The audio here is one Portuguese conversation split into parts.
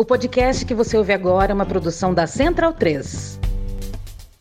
O podcast que você ouve agora é uma produção da Central 3.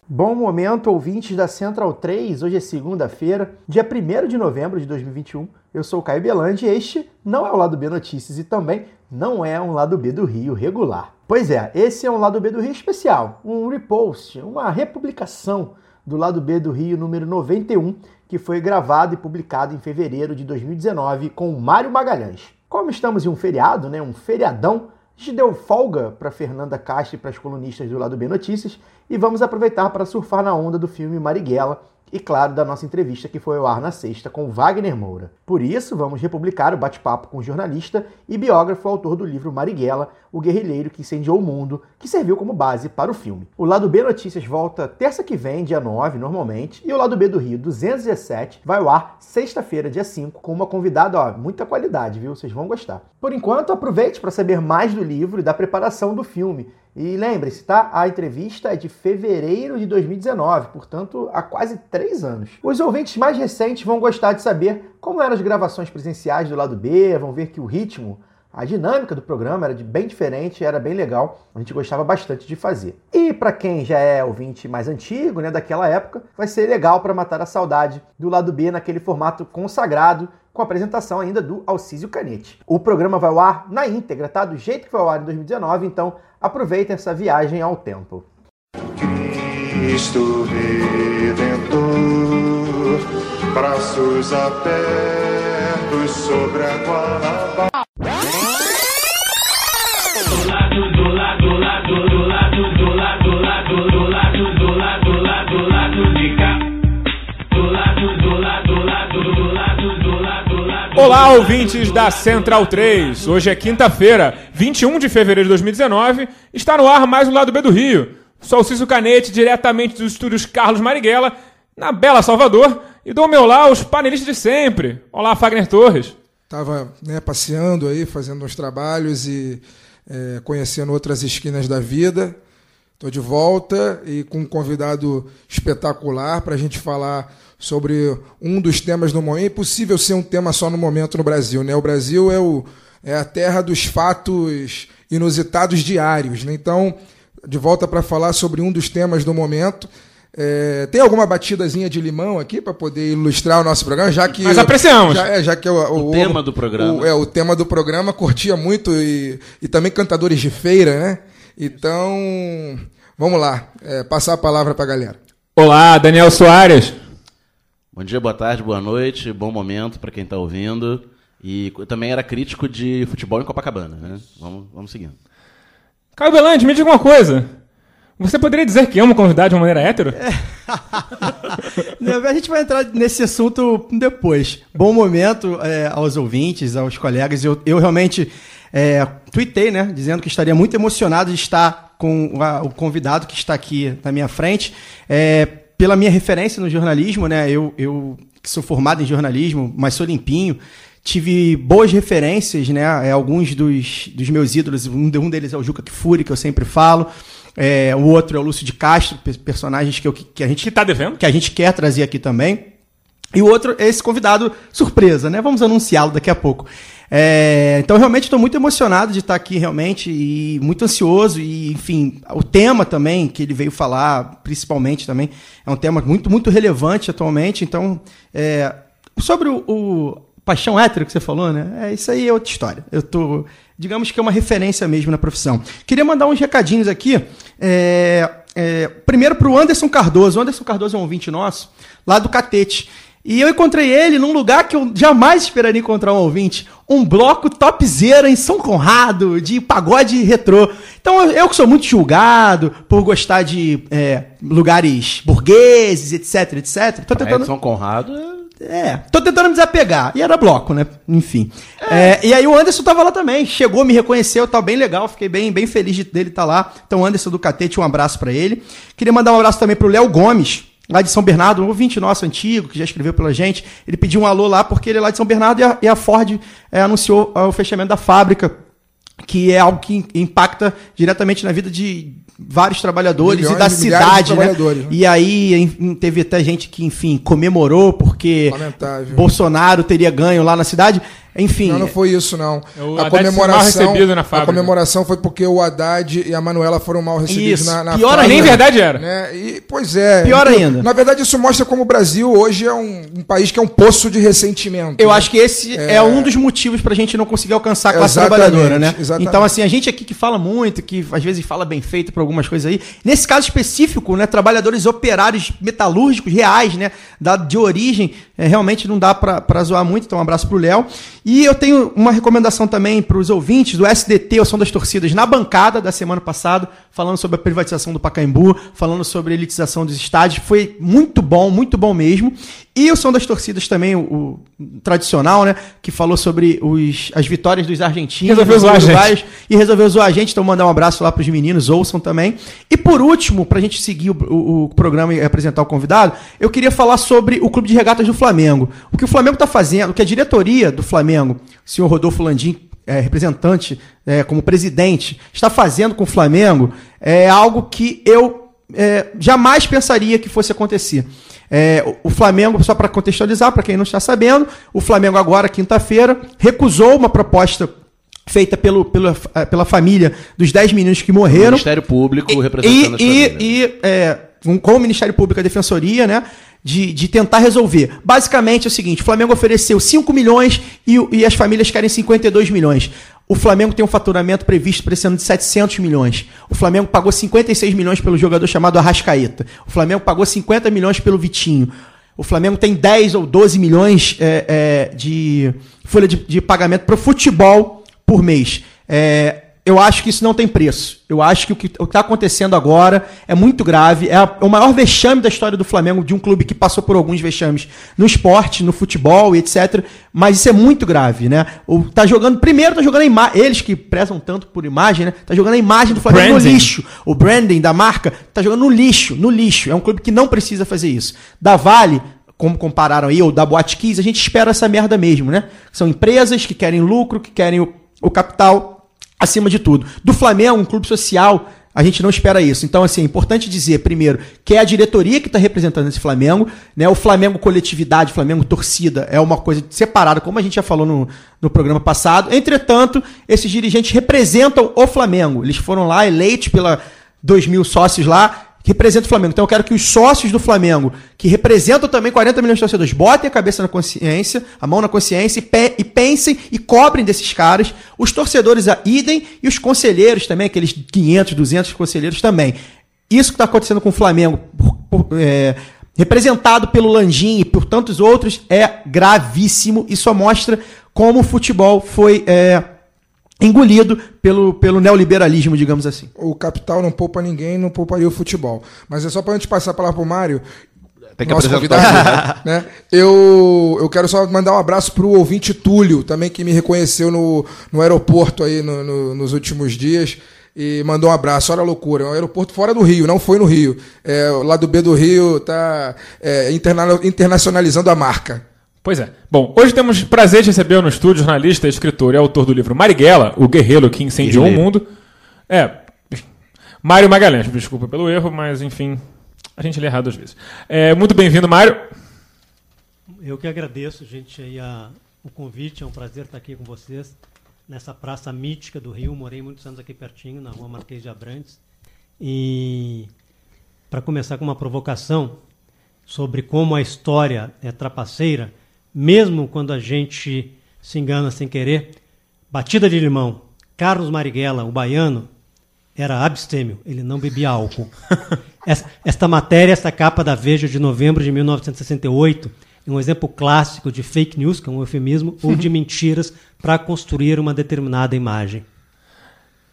Bom momento, ouvintes da Central 3. Hoje é segunda-feira, dia 1 de novembro de 2021. Eu sou o Caio Belandi e este não é o Lado B Notícias e também não é um Lado B do Rio regular. Pois é, esse é um Lado B do Rio especial, um repost, uma republicação do Lado B do Rio número 91, que foi gravado e publicado em fevereiro de 2019 com Mário Magalhães. Como estamos em um feriado, né, um feriadão, gente deu folga para Fernanda Castro e para as colunistas do Lado B Notícias e vamos aproveitar para surfar na onda do filme Marighella e, claro, da nossa entrevista que foi ao ar na sexta com Wagner Moura. Por isso, vamos republicar o bate-papo com o jornalista e biógrafo autor do livro Marighella, o guerrilheiro que incendiou o mundo, que serviu como base para o filme. O Lado B Notícias volta terça que vem, dia 9, normalmente, e o Lado B do Rio 217 vai ao ar sexta-feira, dia 5, com uma convidada, ó, muita qualidade, viu? Vocês vão gostar. Por enquanto, aproveite para saber mais do livro e da preparação do filme. E lembre-se, tá? A entrevista é de fevereiro de 2019, portanto, há quase três anos. Os ouvintes mais recentes vão gostar de saber como eram as gravações presenciais do lado B, vão ver que o ritmo, a dinâmica do programa era bem diferente, era bem legal, a gente gostava bastante de fazer. E para quem já é ouvinte mais antigo, né, daquela época, vai ser legal para matar a saudade do lado B naquele formato consagrado com a apresentação ainda do Alcísio Canete. O programa vai ao ar na íntegra, tá? Do jeito que foi ao ar em 2019, então aproveitem essa viagem ao tempo. Cristo Redentor, braços abertos sobre a Guanabara. Olá, ouvintes da Central 3. Hoje é quinta-feira, 21 de fevereiro de 2019. Está no ar mais um Lado B do Rio. Sou o Canete, diretamente dos estúdios Carlos Marighella, na Bela Salvador. E dou meu lá os panelistas de sempre. Olá, Fagner Torres. Estava né, passeando aí, fazendo uns trabalhos e é, conhecendo outras esquinas da vida. Estou de volta e com um convidado espetacular para a gente falar sobre um dos temas do momento. É impossível ser um tema só no momento no Brasil. Né? O Brasil é, o, é a terra dos fatos inusitados diários. Né? Então, de volta para falar sobre um dos temas do momento. É, tem alguma batidazinha de limão aqui para poder ilustrar o nosso programa? Já que Mas apreciamos. Já, é, já que o, O tema do programa. o- é o tema do programa curtia muito e, e também cantadores de feira, né? Então, vamos lá, é, passar a palavra para a galera. Olá, Daniel Soares. Bom dia, boa tarde, boa noite, bom momento para quem tá ouvindo. E eu também era crítico de futebol em Copacabana, né? Vamos, vamos seguindo. Caio Belandi, me diga uma coisa. Você poderia dizer que ama convidado de uma maneira hétero? A gente vai entrar nesse assunto depois. Bom momento é, aos ouvintes, aos colegas. Eu, eu realmente é, tuitei, né? Dizendo que estaria muito emocionado de estar com a- o convidado que está aqui na minha frente. É, pela minha referência no jornalismo, né? Eu, eu que sou formado em jornalismo, mas sou limpinho. Tive boas referências, né? É, alguns dos, dos meus ídolos, um, de- deles é o Juca Kfouri, que eu sempre falo. É, o outro é o Lúcio de Castro, pe- personagens que, eu, que a gente Que tá devendo? que a gente quer trazer aqui também. E o outro é esse convidado surpresa, né? Vamos anunciá-lo daqui a pouco. É, então, realmente, estou muito emocionado de estar aqui, realmente, e muito ansioso. E, enfim, o tema também que ele veio falar, principalmente também, é um tema muito, muito relevante atualmente. Então, é, sobre o, o paixão hétero que você falou, né? É, isso aí é outra história. Eu tô, digamos que é uma referência mesmo na profissão. Queria mandar uns recadinhos aqui. É, é, primeiro para o Anderson Cardoso. O Anderson Cardoso é um ouvinte nosso, lá do Catete. E eu encontrei ele num lugar que eu jamais esperaria encontrar um ouvinte. Um bloco topzera em São Conrado, de pagode retrô. Então eu, que sou muito julgado por gostar de é, lugares burgueses, etc, etc. Tô tentando... Edson Conrado é- É, tô tentando me desapegar. E era bloco, né? Enfim. É, e aí o Anderson tava lá também. Chegou, me reconheceu, tá bem legal. Fiquei bem, bem feliz de, dele estar lá. Então, Anderson do Catete, um abraço pra ele. Queria mandar um abraço também pro Léo Gomes, lá de São Bernardo, um ouvinte nosso antigo, que já escreveu pela gente. Ele pediu um alô lá porque ele é lá de São Bernardo e a, e a Ford é, anunciou ah, o fechamento da fábrica que é algo que impacta diretamente na vida de vários trabalhadores Milhões, e da cidade, né? né? E aí teve até gente que, enfim, comemorou porque Lamentável. Bolsonaro teria ganho lá na cidade. Enfim, Não, não foi isso, não. O a Haddad mal comemoração, recebido na a fábrica. comemoração foi porque o Haddad e a Manuela foram mal recebidos Isso. na, na Pior fábrica, Nem verdade era. Né? E, pois é. Pior Então, ainda. Na verdade, isso mostra como o Brasil hoje é um, um país que é um poço de ressentimento. Eu né? acho que esse é, um dos motivos pra gente não conseguir alcançar a classe Exatamente, trabalhadora, né? exatamente. Então, assim, a gente aqui que fala muito, que às vezes fala bem feito pra algumas coisas aí. Nesse caso específico, né? Trabalhadores operários metalúrgicos reais, né? Da, de origem, é, realmente não dá pra zoar muito. Então, um abraço pro Léo. E eu tenho uma recomendação também pros ouvintes do SDT, o Som das Torcidas, na bancada da semana passada, falando sobre a privatização do Pacaembu, falando sobre a elitização dos estádios. Foi muito bom, muito bom mesmo. E o Som das Torcidas também, o, o tradicional, né? Que falou sobre os, as vitórias dos argentinos. Resolveu zoar a gente. E resolveu zoar a gente, então mandar um abraço lá pros meninos, ouçam também. E por último, pra gente seguir o, o- o programa e apresentar o convidado, eu queria falar sobre o Clube de Regatas do Flamengo. O que o Flamengo tá fazendo, o que a diretoria do Flamengo, o senhor Rodolfo Landim, é, representante, é, como presidente, está fazendo com o Flamengo, é algo que eu é, jamais pensaria que fosse acontecer. É, o- o Flamengo, só para contextualizar, para quem não está sabendo, o Flamengo agora, quinta-feira, recusou uma proposta feita pelo, pela, pela família dos 10 meninos que O morreram. Ministério Público representando as E, e, famílias. e é, um- com o Ministério Público e a Defensoria, né? De, de tentar resolver. Basicamente é o seguinte: o Flamengo ofereceu 5 milhões e, e as famílias querem 52 milhões. O Flamengo tem um faturamento previsto para esse ano de 700 milhões. O Flamengo pagou 56 milhões pelo jogador chamado Arrascaeta. O Flamengo pagou 50 milhões pelo Vitinho. O Flamengo tem 10 ou 12 milhões é, é, de folha de, de pagamento para o futebol por mês. É, eu acho que isso não tem preço. Eu acho que o que está acontecendo agora é muito grave. É a- o maior vexame da história do Flamengo, de um clube que passou por alguns vexames no esporte, no futebol e etc. Mas isso é muito grave, né? O, tá jogando, primeiro tá jogando a imagem. Eles que prezam tanto por imagem, né? Tá jogando a imagem do Flamengo Branding. no lixo. O branding da marca tá jogando no lixo, no lixo. É um clube que não precisa fazer isso. Da Vale, como compararam aí, ou da Boate Kiss, a gente espera essa merda mesmo, né? São empresas que querem lucro, que querem o, o capital acima de tudo. Do Flamengo, um clube social, a gente não espera isso. Então, assim, é importante dizer, primeiro, que é a diretoria que está representando esse Flamengo, né? O Flamengo coletividade, Flamengo torcida, é uma coisa separada, como a gente já falou no, no programa passado. Entretanto, esses dirigentes representam o Flamengo. Eles foram lá eleitos pela 2 mil sócios lá, que representam o Flamengo. Então eu quero que os sócios do Flamengo, que representam também 40 milhões de torcedores, botem a cabeça na consciência, a mão na consciência e, pe- e pensem e cobrem desses caras. Os torcedores a idem e os conselheiros também, aqueles 500, 200 conselheiros também. Isso que está acontecendo com o Flamengo, por- por- é, representado pelo Landim e por tantos outros, é gravíssimo e só mostra como o futebol foi é, engolido pelo, pelo neoliberalismo, digamos assim. O capital não poupa ninguém, não pouparia o futebol. Mas é só pra gente passar a palavra pro Mário. Tem que nosso apresentar. convidado, né? Eu, eu quero só mandar um abraço pro ouvinte Túlio, também que me reconheceu no, no aeroporto aí no- no- nos últimos dias. E mandou um abraço, olha a loucura. É um aeroporto fora do Rio, não foi no Rio. É, o lado B do Rio tá é, interna- internacionalizando a marca. Pois é. Bom, hoje temos o prazer de receber no estúdio jornalista, escritor e autor do livro Marighella, o guerreiro que incendiou o Guerreiro. mundo. É. Mário Magalhães, desculpa pelo erro, mas enfim, a gente lê errado às vezes. É, muito bem-vindo, Mário. Eu que agradeço, gente, aí a- o convite. É um prazer estar aqui com vocês nessa praça mítica do Rio. Morei muitos anos aqui pertinho, na rua Marquês de Abrantes. E para começar com uma provocação sobre como a história é trapaceira, mesmo quando a gente se engana sem querer. Batida de limão. Carlos Marighella, o baiano, era abstêmio, ele não bebia álcool. Essa- Esta matéria, esta capa da Veja de novembro de 1968, é um exemplo clássico de fake news, que é um eufemismo, ou de mentiras para construir uma determinada imagem.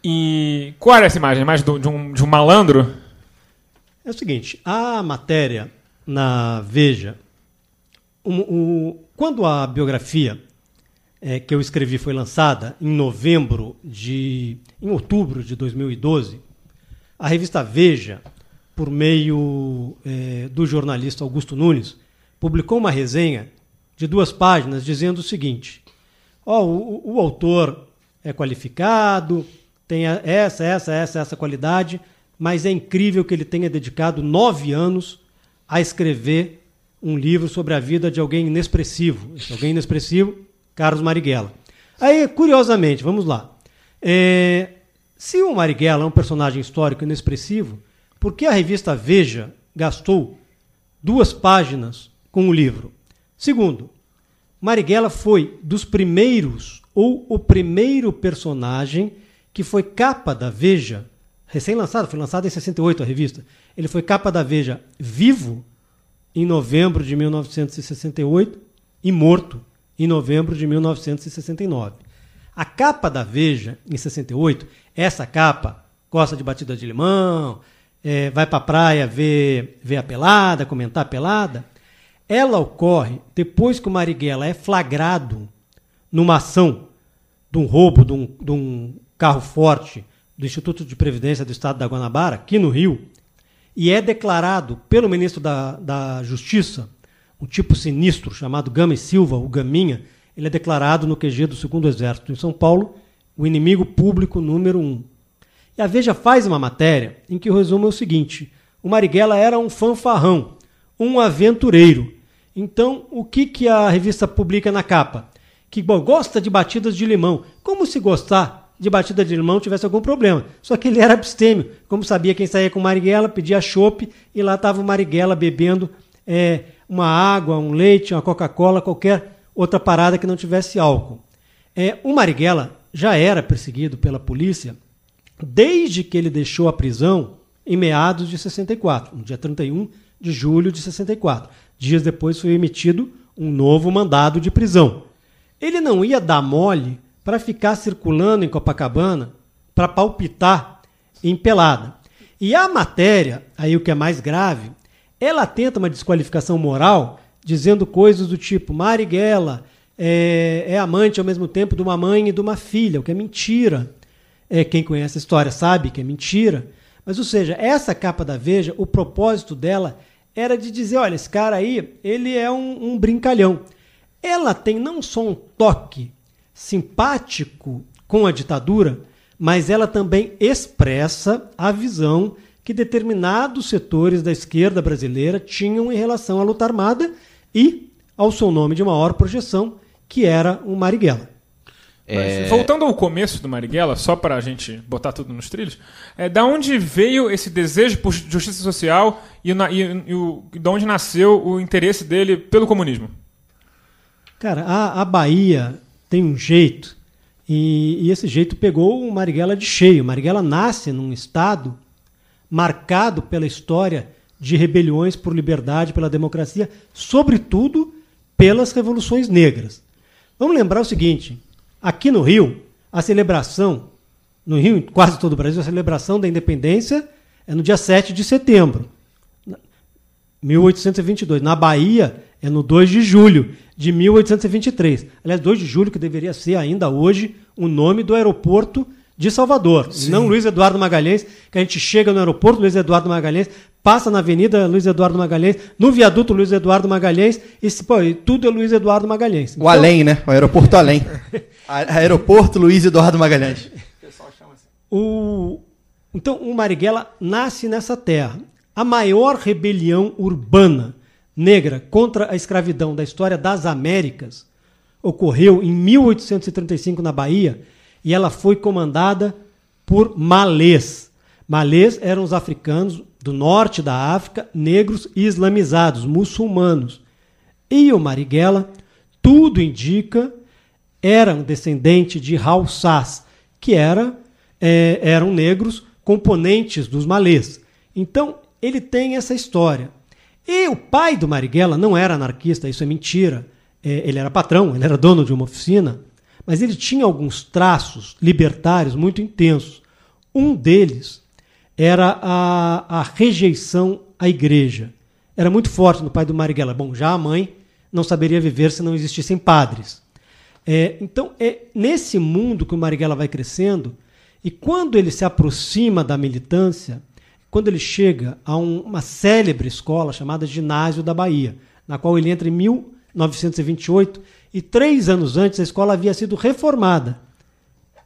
E qual era essa imagem? Do- de, um, de um malandro? É o seguinte, a matéria na Veja, o- quando a biografia eh, que eu escrevi foi lançada em novembro de, em outubro de 2012, a revista Veja, por meio eh, do jornalista Augusto Nunes, publicou uma resenha de duas páginas dizendo o seguinte: ó, o, o- autor é qualificado, tem essa, essa, essa, essa qualidade, mas é incrível que ele tenha dedicado nove anos a escrever um livro sobre a vida de alguém inexpressivo. Esse alguém inexpressivo, Carlos Marighella. Aí, curiosamente, vamos lá. É, se o Marighella é um personagem histórico inexpressivo, por que a revista Veja gastou duas páginas com o livro? Segundo, Marighella foi dos primeiros, ou o primeiro personagem que foi capa da Veja, recém-lançado, foi lançado em 68 a revista. Ele foi capa da Veja vivo em novembro de 1968 e morto em novembro de 1969. A capa da Veja, em 68, essa capa gosta de batida de limão, é, vai para a praia ver, ver a pelada, comentar a pelada. Ela ocorre depois que o Marighella é flagrado numa ação de um roubo de um, de um carro forte do Instituto de Previdência do Estado da Guanabara, aqui no Rio, e é declarado pelo ministro da, da Justiça, um tipo sinistro chamado Gama Silva, o Gaminha, ele é declarado no QG do Segundo Exército em São Paulo o inimigo público número um. E a Veja faz uma matéria em que o resumo é o seguinte: o Marighella era um fanfarrão, um aventureiro. Então, o que, que a revista publica na capa? Que bom, gosta de batidas de limão. Como se gostar de batida de limão tivesse algum problema? Só que ele era abstêmio. Como sabia quem saía com Marighella, pedia chope e lá estava o Marighella bebendo é, uma água, um leite, uma Coca-Cola, qualquer outra parada que não tivesse álcool. É, o Marighella já era perseguido pela polícia desde que ele deixou a prisão em meados de 64, no dia 31 de julho de 64. Dias depois foi emitido um novo mandado de prisão. Ele não ia dar mole para ficar circulando em Copacabana para palpitar em pelada. E a matéria, aí o que é mais grave, ela tenta uma desqualificação moral dizendo coisas do tipo Marighella é, é, amante ao mesmo tempo de uma mãe e de uma filha, o que é mentira. É, quem conhece a história sabe que é mentira. Mas, ou seja, essa capa da Veja, o propósito dela era de dizer, olha, esse cara aí, ele é um, um brincalhão. Ela tem não só um toque simpático com a ditadura, mas ela também expressa a visão que determinados setores da esquerda brasileira tinham em relação à luta armada e ao seu nome de maior projeção, que era o Marighella. Mas, voltando ao começo do Marighella, só para a gente botar tudo nos trilhos, é, da onde veio esse desejo por justiça social e, na- e, e o, e de onde nasceu o interesse dele pelo comunismo? Cara, a, a Bahia tem um jeito, e, e esse jeito pegou o Marighella de cheio. Marighella nasce num estado marcado pela história de rebeliões por liberdade, pela democracia, sobretudo pelas revoluções negras. Vamos lembrar o seguinte: aqui no Rio, a celebração, no Rio, em quase todo o Brasil, a celebração da independência é no dia 7 de setembro. 1822. Na Bahia é no 2 de julho de 1823. Aliás, 2 de julho que deveria ser ainda hoje o nome do aeroporto de Salvador, não Luiz Eduardo Magalhães, que a gente chega no aeroporto Luiz Eduardo Magalhães, passa na Avenida Luiz Eduardo Magalhães, no viaduto Luiz Eduardo Magalhães, e pô, tudo é Luiz Eduardo Magalhães. O além, né? O aeroporto além. A- Aeroporto Luiz Eduardo Magalhães. O, então, o Marighella nasce nessa terra. A maior rebelião urbana negra contra a escravidão da história das Américas ocorreu em 1835 na Bahia e ela foi comandada por malês. Malês eram os africanos do norte da África, negros e islamizados, muçulmanos. E o Marighella, tudo indica, era um descendente de Haussás, que era, é, eram negros componentes dos malês. Então, ele tem essa história. E o pai do Marighella não era anarquista, isso é mentira. É, ele era patrão, ele era dono de uma oficina, mas ele tinha alguns traços libertários muito intensos. Um deles era a, a rejeição à igreja. Era muito forte no pai do Marighella. Bom, já a mãe não saberia viver se não existissem padres. É, então, é nesse mundo que o Marighella vai crescendo, e quando ele se aproxima da militância, quando ele chega a um- uma célebre escola chamada Ginásio da Bahia, na qual ele entra em 1928, e três anos antes a escola havia sido reformada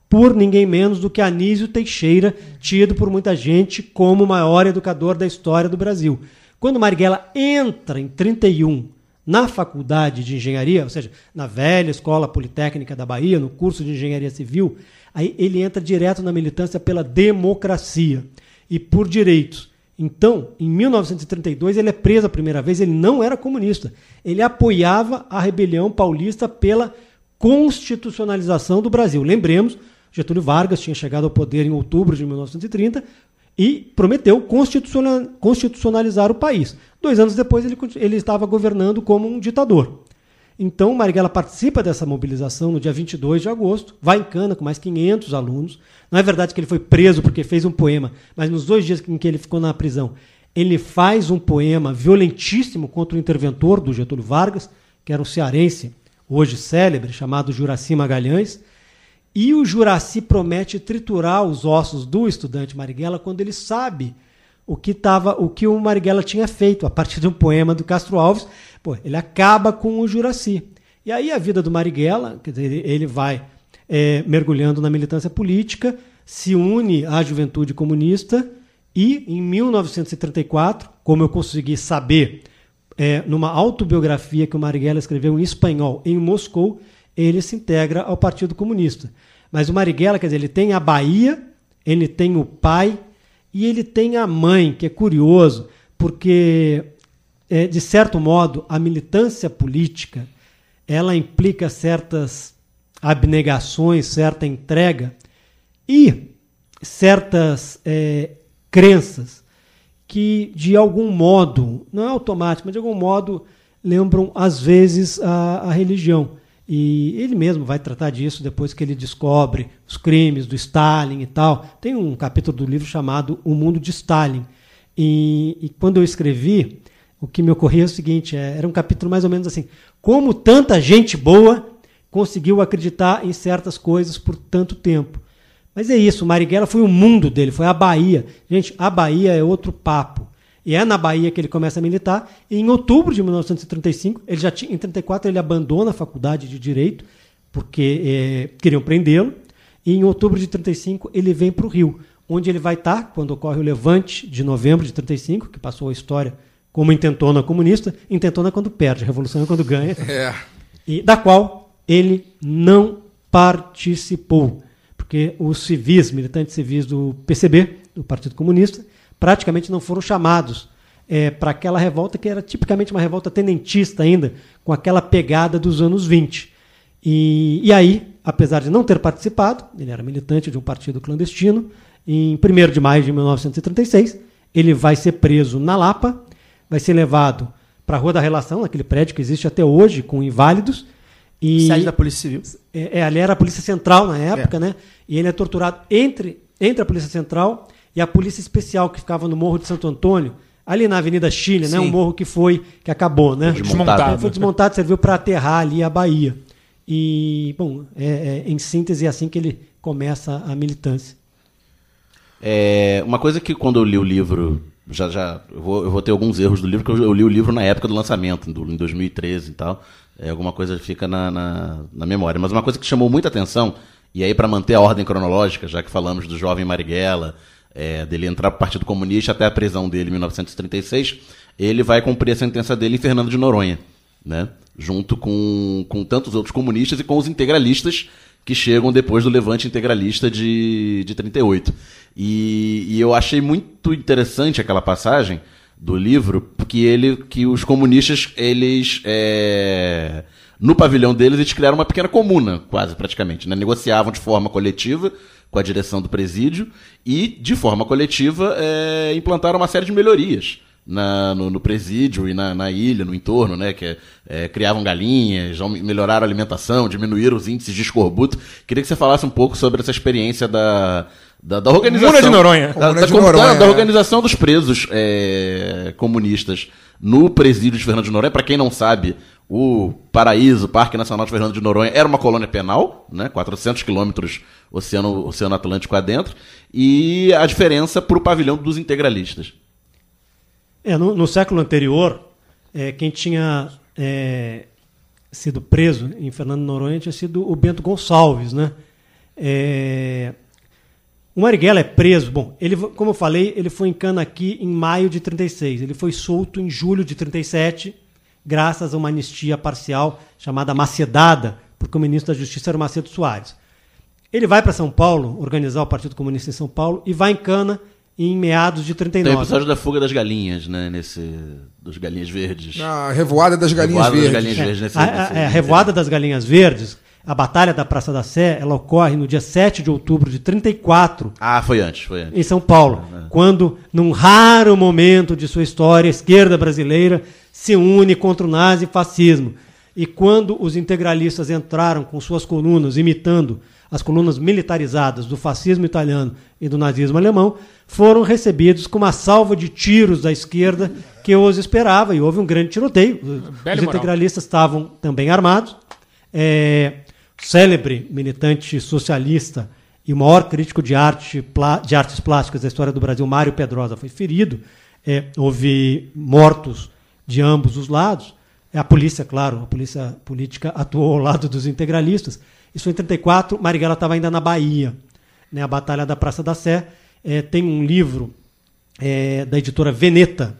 por ninguém menos do que Anísio Teixeira, tido por muita gente como o maior educador da história do Brasil. Quando Marighella entra em 31 na faculdade de engenharia, ou seja, na velha Escola Politécnica da Bahia, no curso de engenharia civil, aí ele entra direto na militância pela democracia e por direitos. Então, em 1932, ele é preso a primeira vez, ele não era comunista. Ele apoiava a rebelião paulista pela constitucionalização do Brasil. Lembremos, Getúlio Vargas tinha chegado ao poder em outubro de 1930 e prometeu constitucional- constitucionalizar o país. Dois anos depois, ele, ele estava governando como um ditador. Então, Marighella participa dessa mobilização no dia 22 de agosto, vai em Cana com mais 500 alunos. Não é verdade que ele foi preso porque fez um poema, mas nos dois dias em que ele ficou na prisão, ele faz um poema violentíssimo contra o interventor do Getúlio Vargas, que era um cearense, hoje célebre, chamado Juraci Magalhães. E o Juraci promete triturar os ossos do estudante Marighella quando ele sabe o que tava, o que o Marighella tinha feito a partir de um poema do Castro Alves. Pô, ele acaba com o Juraci. E aí a vida do Marighella, quer dizer, ele, vai é, mergulhando na militância política, se une à juventude comunista e em 1934, como eu consegui saber é, numa autobiografia que o Marighella escreveu em espanhol em Moscou, ele se integra ao Partido Comunista. Mas o Marighella, quer dizer, ele tem a Bahia, ele tem o pai e ele tem a mãe, que é curioso, porque, é, de certo modo, a militância política ela implica certas abnegações, certa entrega e certas é, crenças que, de algum modo, não é automático, mas de algum modo lembram, às vezes, a, a religião. E ele mesmo vai tratar disso depois que ele descobre os crimes do Stalin e tal. Tem um capítulo do livro chamado O Mundo de Stalin. E, e quando eu escrevi, o que me ocorreu é o seguinte: é, era um capítulo mais ou menos assim. Como tanta gente boa conseguiu acreditar em certas coisas por tanto tempo. Mas é isso, Marighella foi o mundo dele, foi a Bahia. Gente, a Bahia é outro papo. E é na Bahia que ele começa a militar. E em outubro de 1935, ele já tinha, em 34 ele abandona a faculdade de direito porque eh, queriam prendê-lo. E em outubro de 35 ele vem para o Rio, onde ele vai estar quando ocorre o levante de novembro de 35, que passou a história como intentona comunista. Intentona quando perde, revolução é quando ganha É. e da qual ele não participou, porque os civis, militantes civis do PCB, do Partido Comunista, praticamente não foram chamados eh, para aquela revolta que era tipicamente uma revolta tenentista ainda, com aquela pegada dos anos 20. E, e aí, apesar de não ter participado, ele era militante de um partido clandestino, em 1 de maio de 1936, ele vai ser preso na Lapa, vai ser levado para a Rua da Relação, aquele prédio que existe até hoje, com inválidos. E Sede da Polícia Civil. é, é, ali era a Polícia Central na época, né? E ele é torturado entre, entre a Polícia Central e a Polícia Especial, que ficava no Morro de Santo Antônio, ali na Avenida Chile, né? Sim. Um morro que foi, que acabou, né? Desmontado. É, Foi desmontado, serviu para aterrar ali a Bahia. E, bom, é, é, em síntese, é assim que ele começa a militância. É, uma coisa que quando eu li o livro, já já eu vou, eu vou ter alguns erros do livro, porque eu, eu li o livro na época do lançamento, do, em 2013 e tal. É, alguma coisa fica na, na, na memória. Mas uma coisa que chamou muita atenção, e aí para manter a ordem cronológica, já que falamos do jovem Marighella, é, dele entrar para o Partido Comunista até a prisão dele em 1936, ele vai cumprir a sentença dele em Fernando de Noronha, né? junto com, com tantos outros comunistas e com os integralistas que chegam depois do levante integralista de, de 38. E, e eu achei muito interessante aquela passagem do livro, porque ele, que os comunistas, eles, é, no pavilhão deles, eles criaram uma pequena comuna, quase praticamente, né? negociavam de forma coletiva com a direção do presídio e, de forma coletiva, é, implantaram uma série de melhorias na- no, no presídio e na, na ilha, no entorno, né? Que é, é, criavam galinhas, melhoraram a alimentação, diminuíram os índices de escorbuto. Queria que você falasse um pouco sobre essa experiência da, da, da organização. Comuna de Noronha. Da, da, de Noronha, da é. organização dos presos é, comunistas no presídio de Fernando de Noronha. Para quem não sabe, o Paraíso, Parque Nacional de Fernando de Noronha, era uma colônia penal, né? 400 quilômetros oceano, oceano Atlântico adentro. E a diferença para o pavilhão dos integralistas. É, no, no século anterior, é, quem tinha é, sido preso em Fernando Noronha tinha sido o Bento Gonçalves, né? É, O Marighella é preso. Bom, ele, como eu falei, ele foi em cana aqui em maio de 36. Ele foi solto em julho de 37, graças a uma anistia parcial chamada macedada, porque o ministro da Justiça era o Macedo Soares. Ele vai para São Paulo, organizar o Partido Comunista em São Paulo, e vai em cana em meados de Tem o 39. episódio da fuga das galinhas, né? Nesse. Dos galinhas verdes. A revoada das galinhas Revoada das verdes. galinhas verdes nesse, A, nesse- é, a Revoada das Galinhas Verdes, a Batalha da Praça da Sé, ela ocorre no dia 7 de outubro de 34, Ah, foi antes, foi antes. em São Paulo, quando, num raro momento de sua história, a esquerda brasileira se une contra o nazifascismo. E quando os integralistas entraram com suas colunas, imitando as colunas militarizadas do fascismo italiano e do nazismo alemão, foram recebidos com uma salva de tiros da esquerda que os esperava, e houve um grande tiroteio. Os Bela os moral. integralistas estavam também armados. É, o célebre militante socialista e o maior crítico de, arte, de artes plásticas da história do Brasil, Mário Pedrosa, foi ferido. É, houve mortos de ambos os lados. É, A polícia, claro, a polícia política atuou ao lado dos integralistas. Isso em 34, Marighella estava ainda na Bahia, né, a Batalha da Praça da Sé. É, tem um livro é, da editora Veneta,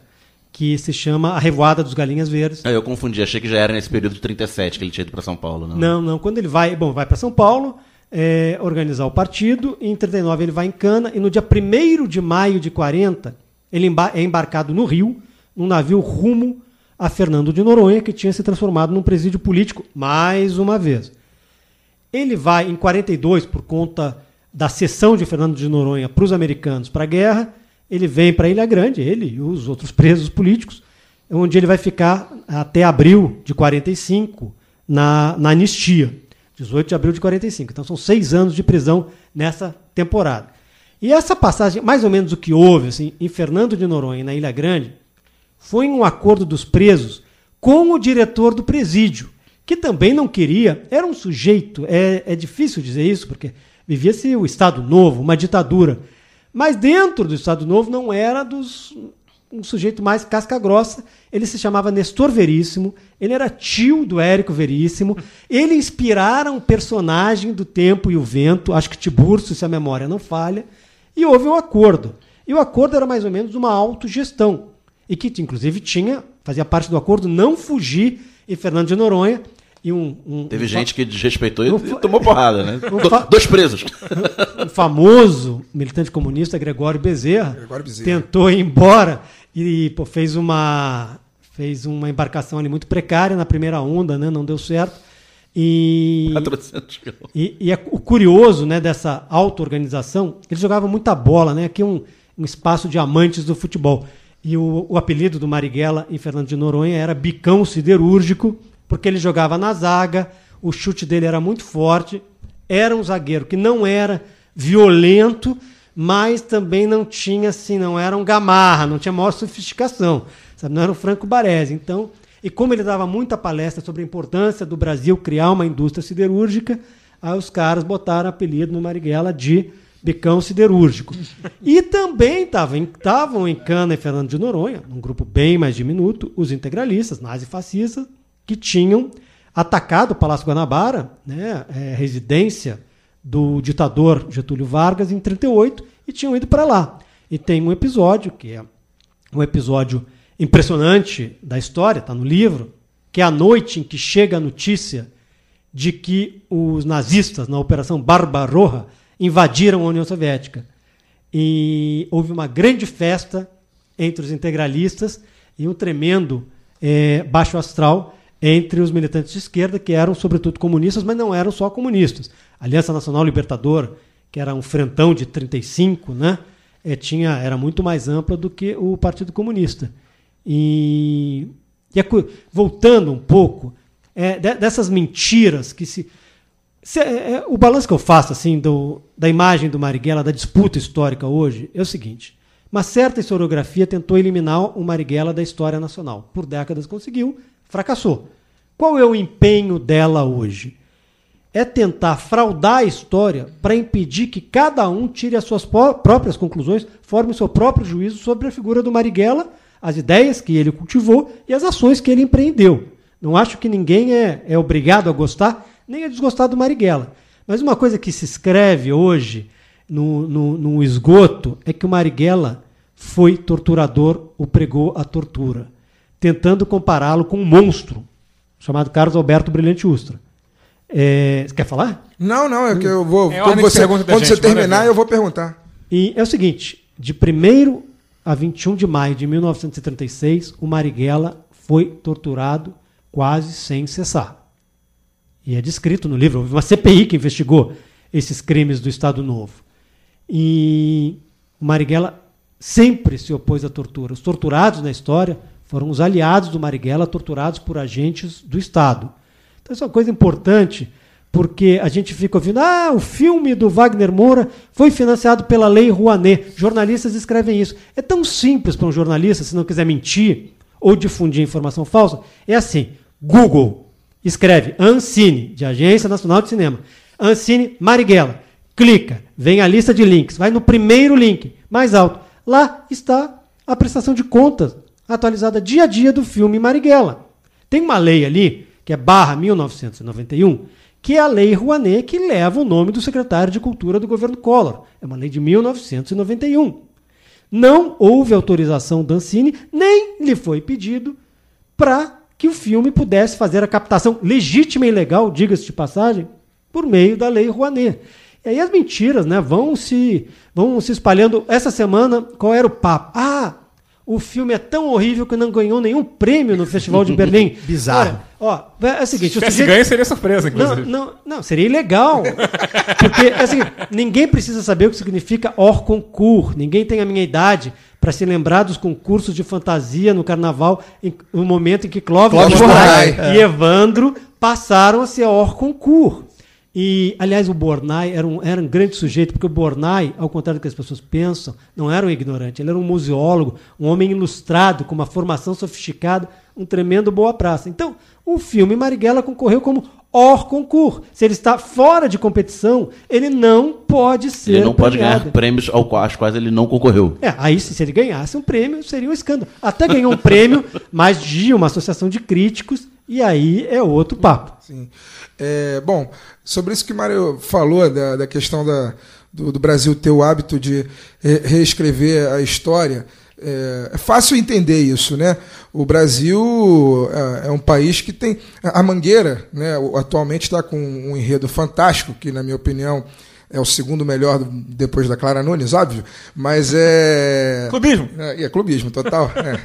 que se chama A Revoada dos Galinhas Verdes. Ah, eu confundi, achei que já era nesse período de 37 que ele tinha ido pra São Paulo. Não, Não, não. Quando ele vai, bom, vai para São Paulo é, organizar o partido. Em 39 ele vai em Cana e no dia 1 de maio de 40 ele é embarcado no Rio num navio rumo a Fernando de Noronha que tinha se transformado num presídio político mais uma vez. Ele vai em 42 por conta da cessão de Fernando de Noronha para os americanos para a guerra. Ele vem para Ilha Grande, ele e os outros presos políticos, onde ele vai ficar até abril de 45 na, na anistia. 18 de abril de 45. Então são seis anos de prisão nessa temporada. E essa passagem, mais ou menos o que houve assim, em Fernando de Noronha na Ilha Grande, foi um acordo dos presos com o diretor do presídio, que também não queria, era um sujeito, é, é difícil dizer isso, porque vivia-se o Estado Novo, uma ditadura. Mas dentro do Estado Novo não era dos um sujeito mais casca grossa. Ele se chamava Nestor Veríssimo, ele era tio do Érico Veríssimo. Ele inspirara um personagem do Tempo e o Vento, acho que Tiburcio, se a memória não falha, e houve um acordo. E o acordo era mais ou menos uma autogestão, e que inclusive tinha, fazia parte do acordo não fugir em Fernando de Noronha. E um, um- Teve um gente que desrespeitou e, Não e tomou porrada, né? Dois presos. um famoso militante comunista, Gregório Bezerra, Gregório Bezerra. tentou ir embora e pô, fez uma fez uma embarcação ali muito precária na primeira onda, né? Não deu certo. E, 400 mil. e, e é- o curioso né, dessa auto-organização, eles jogavam muita bola, né? Aqui um, um espaço de amantes do futebol. E o, o apelido do Marighella em Fernando de Noronha era Bicão Siderúrgico, porque ele jogava na zaga, o chute dele era muito forte, era um zagueiro que não era violento, mas também não tinha assim, não era um gamarra, não tinha maior sofisticação, sabe? não era um Franco Baresi. Então, e como ele dava muita palestra sobre a importância do Brasil criar uma indústria siderúrgica, aí os caras botaram apelido no Marighella de Bicão Siderúrgico. E também estavam em, Cana e Fernando de Noronha, um grupo bem mais diminuto, os integralistas, nazifascistas, que tinham atacado o Palácio Guanabara, né, é, residência do ditador Getúlio Vargas, em 38, e tinham ido para lá. E tem um episódio, que é um episódio impressionante da história, está no livro, que é a noite em que chega a notícia de que os nazistas, na Operação Barbarroja, invadiram a União Soviética. E houve uma grande festa entre os integralistas e um tremendo eh, baixo astral entre os militantes de esquerda, que eram sobretudo comunistas, mas não eram só comunistas. A Aliança Nacional Libertadora, que era um frentão de 35, né, eh, tinha, era muito mais ampla do que o Partido Comunista. E, e é voltando um pouco, é, de- dessas mentiras que se. se- é, é, o balanço que eu faço assim do, da imagem do Marighella, da disputa histórica hoje, é o seguinte. Uma certa historiografia tentou eliminar o Marighella da história nacional. Por décadas conseguiu, fracassou. Qual é o empenho dela hoje? É tentar fraudar a história para impedir que cada um tire as suas pró- próprias conclusões, forme o seu próprio juízo sobre a figura do Marighella, as ideias que ele cultivou e as ações que ele empreendeu. Não acho que ninguém é, é obrigado a gostar, nem a desgostar do Marighella. Mas uma coisa que se escreve hoje no, no, no esgoto é que o Marighella foi torturador ou pregou a tortura, tentando compará-lo com um monstro chamado Carlos Alberto Brilhante Ustra. É, você quer falar? Não, não, é que eu vou. É quando você, quando você gente, manda terminar, eu vou perguntar. E é o seguinte: de 1 a 21 de maio de 1936, o Marighella foi torturado quase sem cessar. E é descrito no livro, houve uma CPI que investigou esses crimes do Estado Novo. E o Marighella sempre se opôs à tortura. Os torturados na história foram os aliados do Marighella, torturados por agentes do Estado. Então isso é uma coisa importante, porque a gente fica ouvindo, ah, o filme do Wagner Moura foi financiado pela Lei Rouanet. Jornalistas escrevem isso. É tão simples para um jornalista, se não quiser mentir ou difundir informação falsa, é assim, Google escreve Ancine, de Agência Nacional de Cinema. Ancine Marighella. Clica, vem a lista de links, vai no primeiro link, mais alto. Lá está a prestação de contas atualizada dia a dia do filme Marighella. Tem uma lei ali, que é barra 1991, que é a Lei Rouanet, que leva o nome do secretário de Cultura do governo Collor. É uma lei de 1991. Não houve autorização da Ancine, nem lhe foi pedido para que o filme pudesse fazer a captação legítima e legal, diga-se de passagem, por meio da Lei Rouanet. E aí as mentiras né, vão, se, vão se espalhando. Essa semana, qual era o papo? Ah, o filme é tão horrível que não ganhou nenhum prêmio no Festival de Berlim. Bizarro. Olha, ó, é o seguinte... Se tivesse sujeito- ganho, seria surpresa, não, inclusive. não, não, seria ilegal. Porque é o seguinte, ninguém precisa saber o que significa hors concours. Ninguém tem a minha idade para se lembrar dos concursos de fantasia no carnaval, em- no momento em que Clóvis, Clóvis e Evandro passaram a ser hors concours. E, aliás, o Bornai era um, era um grande sujeito, porque o Bornai, ao contrário do que as pessoas pensam, não era um ignorante, ele era um museólogo, um homem ilustrado, com uma formação sofisticada, um tremendo boa praça. Então, o filme Marighella concorreu como hors concours. Se ele está fora de competição, ele não pode ser Ele não pode premiado. ganhar prêmios ao qual- aos quais ele não concorreu. É, aí se, se ele ganhasse um prêmio, seria um escândalo. Até ganhou um prêmio, mas de uma associação de críticos, e aí é outro papo. Sim. É, bom, sobre isso que o Mário falou, da, da questão da, do, do Brasil ter o hábito de re- reescrever a história, é, é fácil entender isso, né? O Brasil é, é um país que tem. A Mangueira, né, atualmente está com um enredo fantástico, que, na minha opinião, é o segundo melhor depois da Clara Nunes, óbvio, mas é. Clubismo. É, é clubismo, total. é.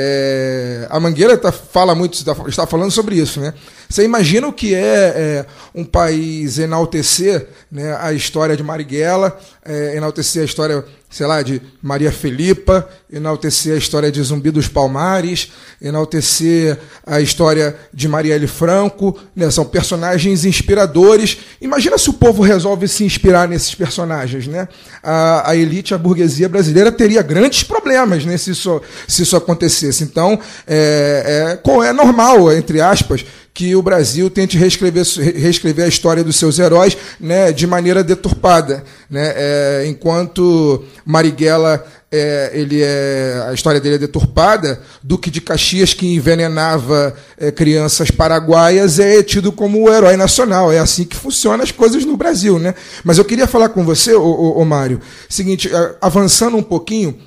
É, a Mangueira tá, fala muito, está, está falando sobre isso, né? Você imagina o que é, é, um país enaltecer né, a história de Marighella, é, enaltecer a história, sei lá, de Maria Felipa, enaltecer a história de Zumbi dos Palmares, enaltecer a história de Marielle Franco, né? São personagens inspiradores. Imagina se o povo resolve se inspirar nesses personagens, né? A, a elite, a burguesia brasileira teria grandes problemas né, se, isso, se isso acontecesse. Então, é, é, é normal, entre aspas, que o Brasil tente reescrever, reescrever a história dos seus heróis né, de maneira deturpada. Né? É, enquanto Marighella, é, ele é, a história dele é deturpada, Duque de Caxias, que envenenava é, crianças paraguaias, é tido como o herói nacional. É assim que funcionam as coisas no Brasil. Né? Mas eu queria falar com você, ô, ô, ô Mário, seguinte, avançando um pouquinho,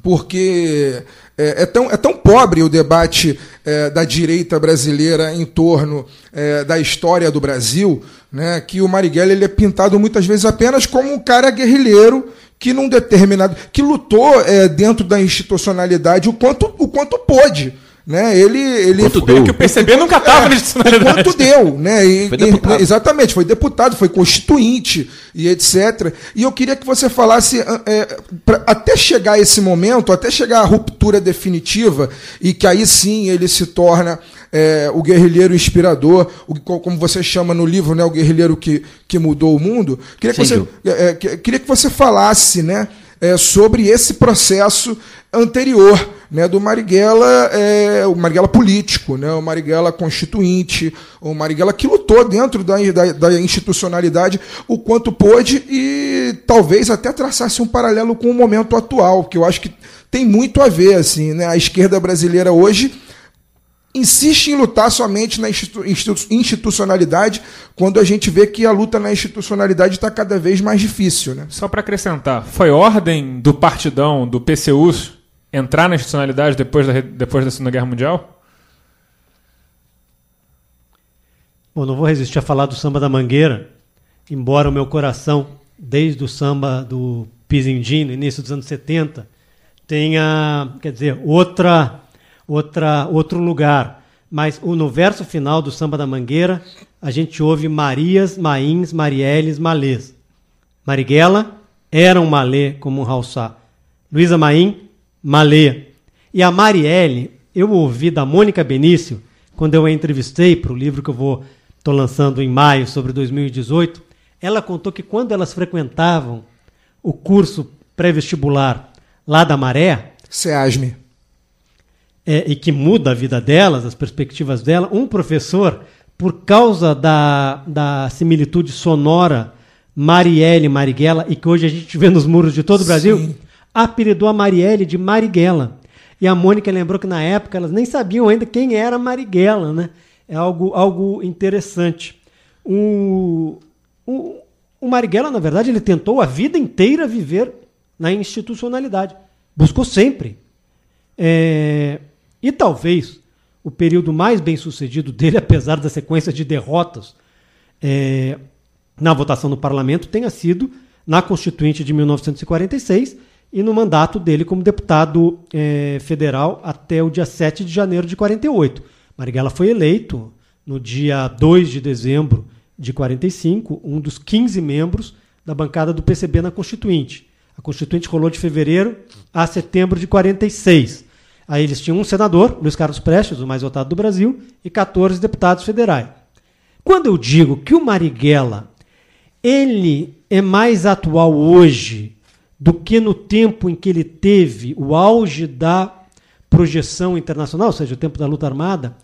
porque é, é tão, é tão pobre o debate é, da direita brasileira em torno é, da história do Brasil, né, que o Marighella ele é pintado muitas vezes apenas como um cara guerrilheiro que num determinado que lutou é, dentro da institucionalidade o quanto o quanto pôde. Né? Ele, ele Quanto foi- deu. Que o PCB nunca estava na institucionalidade. Quanto deu, né? E- Foi e- exatamente, foi deputado, foi constituinte e etc. E eu queria que você falasse, ah, é, pra- até chegar esse momento, até chegar à ruptura definitiva, e que aí sim ele se torna é, o guerrilheiro inspirador, o, co- como você chama no livro, né, o guerrilheiro que, que mudou o mundo. Queria que, Sim, você, é, é, que- queria que você falasse né, é, sobre esse processo anterior né, do Marighella, é, o Marighella político, né, o Marighella constituinte, o Marighella que lutou dentro da, da, da institucionalidade o quanto pôde e talvez até traçasse um paralelo com o momento atual, que eu acho que tem muito a ver. Assim, né, a esquerda brasileira hoje insiste em lutar somente na institu- institu- institucionalidade, quando a gente vê que a luta na institucionalidade está cada vez mais difícil. Né? Só para acrescentar, foi ordem do partidão, do PCU, entrar na institucionalidade depois da, depois da Segunda Guerra Mundial? Bom, não vou resistir a falar do samba da Mangueira, embora o meu coração, desde o samba do Pizindim, no início dos anos 70, tenha, quer dizer, outra, outra, outro lugar. Mas no verso final do samba da Mangueira, a gente ouve Marias, Mains, Marielles, Malês. Marighella era um malê como um Halsá. Luísa Maim, malê. E a Marielle, eu ouvi da Mônica Benício, quando eu a entrevistei para o livro que eu vou estou lançando em maio sobre 2018, ela contou que quando elas frequentavam o curso pré-vestibular lá da Maré, SEASME. É, e que muda a vida delas, as perspectivas dela, um professor, por causa da, da similitude sonora Marielle Marighella, e que hoje a gente vê nos muros de todo o Brasil, Sim. apelidou a Marielle de Marighella. E a Mônica lembrou que na época elas nem sabiam ainda quem era Marighella, né? É algo, algo interessante. O, o, o Marighella, na verdade, ele tentou a vida inteira viver na institucionalidade. Buscou sempre. É, e talvez o período mais bem sucedido dele, apesar da sequência de derrotas é, na votação no parlamento, tenha sido na Constituinte de 1946 e no mandato dele como deputado é, federal até o dia 7 de janeiro de 48. Marighella foi eleito no dia 2 de dezembro de 45, um dos 15 membros da bancada do PCB na Constituinte. A Constituinte rolou de fevereiro a setembro de 46. Aí eles tinham um senador, Luiz Carlos Prestes, o mais votado do Brasil, e 14 deputados federais. Quando eu digo que o Marighella ele é mais atual hoje do que no tempo em que ele teve o auge da projeção internacional, ou seja, o tempo da luta armada,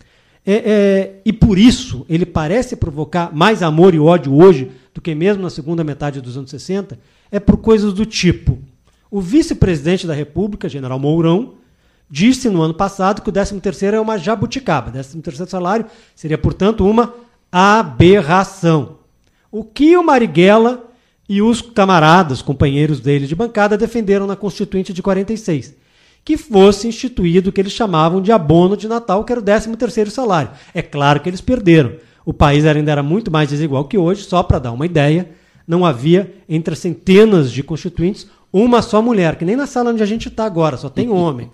é, é, e por isso ele parece provocar mais amor e ódio hoje do que mesmo na segunda metade dos anos 60, é por coisas do tipo. O vice-presidente da República, general Mourão, disse no ano passado que o 13º é uma jabuticaba. 13º salário seria, portanto, uma aberração. O que o Marighella e os camaradas, companheiros dele de bancada, defenderam na Constituinte de 46? Que fosse instituído o que eles chamavam de abono de Natal, que era o 13º salário. É claro que eles perderam. O país ainda era muito mais desigual que hoje, só para dar uma ideia, não havia entre as centenas de constituintes uma só mulher, que nem na sala onde a gente está agora, só tem homem.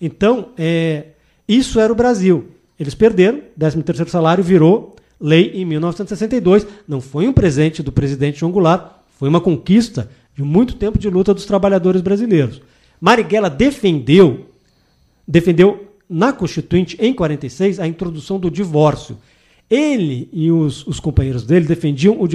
Então, é, isso era o Brasil. Eles perderam, 13º salário virou lei em 1962. Não foi um presente do presidente João Goulart, foi uma conquista de muito tempo de luta dos trabalhadores brasileiros. Marighella defendeu, defendeu na Constituinte, em 46, a introdução do divórcio. Ele e os, os companheiros dele defendiam o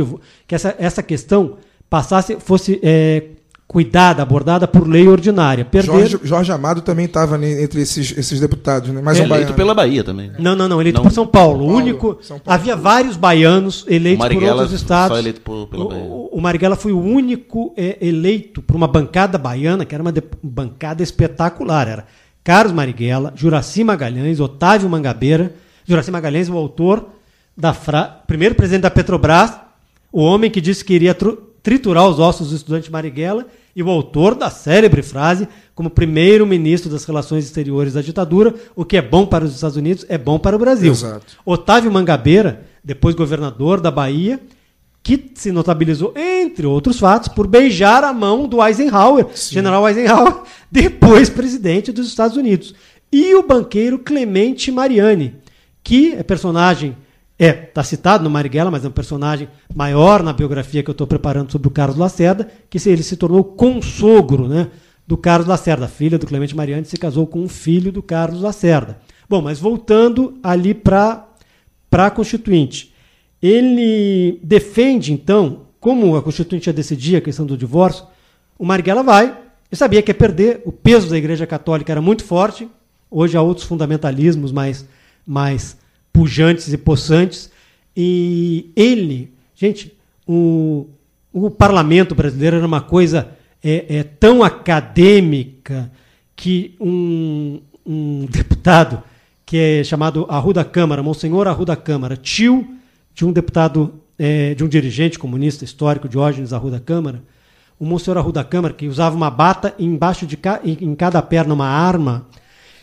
que essa, essa questão passasse, fosse é, cuidada, abordada por lei ordinária. Perderam, Jorge, Jorge Amado também estava entre esses, esses deputados, né? Mais É, um Eleito baiano. pela Bahia também. Não, não, não, eleito Não. por São Paulo. O Paulo, único. São Paulo. Havia vários baianos eleitos por outros estados. só eleito por- pela O- Bahia. o, o Marighella foi o único é, eleito por uma bancada baiana, que era uma de- bancada espetacular. Era Carlos Marighella, Juraci Magalhães, Otávio Mangabeira. Juraci Magalhães, o autor da frase. Primeiro presidente da Petrobras, o homem que disse que iria tru- triturar os ossos do estudante Marighella e o autor da célebre frase como primeiro-ministro das relações exteriores da ditadura, o que é bom para os Estados Unidos é bom para o Brasil. Exato. Otávio Mangabeira, depois governador da Bahia, que se notabilizou, entre outros fatos, por beijar a mão do Eisenhower, general Eisenhower, depois presidente dos Estados Unidos. E o banqueiro Clemente Mariani, que é personagem, é, está citado no Marighella, mas é um personagem maior na biografia que eu estou preparando sobre o Carlos Lacerda, que ele se tornou consogro né, do Carlos Lacerda. A filha do Clemente Mariani se casou com um filho do Carlos Lacerda. Bom, mas voltando ali para a Constituinte. Ele defende, então, como a Constituinte já decidia a questão do divórcio, o Marighella vai, ele sabia que ia perder, o peso da Igreja Católica era muito forte, hoje há outros fundamentalismos mais, mais pujantes e possantes, e ele, gente, o, o parlamento brasileiro era uma coisa é, é, tão acadêmica que um, um deputado que é chamado Arruda Câmara, Monsenhor Arruda Câmara, tio de um deputado, eh, de um dirigente comunista histórico, Diógenes Arruda Câmara, o Monsenhor Arruda Câmara, que usava uma bata e embaixo de ca, em cada perna uma arma,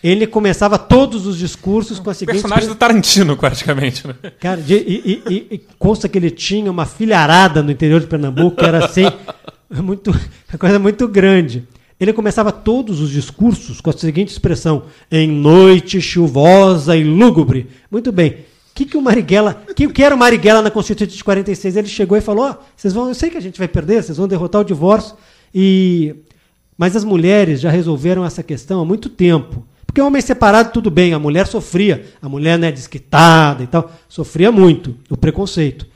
ele começava todos os discursos com a seguinte... Personagem do Tarantino, praticamente. Né? Cara, de- e, e- e- consta que ele tinha uma filharada no interior de Pernambuco, que era assim, muito, uma coisa muito grande. Ele começava todos os discursos com a seguinte expressão: em noite chuvosa e lúgubre. Muito bem. O que, que o Marighella. O que, que era o Marighella na Constituinte de 46? Ele chegou e falou: ó, vocês vão. Eu sei que a gente vai perder, vocês vão derrotar o divórcio. E. Mas as mulheres já resolveram essa questão há muito tempo. Porque o homem separado, tudo bem, a mulher sofria. A mulher né, desquitada e tal, sofria muito o preconceito.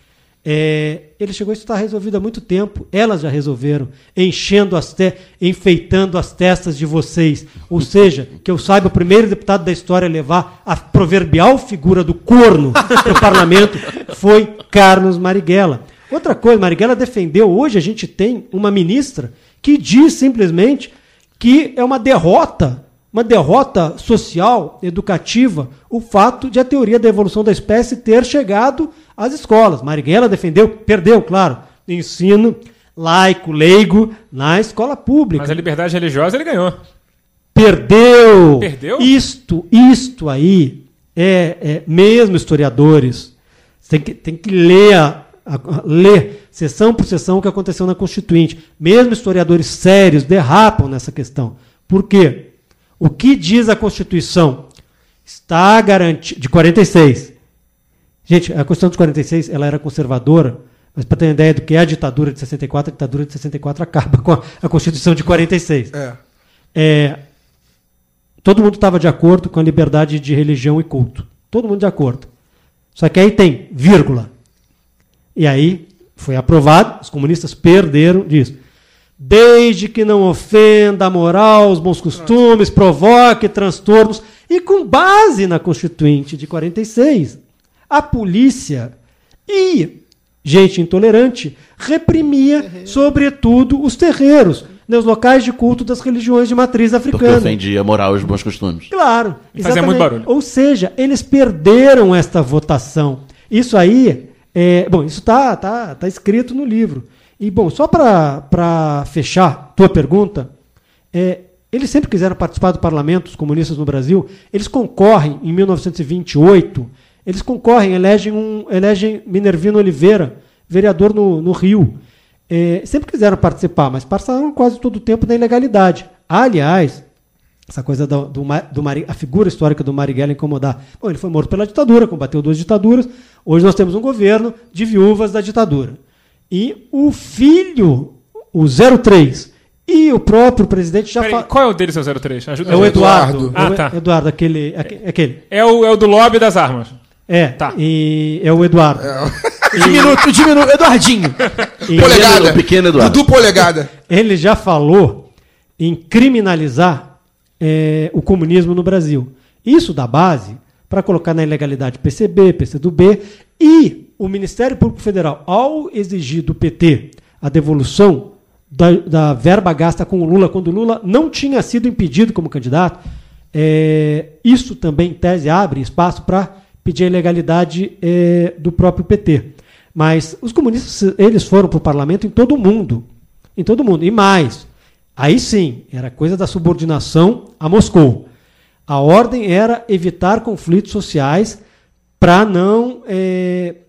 É, ele chegou, isso está resolvido há muito tempo. Elas já resolveram, enchendo as te enfeitando as testas de vocês. Ou seja, que eu saiba, o primeiro deputado da história a levar a proverbial figura do corno para o parlamento foi Carlos Marighella. Outra coisa, Marighella defendeu, hoje a gente tem uma ministra que diz simplesmente que é uma derrota, uma derrota social, educativa, o fato de a teoria da evolução da espécie ter chegado às escolas. Marighella defendeu, perdeu, claro, ensino laico, leigo na escola pública. Mas a liberdade religiosa ele ganhou. Perdeu! Perdeu? Isto, isto aí é, é mesmo historiadores. Tem que, tem que ler, a- a- ler sessão por sessão o que aconteceu na Constituinte. Mesmo historiadores sérios derrapam nessa questão. Por quê? O que diz a Constituição? Está garantido. De 46. Gente, a Constituição de 46 ela era conservadora, mas para ter uma ideia do que é a ditadura de 64, a ditadura de 64 acaba com a, a Constituição de 46. É. É, todo mundo estava de acordo com a liberdade de religião e culto. Todo mundo de acordo. Só que aí tem vírgula. E aí foi aprovado, os comunistas perderam disso. Desde que não ofenda a moral, os bons costumes, provoque transtornos. E com base na Constituinte de 46, a polícia e gente intolerante reprimia, sobretudo, os terreiros, nos locais de culto das religiões de matriz Porque africana. ofendia a moral e os bons costumes. Claro. E fazia exatamente. muito barulho. Ou seja, eles perderam esta votação. Isso aí, é, bom, isso está tá, tá escrito no livro. E, bom, só para fechar tua pergunta, é, eles sempre quiseram participar do parlamento, os comunistas no Brasil. Eles concorrem, em 1928, eles concorrem, elegem, um, elegem Minervino Oliveira, vereador no, no Rio. É, sempre quiseram participar, mas passaram quase todo o tempo na ilegalidade. Aliás, essa coisa do, do, do a figura histórica do Marighella incomodar. Bom, ele foi morto pela ditadura, combateu duas ditaduras. Hoje nós temos um governo de viúvas da ditadura. E o filho, o 03, e o próprio presidente já Peraí, fa- qual é o dele, seu 03? Ajuda É o gente. Eduardo. Ah, É o tá. Eduardo, aquele. aque- aquele. É o, é o do lobby das armas. É, Tá. e é o Eduardo. Diminuto, diminuto. Eduardinho. E Polegada. o pequeno Eduardo. Dudu Polegada. ele já falou em criminalizar eh, o comunismo no Brasil. Isso dá base para colocar na ilegalidade PCB, PCdoB e o Ministério Público Federal, ao exigir do PT a devolução da, da verba gasta com o Lula, quando o Lula não tinha sido impedido como candidato, eh, isso também, em tese, abre espaço para pedir a ilegalidade eh, do próprio PT. Mas os comunistas, eles foram para o parlamento em todo o mundo. Em todo o mundo. E mais, aí sim, era coisa da subordinação a Moscou. A ordem era evitar conflitos sociais para não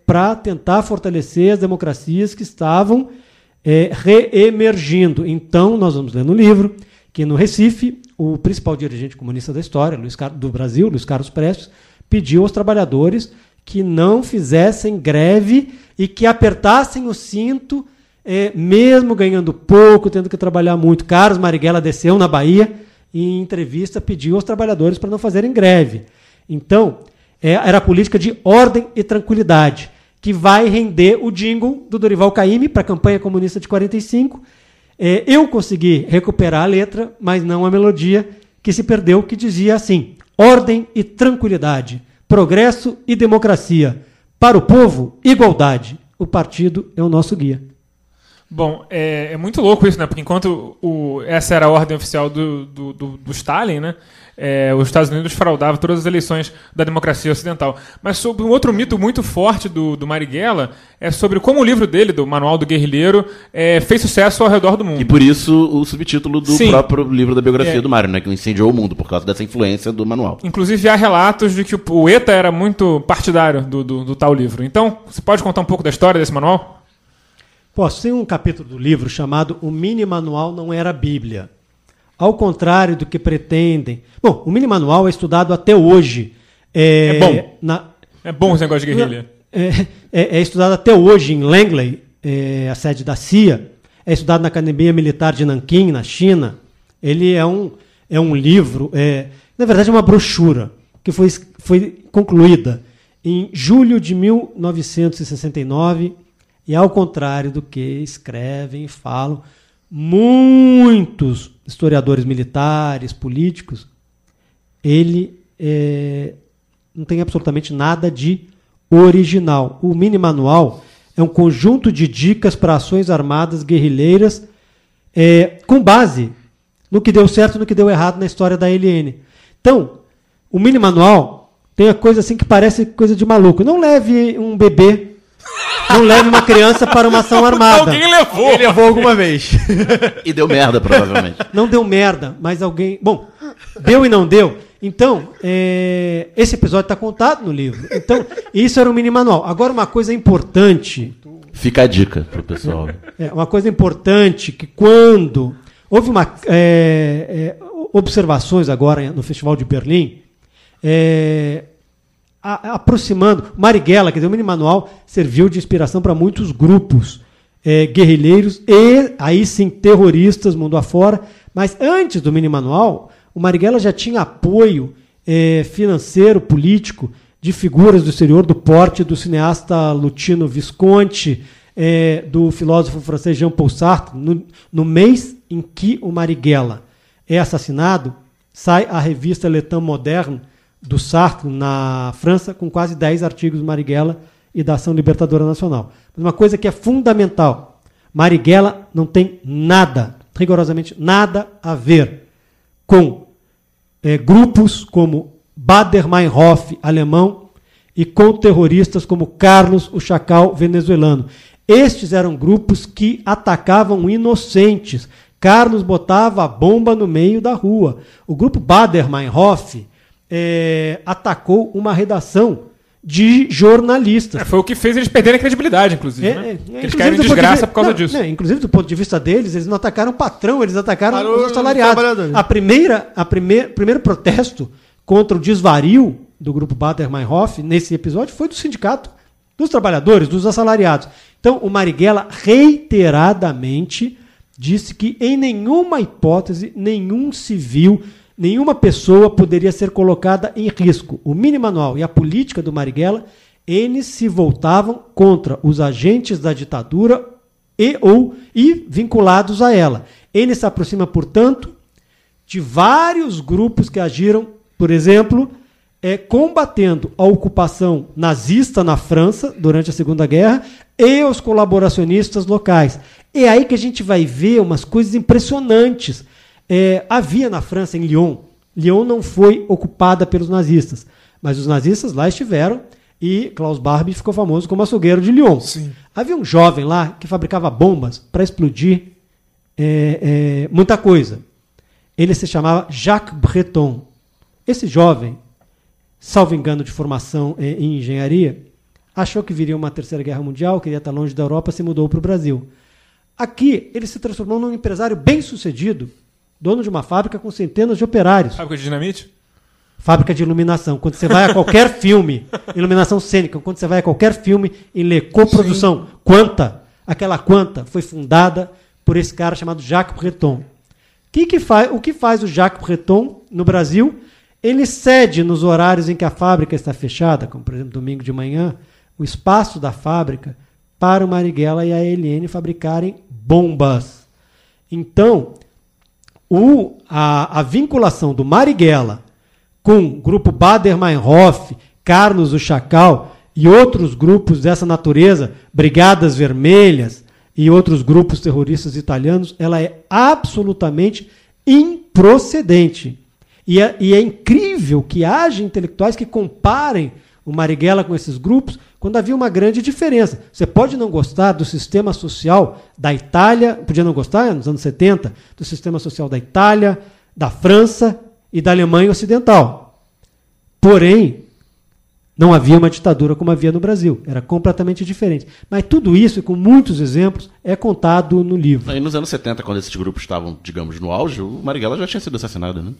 para tentar fortalecer as democracias que estavam é, reemergindo. Então, nós vamos ler no livro que no Recife, o principal dirigente comunista da história, do Brasil, Luiz Carlos Prestes, pediu aos trabalhadores que não fizessem greve e que apertassem o cinto, eh, mesmo ganhando pouco, tendo que trabalhar muito. Carlos Marighella desceu na Bahia e, em entrevista, pediu aos trabalhadores para não fazerem greve. Então, eh, era a política de ordem e tranquilidade, que vai render o jingle do Dorival Caymmi para a campanha comunista de 45. Eh, eu consegui recuperar a letra, mas não a melodia, que se perdeu, que dizia assim: ordem e tranquilidade, progresso e democracia. Para o povo, igualdade. O partido é o nosso guia. Bom, é, é muito louco isso, né? Porque enquanto o, essa era a ordem oficial do, do, do, do Stalin, né? É, os Estados Unidos fraudavam todas as eleições da democracia ocidental. Mas sobre um outro mito muito forte do, do Marighella é sobre como o livro dele, do Manual do Guerrilheiro, é, fez sucesso ao redor do mundo. E por isso o subtítulo do Sim. próprio livro da biografia É. do Mário, né? Que incendiou o mundo por causa dessa influência do manual. Inclusive há relatos de que o, o ETA era muito partidário do, do, do tal livro. Então, você pode contar um pouco da história desse manual? Posso. Tem um capítulo do livro chamado O Mini Manual Não Era Bíblia. Ao contrário do que pretendem. Bom, o Mini Manual é estudado até hoje. É, É bom. Na, É bom esse negócio de guerrilha. é, é- é estudado até hoje em Langley, é, a sede da CIA. É estudado na Academia Militar de Nanquim, na China. Ele é um, é um livro, é, na verdade é uma brochura, que foi, foi concluída em julho de 1969. E ao contrário do que escrevem e falam muitos historiadores militares, políticos, ele é, não tem absolutamente nada de original. O mini manual é um conjunto de dicas para ações armadas guerrilheiras é, com base no que deu certo e no que deu errado na história da LN. Então, o mini manual tem a coisa assim que parece coisa de maluco. Não leve um bebê, não leve uma criança para uma ação armada. Alguém levou! Ele levou alguma vez. E deu merda, provavelmente. Não deu merda, mas alguém. Bom, deu e não deu. Então, é, esse episódio está contado no livro. Então, isso era um mini manual. Agora, uma coisa importante. Fica a dica pro pessoal. É, uma coisa importante que quando houve uma é, é, observações agora no Festival de Berlim, é, a- aproximando Marighella, quer dizer, o mini manual serviu de inspiração para muitos grupos é, guerrilheiros e aí sim terroristas mundo afora. Mas antes do mini manual, o Marighella já tinha apoio é, financeiro, político de figuras do exterior, do porte do cineasta Lutino Visconti, é, do filósofo francês Jean-Paul Sartre. No, no mês em que o Marighella é assassinado, sai a revista Le Temps Moderne do Sartre na França com quase 10 artigos do Marighella e da Ação Libertadora Nacional. Mas uma coisa que é fundamental, Marighella não tem nada, rigorosamente nada a ver com eh, grupos como Bader-Meinhof, alemão, e com terroristas como Carlos, o Chacal, venezuelano. Estes eram grupos que atacavam inocentes. Carlos botava a bomba no meio da rua. O grupo Bader-Meinhof eh, atacou uma redação de jornalistas. É, foi o que fez eles perderem a credibilidade, inclusive. É, né? é, Que eles de desgraça vi- por causa não, disso. não, inclusive, do ponto de vista deles, eles não atacaram o patrão, eles atacaram Para os os assalariados. A primeira, a primeir, primeiro protesto contra o desvario do grupo Bader-Meinhof nesse episódio foi do sindicato dos trabalhadores, dos assalariados. Então, o Marighella reiteradamente disse que em nenhuma hipótese, nenhum civil, nenhuma pessoa poderia ser colocada em risco. O mini manual e a política do Marighella, eles se voltavam contra os agentes da ditadura e ou e vinculados a ela. Ele se aproxima, portanto, de vários grupos que agiram, por exemplo, é, combatendo a ocupação nazista na França durante a Segunda Guerra e os colaboracionistas locais. É aí que a gente vai ver umas coisas impressionantes. É, havia na França, em Lyon, Lyon não foi ocupada pelos nazistas, mas os nazistas lá estiveram e Klaus Barbie ficou famoso como açougueiro de Lyon. Sim. Havia um jovem lá que fabricava bombas para explodir é, é, muita coisa. Ele se chamava Jacques Breton. Esse jovem, salvo engano de formação é, em engenharia, achou que viria uma terceira guerra mundial, queria estar longe da Europa, se mudou para o Brasil. Aqui, ele se transformou num empresário bem sucedido, dono de uma fábrica com centenas de operários. Fábrica de dinamite? Fábrica de iluminação. Quando você vai a qualquer filme, iluminação cênica, quando você vai a qualquer filme e lê coprodução, Quanta, aquela Quanta foi fundada por esse cara chamado Jacques Breton. Que que faz, o que faz o Jacques Breton no Brasil? Ele cede nos horários em que a fábrica está fechada, como por exemplo domingo de manhã, o espaço da fábrica para o Marighella e a ELN fabricarem bombas. Então, o- a, a vinculação do Marighella com o grupo Bader-Meinhof, Carlos o Chacal e outros grupos dessa natureza, Brigadas Vermelhas e outros grupos terroristas italianos, ela é absolutamente improcedente. E é, e é incrível que haja intelectuais que comparem o Marighella com esses grupos quando havia uma grande diferença. Você pode não gostar do sistema social da Itália, podia não gostar nos anos 70, do sistema social da Itália, da França e da Alemanha Ocidental. Porém, não havia uma ditadura como havia no Brasil. Era completamente diferente. Mas tudo isso, e com muitos exemplos, é contado no livro. Aí nos anos 70, quando esses grupos estavam, digamos, no auge, o Marighella já tinha sido assassinado, né?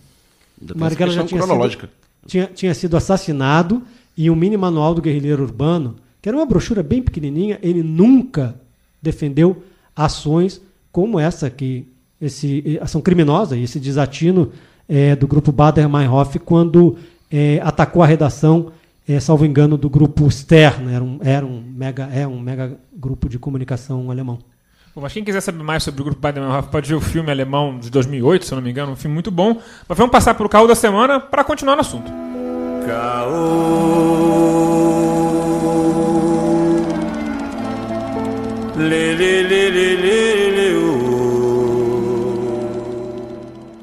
Ainda tem Marighella já tinha cronológica. sido, tinha, tinha sido assassinado e o mini manual do guerrilheiro urbano, que era uma brochura bem pequenininha, ele nunca defendeu ações como essa que esse ação criminosa e esse desatino eh, do grupo Bader-Meinhof quando eh, atacou a redação, eh, salvo engano, do grupo Stern, era um, era um mega é um mega grupo de comunicação alemão. Bom, mas quem quiser saber mais sobre o grupo Baden-Meinhof pode ver o filme alemão de 2008, se não me engano, um filme muito bom. Mas vamos passar para o carro da semana para continuar no assunto.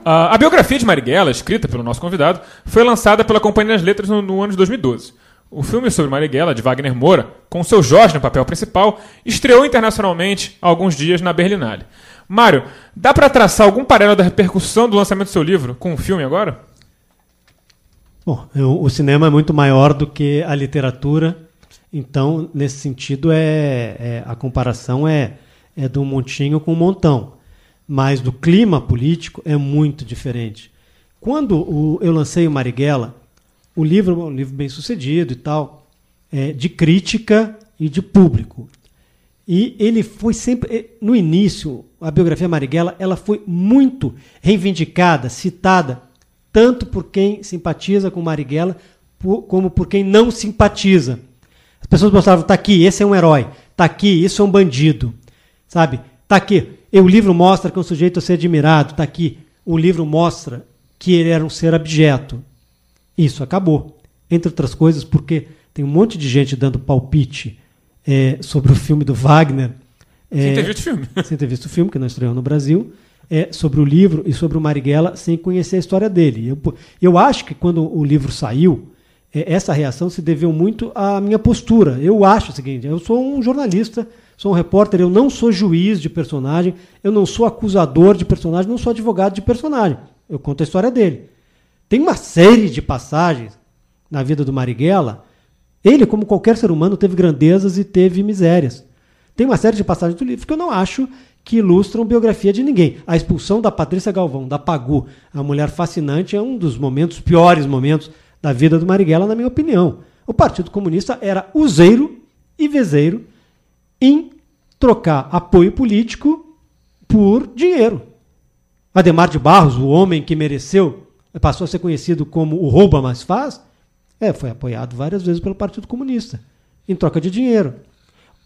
A, biografia de Marighella, escrita pelo nosso convidado, foi lançada pela Companhia das Letras no, no ano de 2012. O filme sobre Marighella, de Wagner Moura, com seu Jorge no papel principal, estreou internacionalmente há alguns dias na Berlinale. Mário, dá para traçar algum paralelo da repercussão do lançamento do seu livro com o filme agora? Bom, eu- o cinema é muito maior do que a literatura, então, nesse sentido, é, é- a comparação é, é do montinho com o montão. Mas do clima político é muito diferente. Quando o- eu lancei o Marighella, o livro é um livro bem sucedido e tal, é, de crítica e de público. E ele foi sempre, eh, no início, a biografia Marighella, ela foi muito reivindicada, citada, tanto por quem simpatiza com Marighella, por- como por quem não simpatiza. As pessoas mostravam, tá aqui, esse é um herói, tá aqui, isso é um bandido, sabe? Tá aqui, e o livro mostra que é um sujeito a ser admirado, tá aqui, o livro mostra que ele era um ser abjeto. Isso acabou. Entre outras coisas, porque tem um monte de gente dando palpite eh, sobre o filme do Wagner. Sem eh, ter visto o filme. sem ter visto o filme, que não estreou no Brasil, é, sobre o livro e sobre o Marighella, sem conhecer a história dele. Eu, eu acho que quando o livro saiu, é, essa reação se deveu muito à minha postura. Eu acho o seguinte: eu sou um jornalista, sou um repórter, eu não sou juiz de personagem, eu não sou acusador de personagem, não sou advogado de personagem. Eu conto a história dele. Tem uma série de passagens na vida do Marighella. Ele, como qualquer ser humano, teve grandezas e teve misérias. Tem uma série de passagens do livro que eu não acho que ilustram biografia de ninguém. A expulsão da Patrícia Galvão, da Pagu, a mulher fascinante, é um dos momentos, piores momentos da vida do Marighella, na minha opinião. O Partido Comunista era useiro e vezeiro em trocar apoio político por dinheiro. Ademar de Barros, o homem que mereceu, passou a ser conhecido como o rouba mais faz, é, foi apoiado várias vezes pelo Partido Comunista, em troca de dinheiro.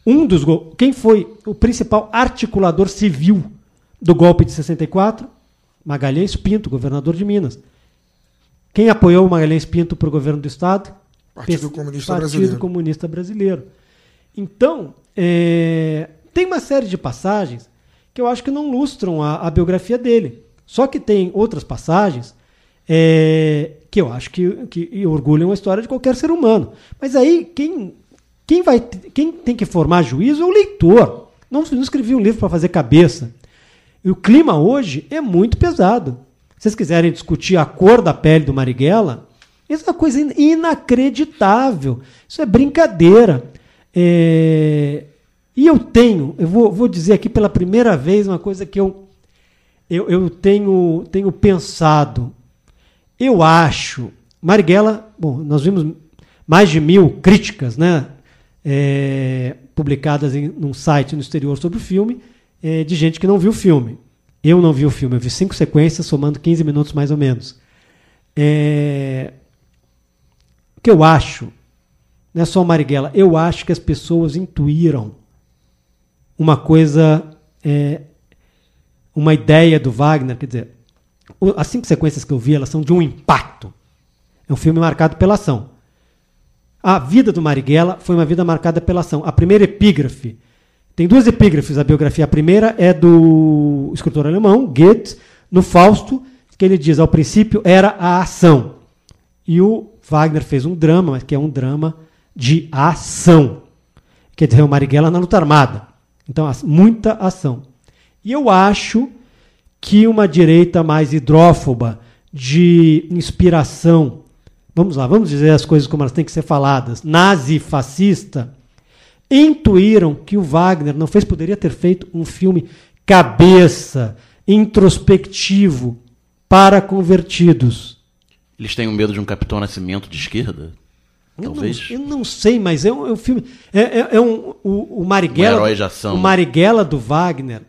Um dos gol- quem foi o principal articulador civil do golpe de 64? Magalhães Pinto, governador de Minas. Quem apoiou o Magalhães Pinto para o governo do estado? Partido Pes- Comunista Partido Brasileiro. Comunista Brasileiro. Então, é, tem uma série de passagens que eu acho que não lustram a, a biografia dele. Só que tem outras passagens é, que eu acho que, que orgulham a história de qualquer ser humano. Mas aí, quem, quem, vai, quem tem que formar juízo é o leitor. Não, não escrevi um livro para fazer cabeça. E o clima hoje é muito pesado. Se vocês quiserem discutir a cor da pele do Marighella, isso é uma coisa in- inacreditável. Isso é brincadeira. É, E eu tenho, eu vou, vou dizer aqui pela primeira vez uma coisa que eu, eu, eu tenho, tenho pensado. Eu acho. Marighella, bom, nós vimos mais de mil críticas, né? É, publicadas em num site no exterior sobre o filme, é, de gente que não viu o filme. Eu não vi o filme, eu vi cinco sequências, somando 15 minutos mais ou menos. É, o que eu acho, não é só Marighella, eu acho que as pessoas intuíram uma coisa, é, uma ideia do Wagner, quer dizer, as cinco sequências que eu vi, elas são de um impacto. É um filme marcado pela ação. A vida do Marighella foi uma vida marcada pela ação. A primeira epígrafe tem duas epígrafes da biografia. A primeira é do escritor alemão, Goethe, no Fausto, que ele diz: ao princípio era a ação. E o Wagner fez um drama, mas que é um drama de ação. Quer dizer, o Marighella na luta armada. Então, muita ação. E eu acho que uma direita mais hidrófoba, de inspiração, vamos lá, vamos dizer as coisas como elas têm que ser faladas, nazi-fascista, intuíram que o Wagner não fez, poderia ter feito um filme cabeça, introspectivo, para convertidos. Eles têm um medo de um Capitão Nascimento de esquerda? Eu Talvez. não, eu não sei, mas é um, é um filme. É, é- é um, o, o Marighella. Um herói de ação. O Marighella do Wagner,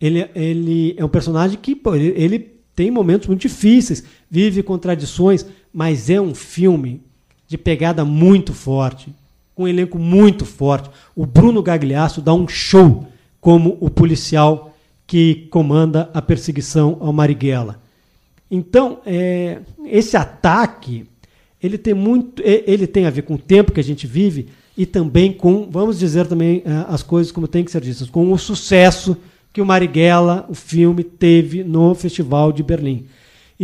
ele, ele é um personagem que pô, ele, ele tem momentos muito difíceis, vive contradições, mas é um filme de pegada muito forte, com um elenco muito forte. O Bruno Gagliasso dá um show como o policial que comanda a perseguição ao Marighella. Então, é, esse ataque, ele tem muito, e- ele tem a ver com o tempo que a gente vive e também com, vamos dizer também eh, as coisas como tem que ser ditas, com o sucesso que o Marighella, o filme, teve no Festival de Berlim.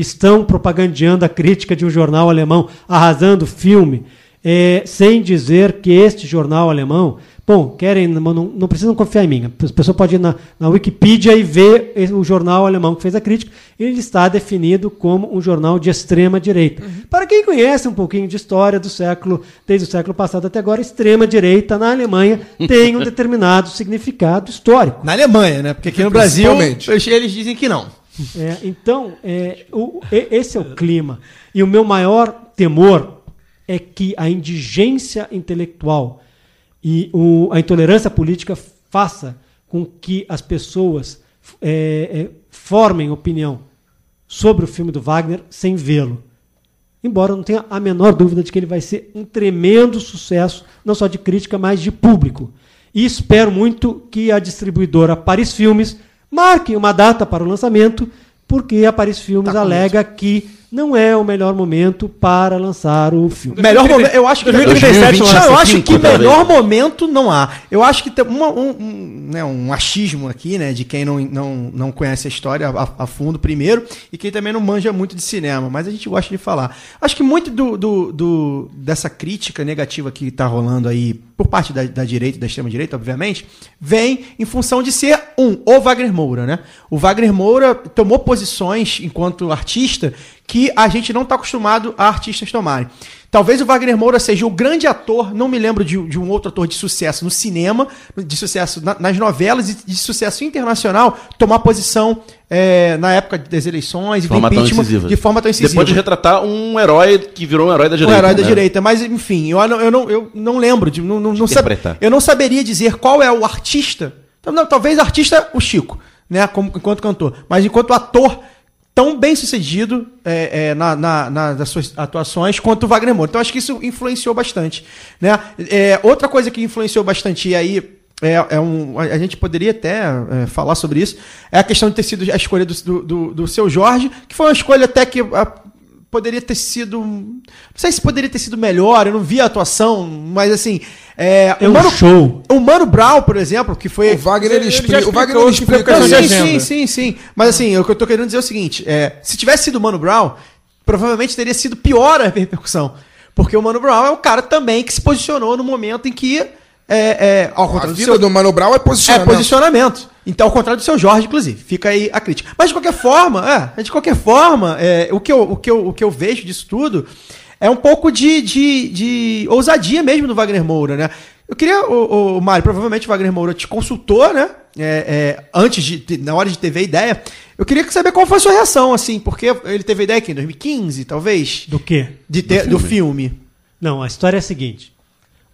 Estão propagandeando a crítica de um jornal alemão, arrasando o filme, eh, sem dizer que este jornal alemão, bom, querem, não, não- precisam confiar em mim, a pessoa pode ir na, na Wikipedia e ver o jornal alemão que fez a crítica, ele está definido como um jornal de extrema direita. Para quem conhece um pouquinho de história do século, desde o século passado até agora, extrema direita na Alemanha tem um determinado significado histórico. Na Alemanha, né? Porque aqui no Brasil eles dizem que não. É, então, é, o- esse é o clima. E o meu maior temor é que a indigência intelectual e o- a intolerância política faça com que as pessoas é, é, formem opinião sobre o filme do Wagner sem vê-lo. Embora eu não tenha a menor dúvida de que ele vai ser um tremendo sucesso, não só de crítica, mas de público. E espero muito que a distribuidora Paris Filmes marque uma data para o lançamento, porque a Paris Filmes alega que não é o melhor momento para lançar o filme. Melhor momento, eu acho que 2037 Não, eu acho que melhor momento não há. Eu acho que tem uma- um, um, né, um achismo aqui, né, de quem não, não, não conhece a história a, a fundo primeiro e quem também não manja muito de cinema, mas a gente gosta de falar. Acho que muito do, do, do- dessa crítica negativa que está rolando aí por parte da, da direita da extrema direita, obviamente, vem em função de ser um o Wagner Moura, né? O Wagner Moura tomou posições enquanto artista que a gente não está acostumado a artistas tomarem. Talvez o Wagner Moura seja o grande ator, não me lembro de, de um outro ator de sucesso no cinema, de sucesso na- nas novelas e de sucesso internacional, tomar posição é, na época das eleições e De forma de forma tão incisiva. Depois de retratar um herói que virou um herói da Um direita. herói da né? direita. Mas, enfim, eu não, eu não, eu não lembro, de, não, não, não sab- Interpretar. eu não saberia dizer qual é o artista. Não, talvez artista, o Chico, né, como, enquanto cantor. Mas enquanto ator, tão bem sucedido é, é, na, na, na- das suas atuações quanto o Wagner Moura. Então, acho que isso influenciou bastante. Né? É, outra coisa que influenciou bastante, e aí é, é um, a gente poderia até é, falar sobre isso, é a questão de ter sido a escolha do, do, do, seu Jorge, que foi uma escolha até que poderia ter sido. Não sei se poderia ter sido melhor, eu não vi a atuação, mas assim. É, É o um Mano, show. o Mano Brown, por exemplo, que foi. O Wagner, ele Ele explica, o Wagner ele explica Não, sim, agenda. sim, sim, sim. Mas assim, o que eu tô querendo dizer é o seguinte: é, se tivesse sido o Mano Brown, provavelmente teria sido pior a repercussão. Porque o Mano Brown é um cara também que se posicionou no momento em que. É, é, ao A contrário do vida seu, do Mano Brown é é posicionamento. posicionamento. Então, ao contrário do seu Jorge, inclusive. Fica aí a crítica. Mas de qualquer forma, é, de qualquer forma, é, o, que eu, o, que eu, o que eu vejo disso tudo é um pouco de, de, de ousadia mesmo do Wagner Moura, né? Eu queria, o, o Mário, provavelmente o Wagner Moura te consultou, né? É, é, antes de, de- na hora de ter a ideia. Eu queria saber qual foi a sua reação, assim, porque ele teve a ideia aqui em 2015, talvez, Do quê? de ter, do filme. Não, a história é a seguinte.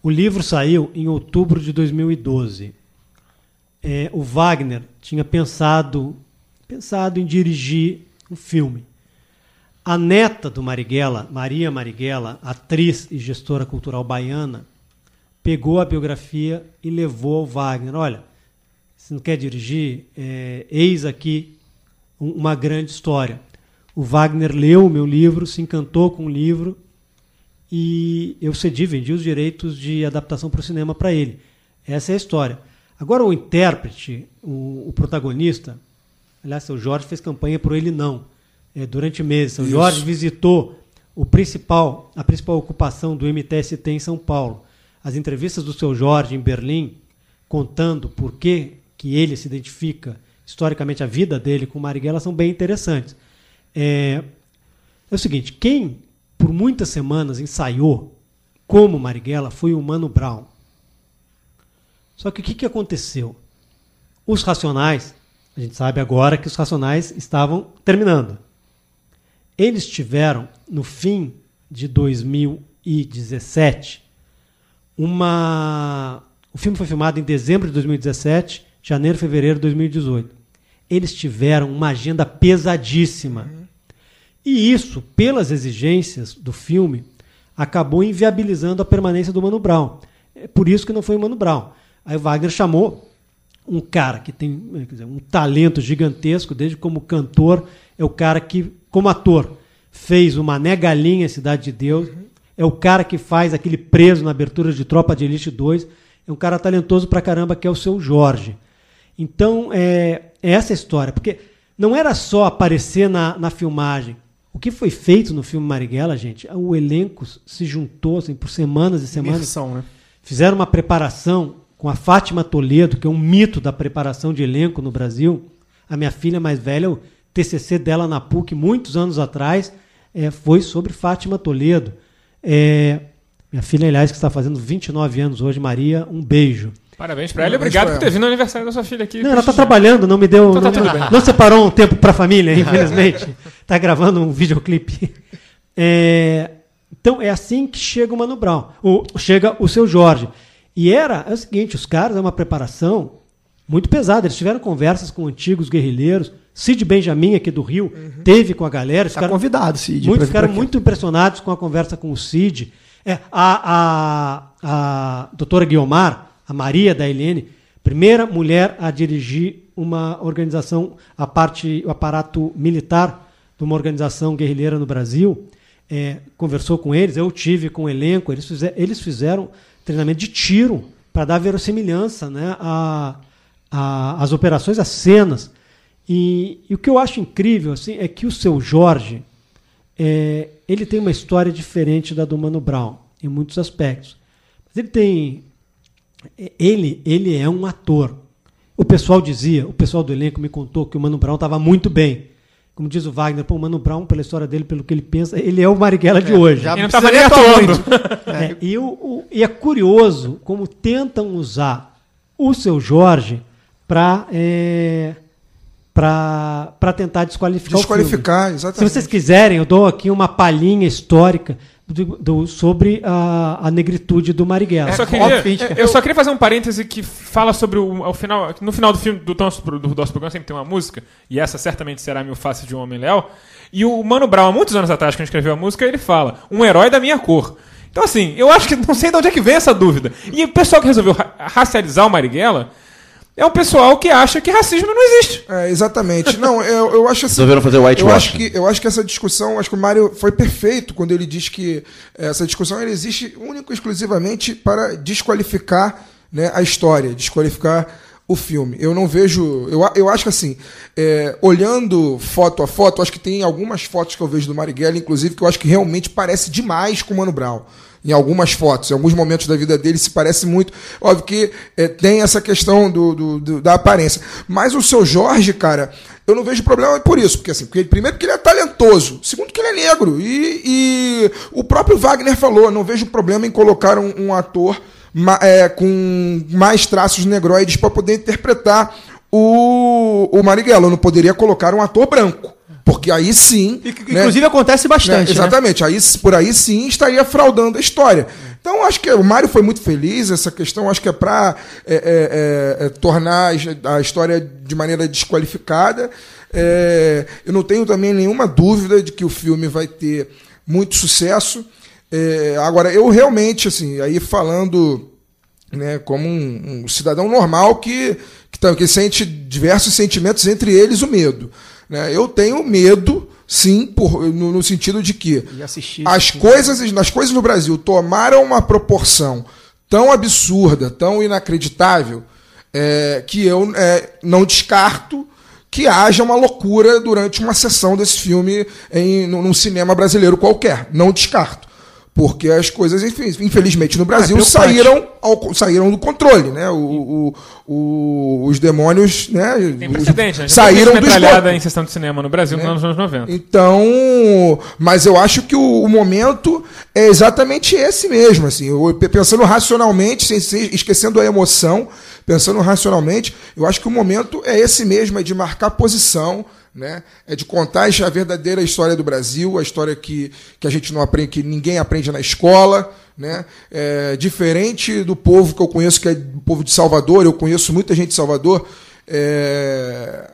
O livro saiu em outubro de 2012. É, o Wagner tinha pensado, pensado em dirigir um filme. A neta do Marighella, Maria Marighella, atriz e gestora cultural baiana, pegou a biografia e levou ao Wagner. Olha, você não quer dirigir? É, eis aqui um- uma grande história. O Wagner leu o meu livro, se encantou com o livro e eu cedi, vendi os direitos de adaptação para o cinema para ele. Essa é a história. Agora o intérprete, o, o protagonista, aliás, seu Jorge fez campanha por ele não. É, durante meses, seu Isso. Jorge visitou o principal, a principal ocupação do MTST em São Paulo. As entrevistas do seu Jorge em Berlim, contando por que, que ele se identifica historicamente a vida dele com Marighella, são bem interessantes. É, é o seguinte, quem por muitas semanas ensaiou como Marighella foi o Mano Brown. Só que o que, que aconteceu? Os Racionais, a gente sabe agora que os Racionais estavam terminando. Eles tiveram, no fim de 2017, uma. O filme foi filmado em dezembro de 2017, janeiro, fevereiro de 2018. Eles tiveram uma agenda pesadíssima. E isso, pelas exigências do filme, acabou inviabilizando a permanência do Mano Brown. É por isso que não foi o Mano Brown. Aí o Wagner chamou um cara que tem quer dizer, um talento gigantesco, desde como cantor, é o cara que, como ator, fez o Mané Galinha, Cidade de Deus, é o cara que faz aquele preso na abertura de Tropa de Elite 2, é um cara talentoso pra caramba que é o seu Jorge. Então, é, é essa história, porque não era só aparecer na, na filmagem. O que foi feito no filme Marighella, gente, o elenco se juntou assim, por semanas e semanas. Imersão, né? Fizeram uma preparação com a Fátima Toledo, que é um mito da preparação de elenco no Brasil. A minha filha mais velha, o TCC dela na PUC, muitos anos atrás, eh, foi sobre Fátima Toledo. Eh, minha filha, aliás, que está fazendo 29 anos hoje, Maria, um beijo. Parabéns pra ela e obrigado pra por ter vindo no aniversário da sua filha aqui. Não, ela está prestigiar. trabalhando, não me deu. Então tá não, tudo bem. não separou um tempo para a família, infelizmente. Está gravando um videoclipe. É, então é assim que chega o Mano Brown. O, chega o seu Jorge. E era é o seguinte: os caras é uma preparação muito pesada. Eles tiveram conversas com antigos guerrilheiros. Cid Benjamin, aqui do Rio, teve com a galera. Tá convidado, Cid, Muitos pra ficaram pra muito impressionados com a conversa com o Cid. É, a, a, a doutora Guiomar, a Maria da Helene, primeira mulher a dirigir uma organização, a parte, o aparato militar de uma organização guerrilheira no Brasil, é, conversou com eles, eu tive com o elenco, eles, fizer, eles fizeram treinamento de tiro para dar verossimilhança né, a, a, às operações, às cenas. E, e o que eu acho incrível assim, é que o seu Jorge, é, ele tem uma história diferente da do Mano Brown, em muitos aspectos. Mas ele tem. Ele, ele é um ator. O pessoal dizia, o pessoal do elenco me contou que o Mano Brown estava muito bem. Como diz o Wagner, pô, o Mano Brown, pela história dele, pelo que ele pensa, ele é o Marighella de hoje. já E não precisa tava nem atuando. É, e, o, o- e é curioso como tentam usar o seu Jorge para para tentar desqualificar, o Desqualificar, filme. exatamente. Se vocês quiserem, eu dou aqui uma palhinha histórica do- do- sobre a, a negritude do Marighella. Eu só, óbvio queria, gente- eu só queria fazer um parêntese que fala sobre o ao final. No final do filme do nosso, do nosso programa sempre tem uma música, e essa certamente será Mil Faces de um Homem Léo. E o Mano Brown, há muitos anos atrás, quando escreveu a música, ele fala: Um herói da minha cor. Então, assim, eu acho que não sei de onde é que vem essa dúvida. E o pessoal que resolveu ra- racializar o Marighella é um pessoal que acha que racismo não existe. É, exatamente. Não, eu, eu acho assim. Resolveram fazer eu whitewash. acho que Eu acho que essa discussão, acho que o Mário foi perfeito quando ele diz que essa discussão ela existe único e exclusivamente para desqualificar né, a história, desqualificar o filme. Eu não vejo. Eu, eu acho que assim, é, olhando foto a foto, acho que tem algumas fotos que eu vejo do Marighella, inclusive, que eu acho que realmente parece demais com o Mano Brown. Em algumas fotos, em alguns momentos da vida dele, se parece muito. Óbvio que é, tem essa questão do, do- do- da aparência. Mas o seu Jorge, cara, eu não vejo problema por isso. Porque, assim, porque, primeiro, porque ele é talentoso. Segundo, que ele é negro. E, e o próprio Wagner falou: não vejo problema em colocar um, um ator ma- é, com mais traços negroides para poder interpretar o, o Marighella. Eu não poderia colocar um ator branco. Porque aí sim. E né, Inclusive acontece bastante. né? né? Exatamente. Aí, por aí sim estaria fraudando a história. Então, acho que o Mário foi muito feliz. Essa questão acho que é para tornar a história de maneira desqualificada. É, eu não tenho também nenhuma dúvida de que o filme vai ter muito sucesso. É, agora, eu realmente, assim, aí falando né, como um, um cidadão normal que, que, tá- que sente diversos sentimentos, entre eles o medo. Né? Eu tenho medo, sim, por, no, no sentido de que assistir as coisas, as coisas no Brasil tomaram uma proporção tão absurda, tão inacreditável, é, que eu é, não descarto que haja uma loucura durante uma sessão desse filme em, num cinema brasileiro qualquer. Não descarto. Porque as coisas, infelizmente, no Brasil preocupante. saíram, ao- saíram do controle, né? O, o- o- os demônios, né? Tem os- precedente, né? Já saíram do metralhada em sessão de cinema no Brasil nos anos 90. Então, mas eu acho que o, o momento é exatamente esse mesmo, assim, eu, pensando racionalmente, sem ser, esquecendo a emoção, pensando racionalmente, eu acho que o momento é esse mesmo, é de marcar posição, né? É de contar a verdadeira história do Brasil, a história que, que a gente não aprende, que ninguém aprende na escola, né? É, diferente do povo que eu conheço, que é o povo de Salvador, eu conheço muita gente de Salvador. é,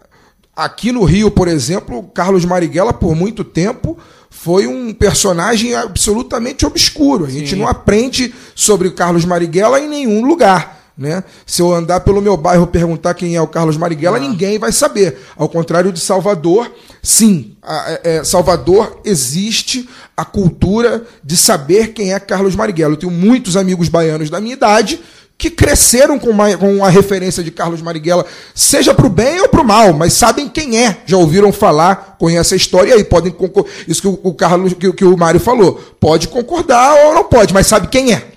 Aqui no Rio, por exemplo, Carlos Marighella, por muito tempo, foi um personagem absolutamente obscuro. A gente não aprende sobre Carlos Marighella em nenhum lugar. Né? Se eu andar pelo meu bairro e perguntar quem é o Carlos Marighella, ninguém vai saber. Ao contrário de Salvador, sim, a- é- é, Salvador existe a cultura de saber quem é Carlos Marighella. Eu tenho muitos amigos baianos da minha idade que cresceram com, uma, com a referência de Carlos Marighella, seja para o bem ou para o mal, mas sabem quem é, já ouviram falar, conhecem a história e aí podem concordar. Isso que o, o Carlos, que, que o Mário falou, pode concordar ou não pode, mas sabe quem é.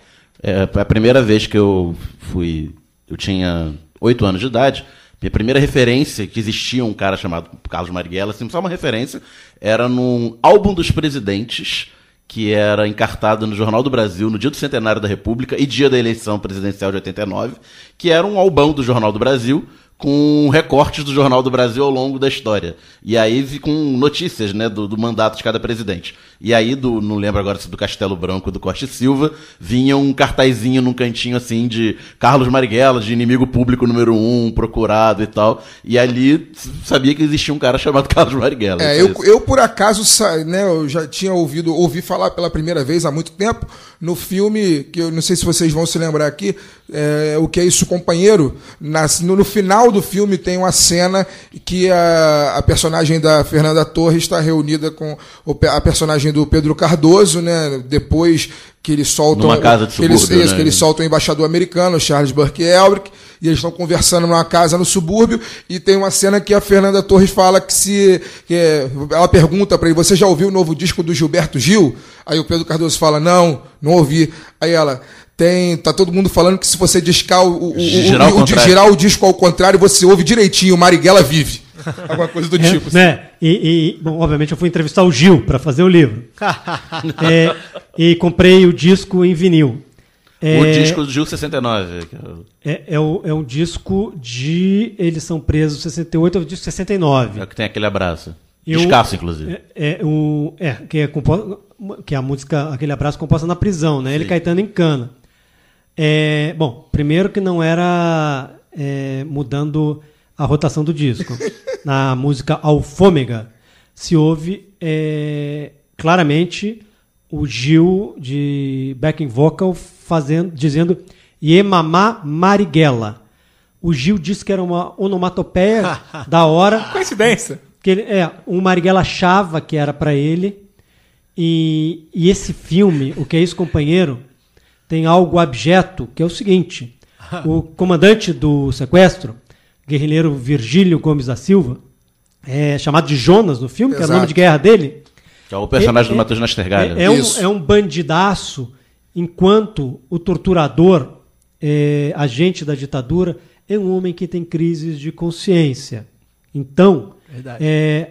É, a primeira vez que eu fui. Eu tinha oito anos de idade. Minha primeira referência que existia um cara chamado Carlos Marighella, assim, só uma referência, era num álbum dos presidentes, que era encartado no Jornal do Brasil no dia do centenário da República e dia da eleição presidencial de 89, que era um albão do Jornal do Brasil com recortes do Jornal do Brasil ao longo da história. E aí com notícias, né, do, do mandato de cada presidente. E aí, do, não lembro agora se do Castelo Branco do Costa e Silva, vinha um cartazinho num cantinho assim de Carlos Marighella, de inimigo público número um, procurado e tal. E ali sabia que existia um cara chamado Carlos Marighella. É, eu, eu por acaso, né, eu já tinha ouvido, ouvi falar pela primeira vez há muito tempo, no filme, que eu não sei se vocês vão se lembrar aqui, é, O Que É Isso, Companheiro, na- no, no final do filme tem uma cena que a, a personagem da Fernanda Torres está reunida com o a personagem do Pedro Cardoso, né, depois que eles soltam... Numa casa de que eles, subúrbio, isso, né? que eles soltam o embaixador americano, Charles Burke Elbrick, e eles estão conversando numa casa no subúrbio, e tem uma cena que a Fernanda Torres fala que se. que ela pergunta para ele: Você já ouviu o novo disco do Gilberto Gil? Aí o Pedro Cardoso fala: Não, não ouvi. Aí ela. Tem, tá todo mundo falando que se você discar o, o, o- Girar o- o- contrário." girar o disco ao contrário, você ouve direitinho, Marighella vive. Alguma coisa do É, tipo. né? E, e, bom, obviamente eu fui entrevistar o Gil para fazer o livro. É, e comprei o disco em vinil. É, O disco do Gil 69. que é o- é, é, o- é um disco de. Eles são presos 68, é o disco 69. É o que tem aquele abraço. Eu- Descasso, inclusive. É, é, o, é que, é compo- que é a música, aquele abraço composta na prisão, né? Ele e Caetano em cana. É, bom, primeiro que não era é, mudando a rotação do disco. na música Alfômega se ouve é, claramente o Gil de backing vocal fazendo, dizendo Iemamá Marighella. O Gil disse que era uma onomatopeia da hora. Coincidência. Que ele, é, o Marighella achava que era para ele. E, e esse filme, O Que É Isso, Companheiro, tem algo abjeto, que é o seguinte. O comandante do sequestro, guerrilheiro Virgílio Gomes da Silva, é chamado de Jonas no filme, que é o nome Exato. de guerra dele. Que é o personagem É- do Matheus Nastergalha. É, é um, é um bandidaço, enquanto o torturador, é, agente da ditadura, é um homem que tem crises de consciência. Então, é,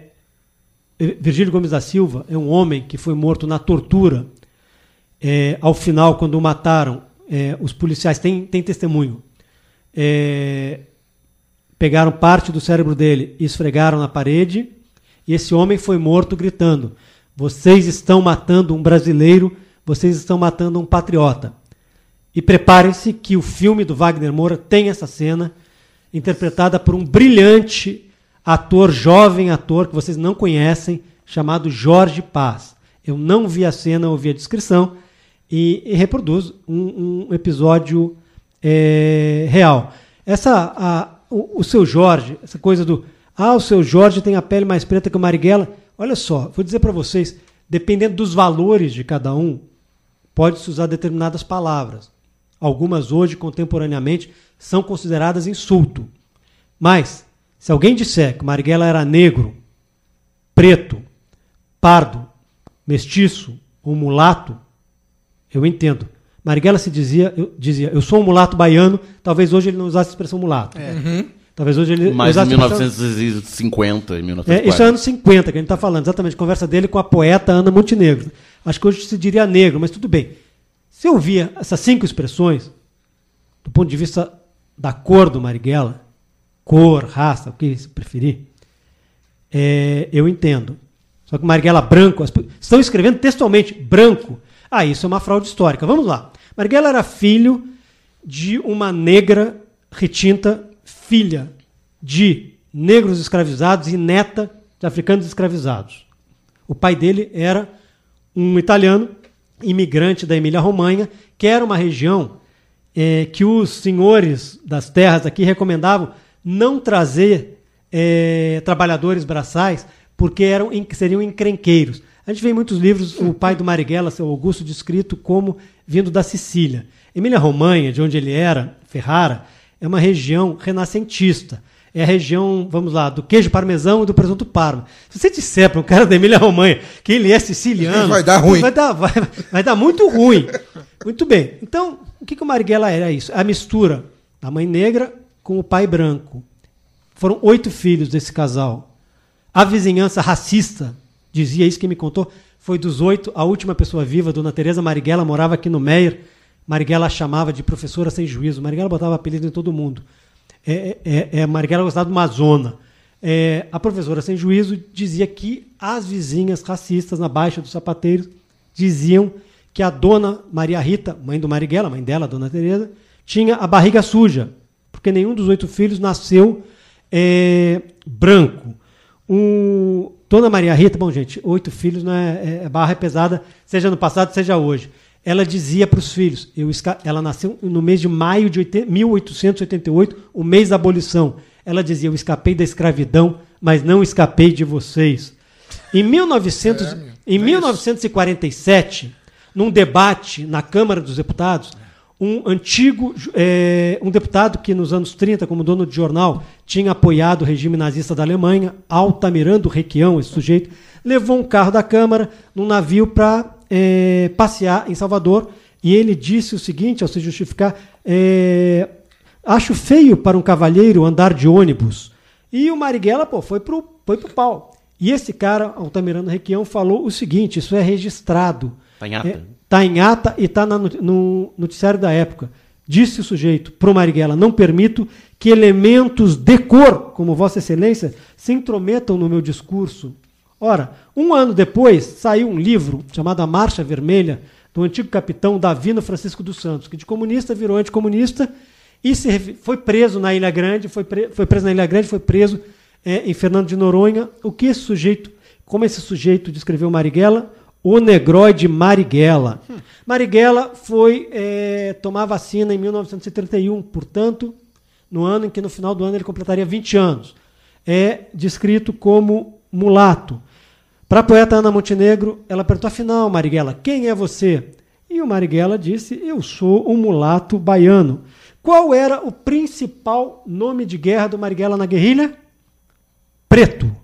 Virgílio Gomes da Silva é um homem que foi morto na tortura. É, ao final, quando o mataram, é, os policiais têm, têm testemunho. É, pegaram parte do cérebro dele e esfregaram na parede. E esse homem foi morto gritando: Vocês estão matando um brasileiro, vocês estão matando um patriota. E preparem-se que o filme do Wagner Moura tem essa cena, interpretada por um brilhante ator, jovem ator, que vocês não conhecem, chamado Jorge Paz. Eu não vi a cena, ouvi a descrição e, e reproduz um, um episódio é, real. Essa, a- o, o seu Jorge, essa coisa do ah, o seu Jorge tem a pele mais preta que o Marighella. Olha só, vou dizer para vocês, dependendo dos valores de cada um, pode-se usar determinadas palavras. algumas hoje, contemporaneamente, são consideradas insulto. Mas, se alguém disser que Marighella era negro, preto, pardo, mestiço ou mulato, eu entendo. Marighella se dizia, eu, dizia, eu sou um mulato baiano, talvez hoje ele não usasse a expressão mulato. Talvez hoje ele Mas em usasse a expressão- 1950, em é, 1940. isso é anos 50 que a gente está falando, exatamente. Conversa dele com a poeta Ana Montenegro. Acho que hoje se diria negro, mas tudo bem. Se eu via essas cinco expressões, do ponto de vista da cor do Marighella, cor, raça, o que se preferir, é, eu entendo. Só que Marighella branco, as estão escrevendo textualmente branco. Ah, isso é uma fraude histórica. Vamos lá. Marighella era filho de uma negra retinta, filha de negros escravizados e neta de africanos escravizados. O pai dele era um italiano, imigrante da Emília-Romanha, que era uma região eh, que os senhores das terras aqui recomendavam não trazer eh, trabalhadores braçais, porque eram, seriam encrenqueiros. A gente vê em muitos livros o pai do Marighella, seu Augusto, descrito como vindo da Sicília. Emília-Romanha, de onde ele era, Ferrara, é uma região renascentista. É a região, vamos lá, do queijo parmesão e do presunto parma. Se você disser para um cara da Emília-Romanha que ele é siciliano... Vai dar ruim. Vai dar, vai, vai dar muito ruim. Muito bem. Então, o que, que o Marighella era isso? A mistura da mãe negra com o pai branco. Foram oito filhos desse casal. A vizinhança racista, dizia isso que me contou, foi dos oito, a última pessoa viva, Dona Teresa Marighella, morava aqui no Meier. Marighella chamava de professora sem juízo. Marighella botava apelido em todo mundo. É, é, é, Marighella gostava de uma zona. É, a professora sem juízo dizia que as vizinhas racistas na Baixa dos Sapateiros diziam que a dona Maria Rita, mãe do Marighella, mãe dela, Dona Teresa, tinha a barriga suja, porque nenhum dos oito filhos nasceu é, branco. Um, Dona Maria Rita, bom, gente, oito filhos, né, é, barra é pesada, seja no passado, seja hoje. Ela dizia para os filhos, eu, ela nasceu no mês de maio de 80 1888, o mês da abolição. Ela dizia, eu escapei da escravidão, mas não escapei de vocês. Em, 1900, em 1947, num debate na Câmara dos Deputados, um antigo eh, um deputado que nos anos 30, como dono de jornal, tinha apoiado o regime nazista da Alemanha, Altamirando Requião, esse sujeito, levou um carro da Câmara num navio para passear em Salvador e ele disse o seguinte, ao se justificar, eh, acho feio para um cavalheiro andar de ônibus. E o Marighella, pô, foi pro, foi pro pau. E esse cara, Altamirano Requião, falou o seguinte: isso é registrado. Tá em ata. É, tá em ata e está no noticiário da época. Disse o sujeito pro Marighella: não permito que elementos de cor, como Vossa Excelência, se intrometam no meu discurso. Ora, um ano depois, saiu um livro chamado A Marcha Vermelha, do antigo capitão Davino Francisco dos Santos, que de comunista virou anticomunista e se foi preso na Ilha Grande, foi, pre- foi preso na Ilha Grande, foi preso eh, em Fernando de Noronha. O que esse sujeito, como esse sujeito descreveu Marighella? O negroide Marighella. Marighella foi eh, tomar vacina em 1931, portanto, no ano em que no final do ano ele completaria 20 anos. É descrito como mulato. Para a poeta Ana Montenegro, ela perguntou, afinal, Marighella, quem é você? E o Marighella disse, eu sou um mulato baiano. Qual era o principal nome de guerra do Marighella na guerrilha? Preto.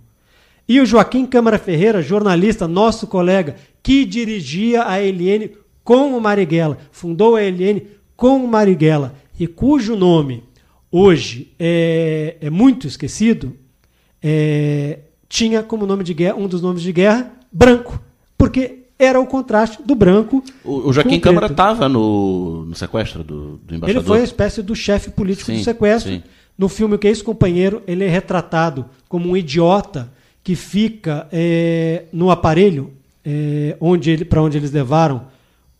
E o Joaquim Câmara Ferreira, jornalista, nosso colega, que dirigia a ELN com o Marighella, fundou a ELN com o Marighella, e cujo nome hoje é, é muito esquecido, é, tinha como nome de guerra, um dos nomes de guerra, branco, porque era o contraste do branco. O, o Joaquim Câmara estava no, no sequestro do, do embaixador. Ele foi a espécie do chefe político Sim, do sequestro. sim. No filme O Que é Isso, Companheiro, ele é retratado como um idiota que fica eh, no aparelho eh, onde ele, para onde eles levaram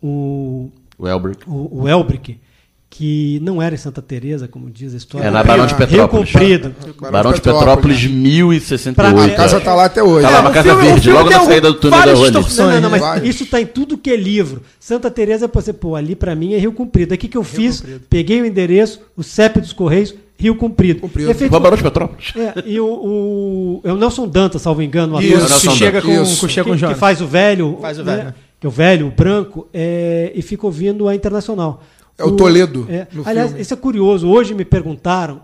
o, O Elbrick. o, o Elbrick, que não era em Santa Teresa, como diz a história. É na Barão de Rio Petrópolis. Comprido. Barão de Petrópolis, 1068. Pra- A casa tá lá até hoje. Tá lá na o Casa filme- o Verde, logo tem na saída do túnel da distorções. ali. Não, não, mas isso tá em tudo que é livro. Santa Teresa, você, pô, ali pra mim é Rio Comprido. Aqui que eu fiz, peguei o endereço, o CEP dos Correios, Rio Comprido. Comprido. Efeito- Rua Barão de Petrópolis. é, e o, o, é o Nelson Dantas, salvo engano, o Isso, ator Nelson que chega com, Isso. com, chega com o que, que faz o velho, Faz o né, velho. que é o velho, o branco, é, e fica ouvindo a Internacional. É o Toledo, é. no aliás, filme. isso é curioso. Hoje me perguntaram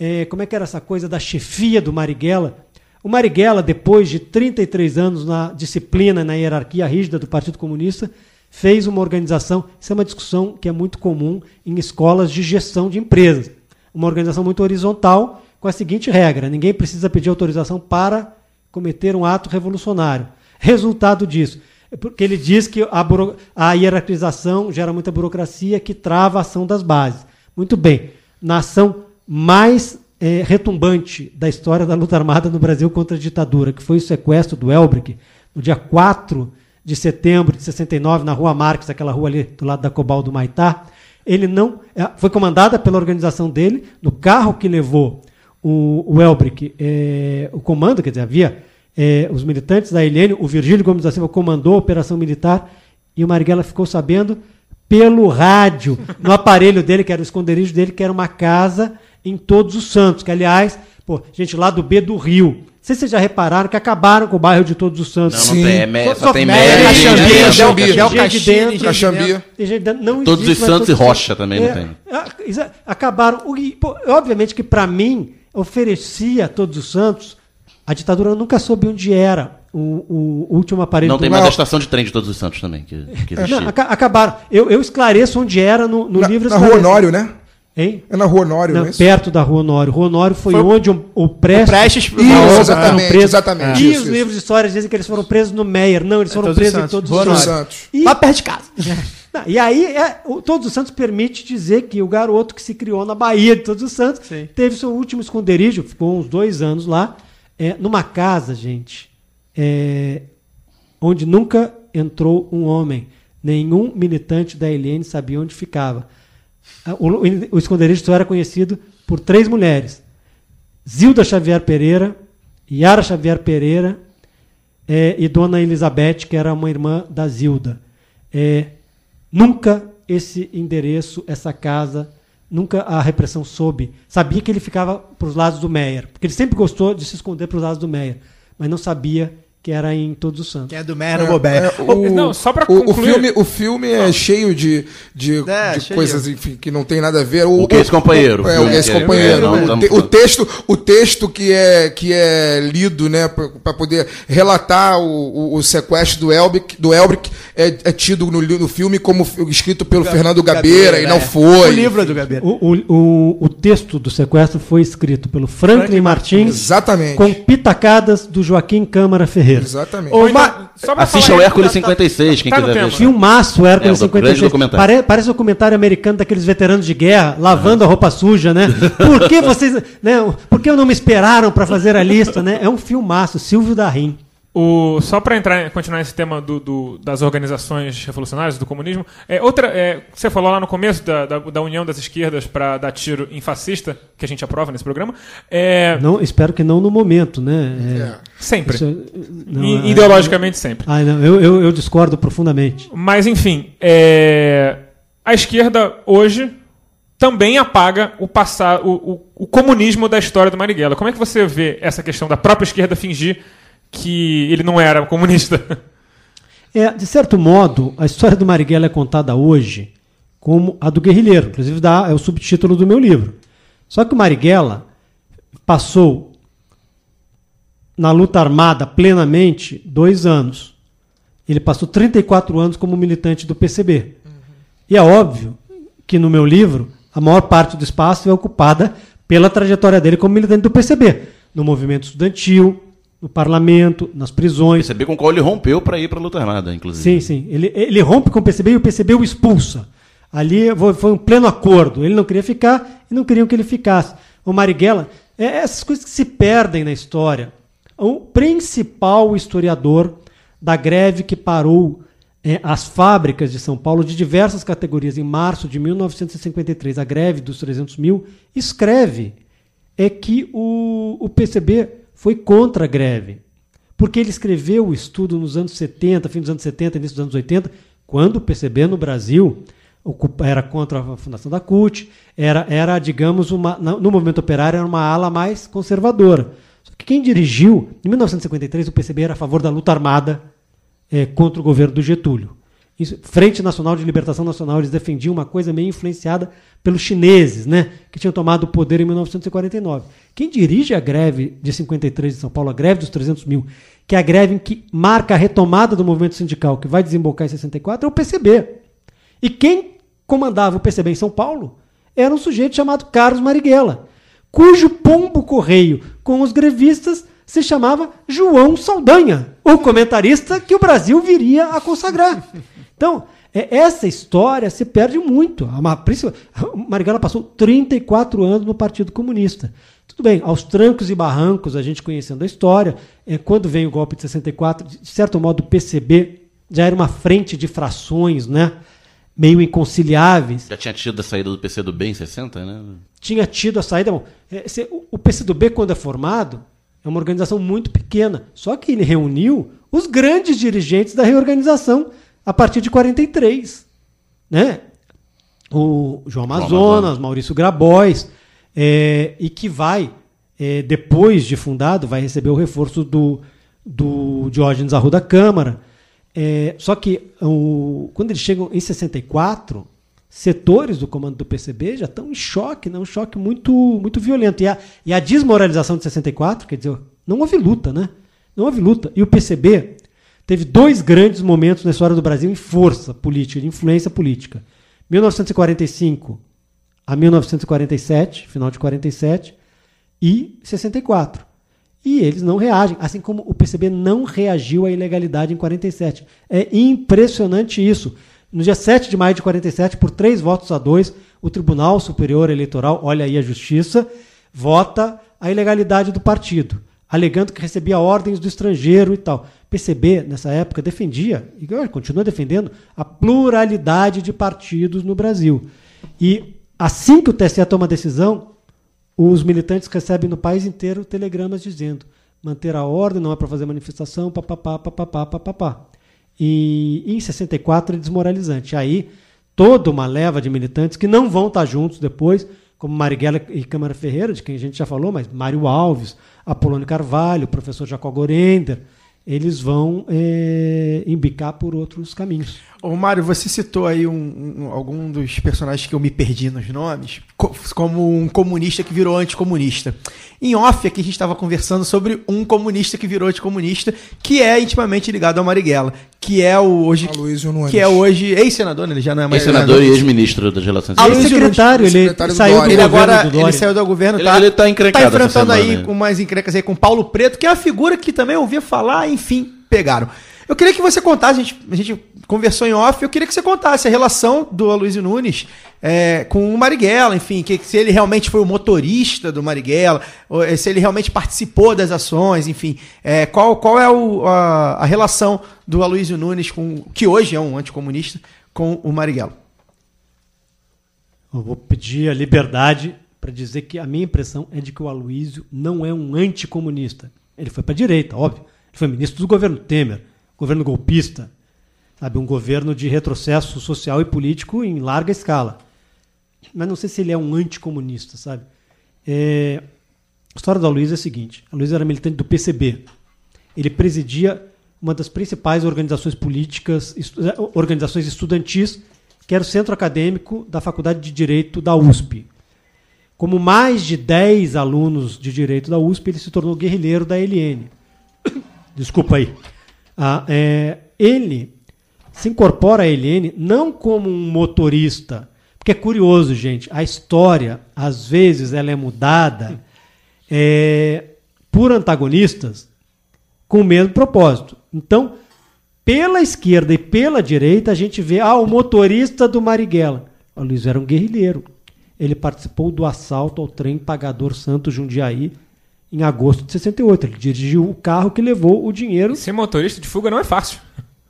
é, como é que era essa coisa da chefia do Marighella. O Marighella, depois de 33 anos na disciplina, na hierarquia rígida do Partido Comunista, fez uma organização. Isso é uma discussão que é muito comum em escolas de gestão de empresas. Uma organização muito horizontal, com a seguinte regra: ninguém precisa pedir autorização para cometer um ato revolucionário. Resultado disso. é Porque ele diz que a, buro- a hierarquização gera muita burocracia que trava a ação das bases. Muito bem. Na ação mais eh, retumbante da história da luta armada no Brasil contra a ditadura, que foi o sequestro do Elbrick, no dia 4 de setembro de 69, na Rua Marques, aquela rua ali do lado da Cobal do Maitá, ele não eh, foi comandada pela organização dele, no carro que levou o, o Elbrick, eh, o comando, quer dizer, havia eh, os militantes da Helene, o Virgílio Gomes da Silva comandou a operação militar e o Marighella ficou sabendo pelo rádio, no aparelho dele, que era o esconderijo dele, que era uma casa em Todos os Santos, que aliás, pô, gente lá do B do Rio. Sei se vocês já repararam que acabaram com o bairro de Todos os Santos. Não, não tem. É Só- só, só tem Mérida, média. Caxambi, Caxambi. Del Gente de Caxini, dentro, gente de Caxambi. dentro. Tem gente dentro- não Todos existe os Santos e Rocha também não tem. É- Acabaram. O- e, pô, obviamente que para mim oferecia Todos os Santos. A ditadura nunca soube onde era o, o último aparelho Não do tem mais a estação de trem de Todos os Santos também, que, que existia. Não, aca- acabaram. Eu, eu esclareço onde era no, no Na, livro. na Rua. Honório, né? Hein? É na Rua Honório, não, Não, é isso? perto da Rua Honório. Rua Honório foi, Foi- onde o, o Prestes, Prestes- e Isso, exatamente, foram presos. exatamente, E isso, os isso. livros de histórias dizem que eles foram presos no Meyer. Não, eles foram Todos os presos em Santos. todos Rua os. Santos. E, Lá perto de casa. Não, e aí, é, o Todos os Santos permite dizer que o garoto que se criou na Bahia de Todos os Santos Sim. teve seu último esconderijo, ficou uns dois anos lá, é, numa casa, gente, é, onde nunca entrou um homem. Nenhum militante da Helene sabia onde ficava. Ah, O, o esconderijo só era conhecido por três mulheres: Zilda Xavier Pereira, Yara Xavier Pereira é, e Dona Elizabeth, que era uma irmã da Zilda. É, nunca esse endereço, essa casa, nunca a repressão soube. Sabia que ele ficava para os lados do Meyer, porque ele sempre gostou de se esconder para os lados do Meyer, mas não sabia que era em Todos os Santos. Quem é do Mer, no Bobé. É, o, Não, só pra o, o concluir- filme, o filme é cheio de, de, É, de cheio. coisas enfim, que não tem nada a ver. O, O ex-companheiro, É, o o filme ex-companheiro. que- é, não, o, não- te- o texto, o texto que, é, que é lido né, para poder relatar o, o, o sequestro do Elbrick, do Elbrick é, é tido no, no filme como escrito pelo Fernando Gabeira, e não é. foi. O livro é do Gabeira. O, o, o, o texto do sequestro foi escrito pelo Franklin, Franklin Martins, Exatamente. com pitacadas do Joaquim Câmara Ferreira. Exatamente. Ô, Então, Ma- só pra Assista aí- Hércules tá- tá- 56, quem tá quiser ver. Filmaço, Hércules É, o grande 56. documentário. Pare, parece um documentário americano daqueles veteranos de guerra, lavando a roupa suja, né? Por que vocês. Né, por que não me esperaram para fazer a lista, né? É um filmaço, Silvio Darim. O, só para entrar, continuar esse tema do, do- das organizações revolucionárias, do comunismo, é, outra, é, você falou lá no começo da, da, da união das esquerdas para dar tiro em fascista, que a gente aprova nesse programa, é, Não, espero que não no momento, né? É, sempre. isso é- não, I- é- ideologicamente sempre. Ah, não, eu, eu, eu discordo profundamente. Mas, enfim, é, a esquerda hoje também apaga o, passar, o, o, o comunismo da história do Marighella. Como é que você vê essa questão da própria esquerda fingir que ele não era comunista? É, de certo modo, a história do Marighella é contada hoje como a do guerrilheiro. Inclusive, dá, é o subtítulo do meu livro. Só que o Marighella passou na luta armada plenamente dois anos. Ele passou 34 anos como militante do PCB. E é óbvio que no meu livro, a maior parte do espaço é ocupada pela trajetória dele como militante do PCB. No movimento estudantil, no parlamento, nas prisões. Perceber com qual ele rompeu para ir para a luta armada, inclusive. Sim, sim. Ele, ele rompe com o PCB e o PCB o expulsa. Ali foi foi um pleno acordo. Ele não queria ficar e não queriam que ele ficasse. O Marighella, é essas coisas que se perdem na história. O principal historiador da greve que parou é, as fábricas de São Paulo de diversas categorias em março de 1953, a greve dos 300 mil, escreve é que o, o PCB foi contra a greve. Porque ele escreveu o estudo nos anos 70, fim dos anos 70, início dos anos 80, quando o PCB no Brasil era contra a fundação da CUT, era, era digamos, uma, no movimento operário, era uma ala mais conservadora. Só que quem dirigiu, em 1953, o PCB era a favor da luta armada eh, contra o governo do Getúlio. Frente Nacional de Libertação Nacional, eles defendiam uma coisa meio influenciada pelos chineses, né, que tinham tomado o poder em 1949. Quem dirige a greve de 53 de São Paulo, a greve dos 300 mil, que é a greve em que marca a retomada do movimento sindical, que vai desembocar em 64, é o PCB. E quem comandava o PCB em São Paulo era um sujeito chamado Carlos Marighella, cujo pombo correio com os grevistas se chamava João Saldanha, o comentarista que o Brasil viria a consagrar. Então, é, essa história se perde muito. A Marighella passou 34 anos no Partido Comunista. Tudo bem, aos trancos e barrancos, a gente conhecendo a história, é, quando vem o golpe de 64, de certo modo o PCB já era uma frente de frações, né? meio inconciliáveis Já tinha tido a saída do PC do B em 60, né? tinha tido a saída. Bom, é, o PCdoB, quando é formado, é uma organização muito pequena. Só que ele reuniu os grandes dirigentes da reorganização a partir de 43. Né? O João Amazonas, Amazonas. Maurício Grabois, é, e que vai, é, depois de fundado, vai receber o reforço do, do Diógenes Arruda Câmara. É, só que o- quando eles chegam em 64, setores do comando do PCB já estão em choque, né? um choque muito, muito violento. E a, e a desmoralização de 64, quer dizer, não houve luta, né? Não houve luta. E o PCB teve dois grandes momentos na história do Brasil em força política, de influência política. 1945 a 1947, final de 47, e 64. E eles não reagem, assim como o PCB não reagiu à ilegalidade em 47. É impressionante isso. No dia 7 de maio de 47, por três votos a dois, o Tribunal Superior Eleitoral, olha aí a justiça, vota a ilegalidade do partido, alegando que recebia ordens do estrangeiro e tal. PCB, nessa época, defendia, e continua defendendo, a pluralidade de partidos no Brasil. E assim que o TSE toma a decisão, os militantes recebem no país inteiro telegramas dizendo manter a ordem, não é para fazer manifestação, papapá, papapá, papapá. E em 64 é desmoralizante. Aí toda uma leva de militantes que não vão estar juntos depois, como Marighella e Câmara Ferreira, de quem a gente já falou, mas Mário Alves, Apolônio Carvalho, professor Jacó Gorender, eles vão eh, embicar por outros caminhos. Ô Mário, você citou aí um, um- algum dos personagens que eu me perdi nos nomes, co- como um comunista que virou anticomunista. Em off aqui a gente estava conversando sobre um comunista que virou anticomunista, que é intimamente ligado ao Marighella, que é o hoje Aloysio Nunes. que é hoje ex-senador, né? ele já não é mais Ex-senador e ex-ministro das Relações Ah, Aloysio secretário, ele secretário do saiu do Dória. Ele agora do ele saiu do governo, Ele- ele tá encrencado tá enfrentando essa aí semana, com né? umas encrencas aí com Paulo Preto, que é uma figura que também eu ouvia falar, enfim, pegaram. Eu queria que você contasse, a gente, a gente conversou em off, eu queria que você contasse a relação do Aloysio Nunes é, com o Marighella, enfim, que, se ele realmente foi o motorista do Marighella, eh, se ele realmente participou das ações, enfim, é, qual, qual é o- a, a relação do Aloysio Nunes, com, que hoje é um anticomunista, com o Marighella. Eu vou pedir a liberdade para dizer que a minha impressão é de que o Aloysio não é um anticomunista. Ele foi para a direita, óbvio. Ele foi ministro do governo Temer, governo golpista, sabe, um governo de retrocesso social e político em larga escala. Mas não sei se ele é um anticomunista, sabe? É, A história do Aloysio é a seguinte: o Aloysio era militante do PCB. Ele presidia uma das principais organizações políticas, estu- eh, organizações estudantis, que era o centro acadêmico da Faculdade de Direito da USP. Como mais de 10 alunos de direito da USP, ele se tornou guerrilheiro da LN. Desculpa aí. Ah, é, ele se incorpora à LN não como um motorista, porque é curioso, gente, a história, às vezes, ela é mudada é, por antagonistas com o mesmo propósito. Então, pela esquerda e pela direita, a gente vê ah, o motorista do Marighella. O Luiz era um guerrilheiro. Ele participou do assalto ao trem Pagador Santo Jundiaí em agosto de 68. Ele dirigiu o carro que levou o dinheiro. Ser motorista de fuga não é fácil.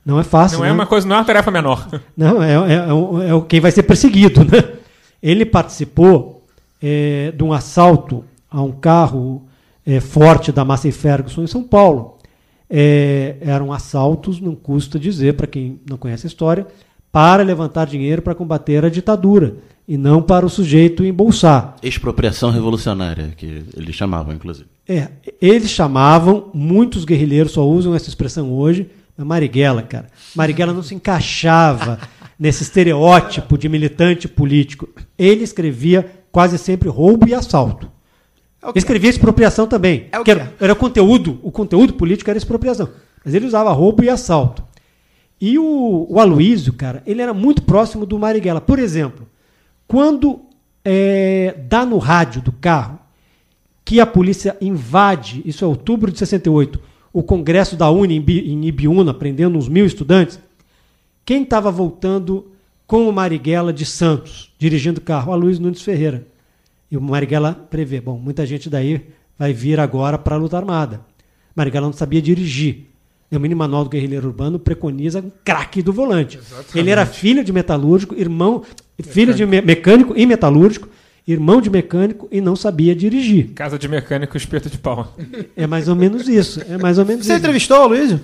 Não é fácil. Não é né? uma coisa, não é uma tarefa menor. Não, é, é, é, o- é quem vai ser perseguido, né? Ele participou é, de um assalto a um carro é, forte da Massey Ferguson em São Paulo. É, eram assaltos, não custa dizer, para quem não conhece a história, para levantar dinheiro para combater a ditadura e não para o sujeito embolsar. Expropriação revolucionária, que eles chamavam, inclusive. É, eles chamavam, muitos guerrilheiros só usam essa expressão hoje, A Marighella, cara. Marighella não se encaixava nesse estereótipo de militante político. Ele escrevia quase sempre roubo e assalto. É? Escrevia expropriação também. É o que era, era conteúdo, o conteúdo político era expropriação. Mas ele usava roubo e assalto. E o, o Aloysio, cara, ele era muito próximo do Marighella. Por exemplo, quando é, dá no rádio do carro que a polícia invade, isso é outubro de 68, o congresso da Uni em Bi- em Ibiúna, prendendo uns mil estudantes, quem estava voltando com o Marighella de Santos, dirigindo o carro? A Luiz Nunes Ferreira. E o Marighella prevê, bom, muita gente daí vai vir agora para a luta armada. Marighella não sabia dirigir. E O mini manual do guerrilheiro urbano preconiza um craque do volante. Ele era filho de metalúrgico, irmão, filho de me- mecânico e metalúrgico, irmão de mecânico e não sabia dirigir. Casa de mecânico, espeto de pau. É mais ou menos isso. É mais ou menos Você isso. entrevistou o Aloysio?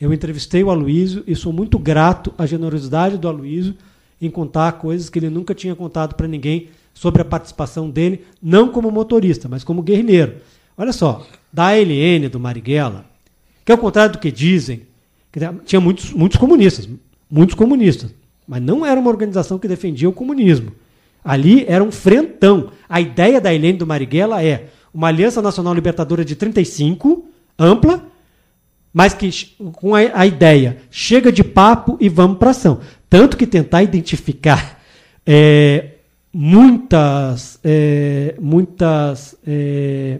Eu entrevistei o Aloysio e sou muito grato à generosidade do Aloysio em contar coisas que ele nunca tinha contado para ninguém sobre a participação dele, não como motorista, mas como guerrilheiro. Olha só, da ALN do Marighella, que ao contrário do que dizem, que tinha muitos, muitos comunistas, muitos comunistas, mas não era uma organização que defendia o comunismo. Ali era um frentão. A ideia da ALN do Marighella é uma Aliança Nacional Libertadora de 35, ampla, mas que com a, a ideia chega de papo e vamos para ação. Tanto que tentar identificar é, muitas, é, muitas é,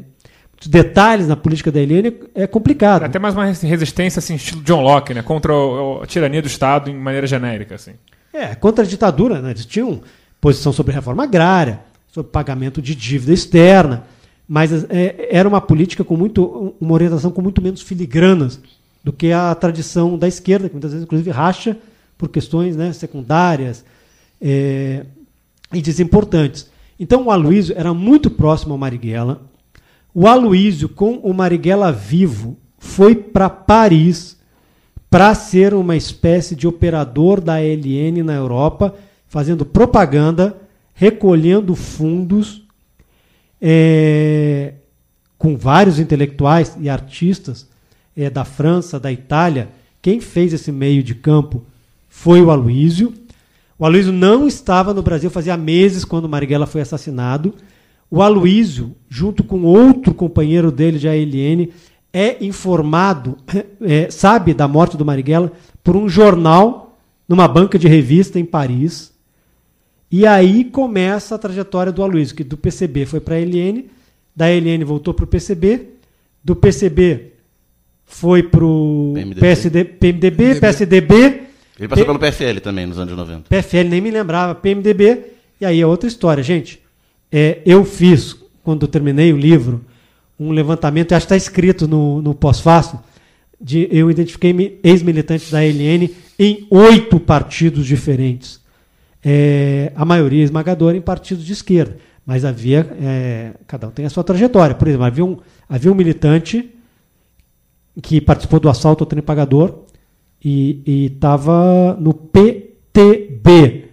muitos detalhes na política da Helene é complicado. Até mais uma res- resistência, assim, estilo John Locke, né? Contra o- a tirania do Estado em maneira genérica, assim. É, contra a ditadura, né? eles tinham posição sobre reforma agrária, sobre pagamento de dívida externa, mas é, era uma política com muito, uma orientação com muito menos filigranas do que a tradição da esquerda, que muitas vezes, inclusive, racha por questões né, secundárias é, e desimportantes. Então, o Aloysio era muito próximo ao Marighella. O Aloysio, com o Marighella vivo, foi para Paris para ser uma espécie de operador da ALN na Europa, fazendo propaganda, recolhendo fundos, é, com vários intelectuais e artistas é, da França, da Itália. Quem fez esse meio de campo foi o Aloysio. O Aloysio não estava no Brasil fazia meses quando Marighella foi assassinado. O Aloysio, junto com outro companheiro dele de ALN, é informado, é, sabe da morte do Marighella por um jornal numa banca de revista em Paris. E aí começa a trajetória do Aloysio, que do PCB foi para a LN, da LN voltou para o PCB, do PCB foi para o PMDB. PSD, PMDB. PSDB, Ele passou Pe- pelo PFL também nos anos 90. PFL nem me lembrava, PMDB, e aí é outra história, gente. É, eu fiz, quando eu terminei o livro, um levantamento, acho que está escrito no, no pós-fácil, de, eu identifiquei mi- ex-militantes da LN em oito partidos diferentes. É, a maioria esmagadora em partidos de esquerda. Mas havia. é, cada um tem a sua trajetória. Por exemplo, havia um, havia um militante que participou do assalto ao trem pagador e estava no PTB.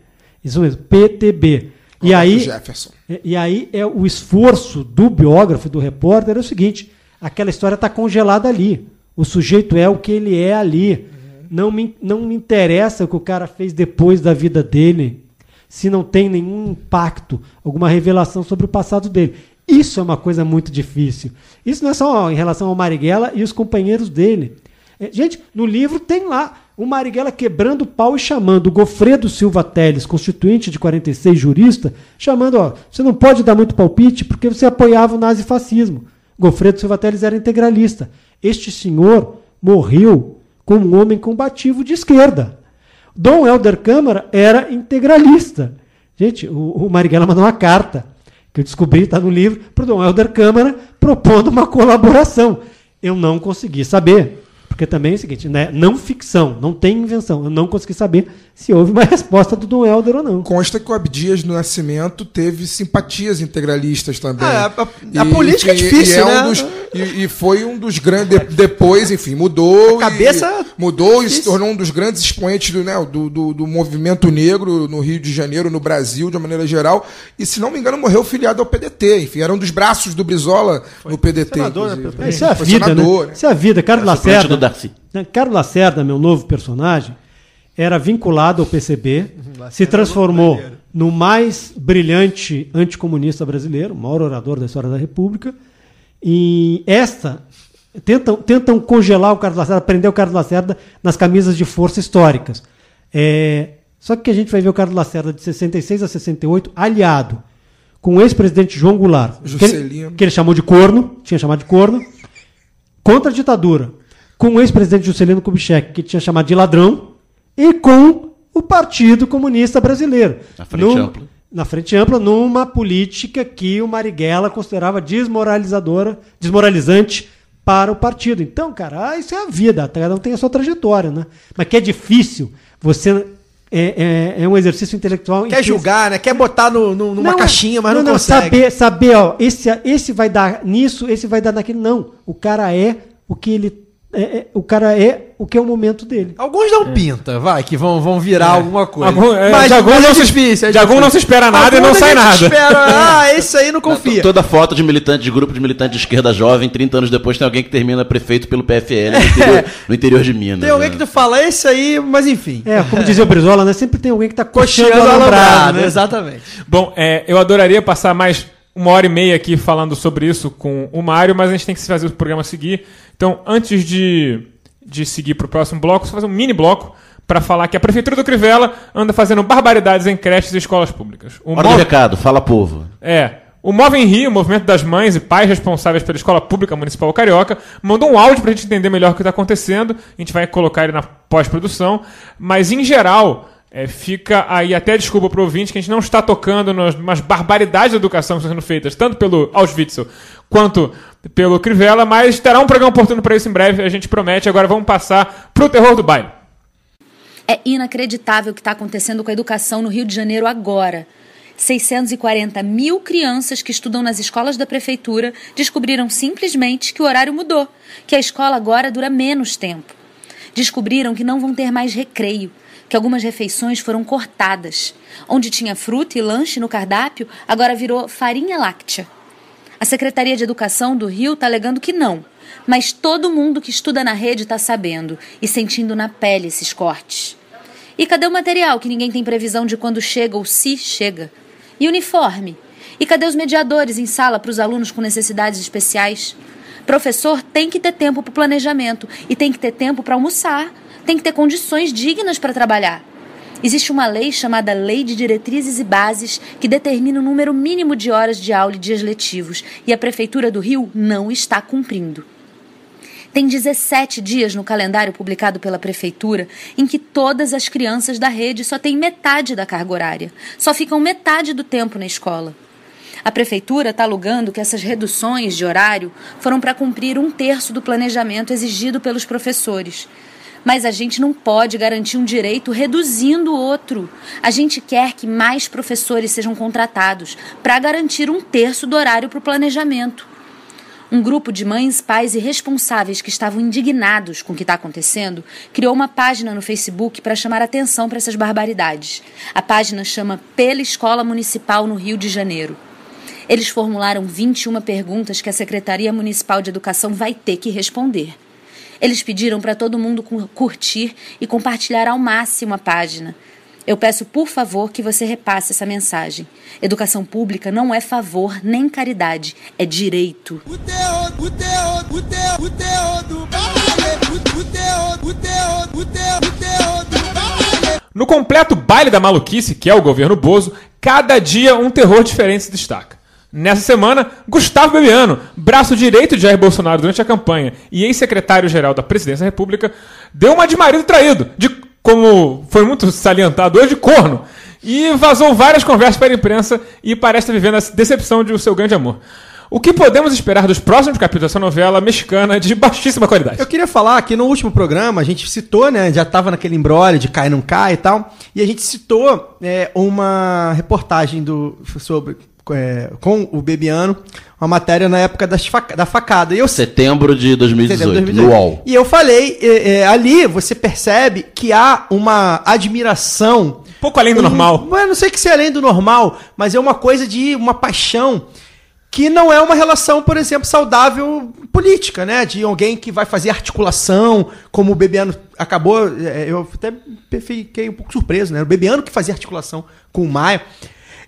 Isso mesmo, PTB. E aí, Jefferson. e- e aí é o esforço do biógrafo, do repórter, é o seguinte: aquela história está congelada ali. O sujeito é o que ele é ali. Não, me, não me interessa o que o cara fez depois da vida dele, se não tem nenhum impacto, alguma revelação sobre o passado dele. Isso é uma coisa muito difícil. Isso não é só em relação ao Marighella e os companheiros dele. É, gente, no livro tem lá o Marighella quebrando o pau e chamando o Gofredo Silva Teles, constituinte de 46, jurista, chamando, ó, você não pode dar muito palpite porque você apoiava o nazifascismo. Gofredo Silva Teles era integralista. Este senhor morreu como um homem combativo de esquerda. Dom Helder Câmara era integralista. Gente, o, o Marighella mandou uma carta, que eu descobri, está no livro, para o Dom Helder Câmara, propondo uma colaboração. Eu não consegui saber, porque também é o seguinte, né, não ficção, não tem invenção. Eu não consegui saber se houve uma resposta do Dom Helder ou não. Consta que o Abdias do Nascimento teve simpatias integralistas também. Ah, a- a política é difícil, e é né? Um dos, e, e foi um dos grandes. de- depois, enfim, mudou. A cabeça e, mudou e se difícil. tornou um dos grandes expoentes do, né, do, do, do movimento negro no Rio de Janeiro, no Brasil, de uma maneira geral. E, se não me engano, morreu filiado ao PDT. Enfim, era um dos braços do Brizola no PDT. senador, né, pelo Isso é a Foi vida, senador, né? Isso é a vida. Carlos do Lacerda. Darcy. Né, Carlos Lacerda, meu novo personagem, era vinculado ao PCB, se transformou no mais brilhante anticomunista brasileiro, o maior orador da história da República. E esta tentam, tentam congelar o Carlos Lacerda, prender o Carlos Lacerda nas camisas de força históricas. É, só que a gente vai ver o Carlos Lacerda de 66 a 68 aliado com o ex-presidente João Goulart, que ele, que ele chamou de corno, tinha chamado de corno, contra a ditadura, com o ex-presidente Juscelino Kubitschek, que tinha chamado de ladrão, e com o Partido Comunista Brasileiro. Na frente ampla. Na frente ampla, numa política que o Marighella considerava desmoralizadora, desmoralizante para o partido. Então, cara, ah, isso é a vida, cada um tem a sua trajetória, né? Mas que é difícil, você... É, é, é um exercício intelectual. em Quer que- julgar, né? Quer botar no, no- numa não, caixinha, mas não, consegue. Saber, saber, ó, esse, esse vai dar nisso, esse vai dar naquele. Não. O cara é o que ele. É- é- o cara é o que é o momento dele. Alguns não pinta, vai, que vão, vão virar alguma coisa. Algum- é, mas de alguns mas não é se- difícil. é de alguns difícil. não se espera nada e não sai a nada. Espera, ah, esse aí não confia. to- Toda foto de militante, de grupo de militante de esquerda jovem, 30 anos depois tem alguém que termina prefeito pelo PFL no interior, no interior de Minas. Tem alguém né? que tu fala, esse aí, mas enfim. É, como dizia o Brizola, né? Sempre tem alguém que tá coxando o o alambrado, alambrado, né? exatamente. Bom, é, eu adoraria passar mais uma hora e meia aqui falando sobre isso com o Mário, mas a gente tem que fazer o programa seguir. Então, antes de, de seguir para o próximo bloco, só fazer um mini bloco para falar que a Prefeitura do Crivella anda fazendo barbaridades em creches e escolas públicas. O Hora do Mov- recado, fala povo. É. O Move em Rio, o movimento das mães e pais responsáveis pela Escola Pública Municipal Carioca, mandou um áudio pra gente entender melhor o que está acontecendo. A gente vai colocar ele na pós-produção. Mas, em geral, é, fica aí até desculpa pro ouvinte que a gente não está tocando nas umas barbaridades da educação que estão sendo feitas, tanto pelo Auschwitz quanto pelo Crivella, mas terá um programa oportuno para isso em breve, a gente promete. Agora vamos passar pro terror do baile. É inacreditável o que está acontecendo com a educação no Rio de Janeiro agora. 640 mil crianças que estudam nas escolas da prefeitura descobriram simplesmente que o horário mudou, que a escola agora dura menos tempo. Descobriram que não vão ter mais recreio, que algumas refeições foram cortadas. Onde tinha fruta e lanche no cardápio, agora virou farinha láctea. A Secretaria de Educação do Rio está alegando que não, mas todo mundo que estuda na rede está sabendo e sentindo na pele esses cortes. E cadê o material que ninguém tem previsão de quando chega ou se chega? E uniforme? E cadê os mediadores em sala para os alunos com necessidades especiais? Professor tem que ter tempo para o planejamento e tem que ter tempo para almoçar, tem que ter condições dignas para trabalhar. Existe uma lei chamada Lei de Diretrizes e Bases que determina o número mínimo de horas de aula e dias letivos, e a Prefeitura do Rio não está cumprindo. Tem 17 dias no calendário publicado pela Prefeitura em que todas as crianças da rede só têm metade da carga horária, só ficam metade do tempo na escola. A Prefeitura está alugando que essas reduções de horário foram para cumprir um terço do planejamento exigido pelos professores. Mas a gente não pode garantir um direito reduzindo o outro. A gente quer que mais professores sejam contratados para garantir um terço do horário para o planejamento. Um grupo de mães, pais e responsáveis que estavam indignados com o que está acontecendo criou uma página no Facebook para chamar atenção para essas barbaridades. A página chama Pela Escola Municipal no Rio de Janeiro. Eles formularam 21 perguntas que a Secretaria Municipal de Educação vai ter que responder. Eles pediram para todo mundo cu- curtir e compartilhar ao máximo a página. Eu peço, por favor, que você repasse essa mensagem. Educação pública não é favor nem caridade, é direito. O terror, o terror, o terror, o terror do baile. O, o terror, o terror, o terror, o terror do baile. No completo baile da maluquice, que é o governo Bozo, cada dia um terror diferente se destaca. Nessa semana, Gustavo Bebiano, braço direito de Jair Bolsonaro durante a campanha e ex-secretário-geral da Presidência da República, deu uma de marido traído, de como foi muito salientado hoje, de corno, e vazou várias conversas para a imprensa e parece estar vivendo a decepção de seu grande amor. O que podemos esperar dos próximos capítulos dessa novela mexicana de baixíssima qualidade? Eu queria falar que no último programa a gente citou, né? Já tava naquele embrólio de cai não cai e tal. E a gente citou é, uma reportagem do, sobre, é, com o Bebiano, uma matéria na época das faca- da facada. E eu Setembro de 2018, Setembro de no 2018. UOL. E eu falei, é, é, ali você percebe que há uma admiração. Um pouco além do um- normal. Eu não sei que se é além do normal, mas é uma coisa de uma paixão que não é uma relação, por exemplo, saudável política, né? De alguém que vai fazer articulação, como o Bebiano acabou. é, Eu até fiquei um pouco surpreso, né? O Bebiano que fazia articulação com o Maia.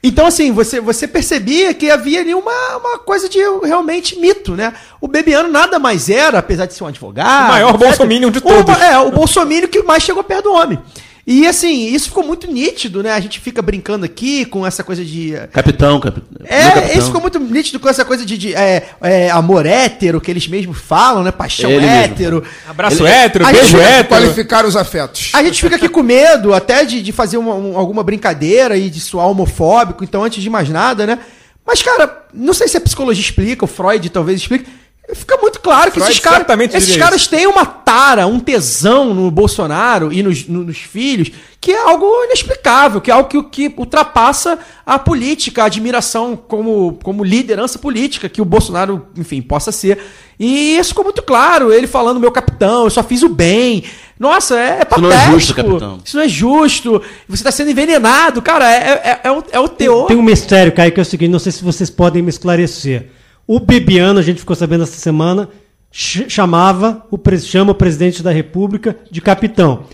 Então, assim, você, você percebia que havia ali uma, uma coisa de realmente mito, né? O Bebiano nada mais era, apesar de ser um advogado. O maior etc. bolsominion de O- todos. é, o bolsominion que mais chegou perto do homem. E assim, isso ficou muito nítido, né? A gente fica brincando aqui com essa coisa de. Capitão, capitão. É, isso ficou muito nítido com essa coisa de, de, é, é, amor hétero, que eles mesmos falam, né? Paixão Ele mesmo. hétero. Abraço Ele- hétero, beijo hétero. Qualificar os afetos. A gente fica aqui com medo até de, de fazer uma- um- alguma brincadeira e de soar homofóbico, então antes de mais nada, né? Mas, cara, não sei se a psicologia explica, o Freud talvez explique. Fica muito claro que Freud esses caras, certamente esses caras têm uma tara, um tesão no Bolsonaro e nos, no- nos filhos, que é algo inexplicável, que é algo que, que ultrapassa a política, a admiração como, como liderança política que o Bolsonaro, enfim, possa ser. E isso ficou muito claro, ele falando, meu capitão, eu só fiz o bem. Nossa, é, é Isso não é patético. justo, capitão. Isso não é justo. Você está sendo envenenado. Cara, é, é, é o, é o teor. Tem um mistério, Caio, que é o seguinte, não sei se vocês podem me esclarecer. O Bebiano, a gente ficou sabendo essa semana, ch- chamava, o, chama o presidente da República de capitão.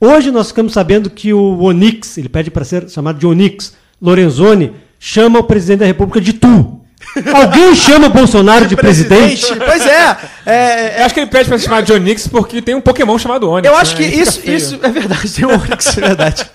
Hoje nós ficamos sabendo que o Onix, ele pede para ser chamado de Onix, Lorenzoni, chama o presidente da República de tu. Alguém chama o Bolsonaro de presidente? Pois é. é, Eu acho que ele pede pra se chamar de Onix porque tem um Pokémon chamado Onix. Eu acho né? que isso, isso é verdade, tem um Onix, é verdade.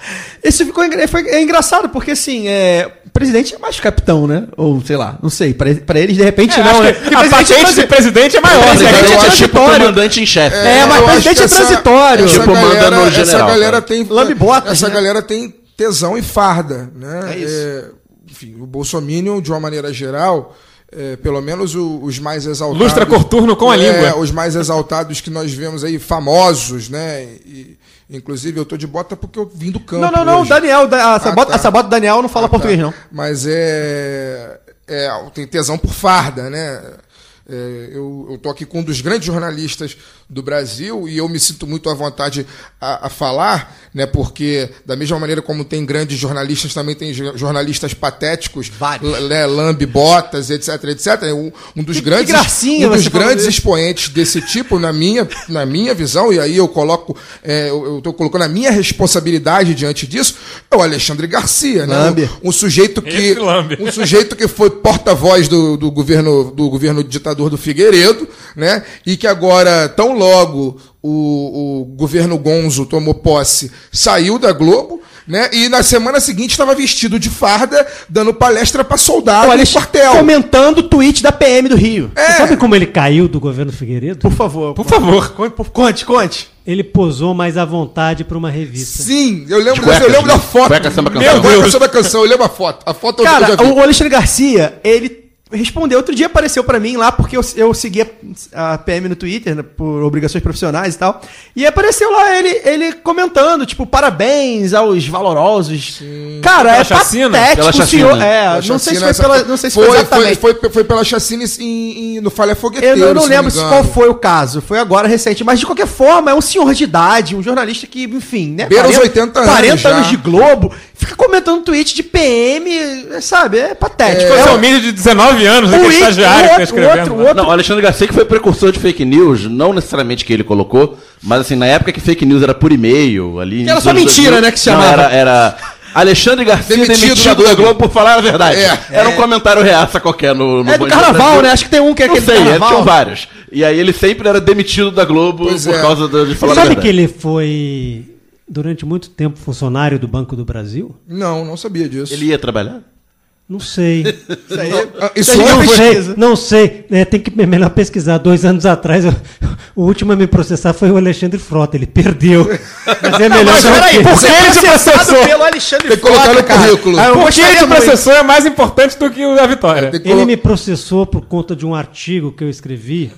Isso ficou foi, é engraçado, porque assim, é, presidente é mais capitão, né? Ou sei lá, não sei. Pra, pra eles, de repente, É, não. né? que Porque a presidente patente transi- de presidente é maior. O né? presidente Presidente é é tipo comandante em chefe. É, mas eu acho presidente que é essa- transitório. Essa Tipo, galera, manda no essa general, galera cara. tem. Lambe botas, essa né? galera tem tesão e farda, né? É isso. É, enfim, o Bolsominion, de uma maneira geral. é, pelo menos o- os mais exaltados. Lustra Coturno com a É, língua. Os mais exaltados que nós vemos aí, famosos, né? E, inclusive, eu tô de bota porque eu vim do campo. Não, não, não, hoje. Daniel, da- essa, Ah, tá. essa bota do Daniel não fala Ah, português, tá. não. Mas é, é. Tem tesão por farda, né? É, eu, eu tô aqui com um dos grandes jornalistas do Brasil e eu me sinto muito à vontade a, a falar, né? Porque, da mesma maneira como tem grandes jornalistas, também tem jo- jornalistas patéticos, né, lambe botas, etc, etc. Um, um dos Que- que grandes, gracinha um dos grandes expoentes desse tipo, na minha, na minha visão, e aí eu coloco, é, eu estou colocando a minha responsabilidade diante disso, é o Alexandre Garcia, né? Um, um sujeito que um sujeito que foi porta-voz do, do governo do governo ditador do Figueiredo, né? E que agora tão logo o, o governo Gonzo tomou posse, saiu da Globo, né? E na semana seguinte estava vestido de farda, dando palestra para soldado Olha, no quartel. comentando o tweet da PM do Rio. É. Você sabe como ele caiu do governo Figueiredo? Por favor. Por favor. Conte, conte, conte. Ele posou mais à vontade para uma revista. Sim, eu lembro, dessa- eu lembro da foto. Cueca, samba, Meu canção. Deus, samba canção, eu lembro a foto. A foto eu- eu já Cara, vi. o Alexandre Garcia, ele respondeu. Outro dia apareceu pra mim lá, porque eu, eu seguia a PM no Twitter, né, por obrigações profissionais e tal. E apareceu lá ele, ele comentando, tipo, parabéns aos valorosos. Cara, Pela é chacina? patético Pela o chacina. senhor. É, não sei se foi pela. Não sei se foi, exatamente. Foi, foi, foi pela chacina em, em- no Falha Eu Fogueteiro. não, eu não se lembro engano. qual foi o caso. Foi agora recente. Mas de qualquer forma, é um senhor de idade, um jornalista que, enfim, né? Beira os 80 anos 40 já. anos de Globo. Fica comentando tweet de PM, sabe? É patético. É É um menino de 19 anos, o aquele estagiário que tá o outro- escrevendo. outro- né? outro- Não, o Alexandre Garcia que foi precursor de fake news, não necessariamente que ele colocou, mas assim, na época que fake news era por e-mail, ali... Que era só mentira, né, que se Não, chamava. era, era Alexandre Garcia Demitido demitido, da Globo. Por falar a verdade. É, era é. um comentário reaça qualquer no, no É do carnaval, né? Acho que tem um que é Não aquele sei, carnaval. tinham vários. E aí ele sempre era demitido da Globo Pois por é. causa de, de falar Você a sabe verdade. que ele foi, durante muito tempo, funcionário do Banco do Brasil? Não, não sabia disso. Ele ia trabalhar? Não sei. Isso aí. Ah, Isso aí é não Não sei, não sei. É, tem que é melhor pesquisar. Dois anos atrás, eu- o último a me processar foi o Alexandre Frota. Ele perdeu. Mas é melhor Mas peraí, por que é ele processou? pelo Alexandre Tem que colocar Frota, no cara. currículo. Ah, Por que muito. processor é mais importante do que o da vitória? Ele me processou por conta de um artigo que eu escrevi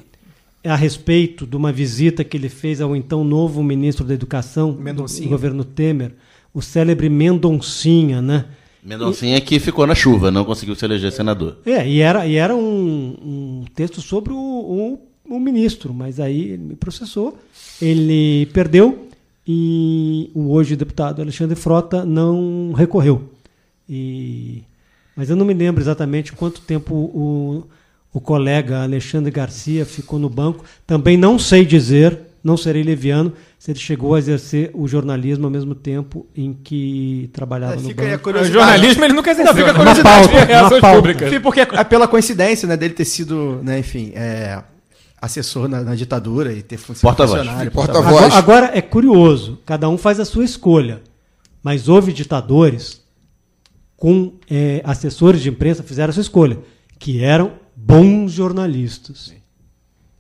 a respeito de uma visita que ele fez ao então novo ministro da Educação do governo Temer, o célebre Mendoncinha, né? Mendoncinha que ficou na chuva, não conseguiu se eleger senador. É, e era, e era um, um texto sobre o, o, o ministro, mas aí ele me processou, ele perdeu e o hoje deputado Alexandre Frota não recorreu. E Mas eu não me lembro exatamente quanto tempo o, o colega Alexandre Garcia ficou no banco. Também não sei dizer, não serei leviano, se ele chegou a exercer o jornalismo ao mesmo tempo em que trabalhava no aí a banco. O jornalismo ele nunca exerceu. Não, fica a curiosidade. Uma pauta, uma pauta. públicas. Enfim, porque é pela coincidência, né, dele ter sido, né, enfim, é, assessor na, na ditadura e ter Porta-voz. funcionário, Porta-voz. Agora, agora é curioso, cada um faz a sua escolha. Mas houve ditadores com eh, assessores de imprensa fizeram a sua escolha, que eram bons jornalistas.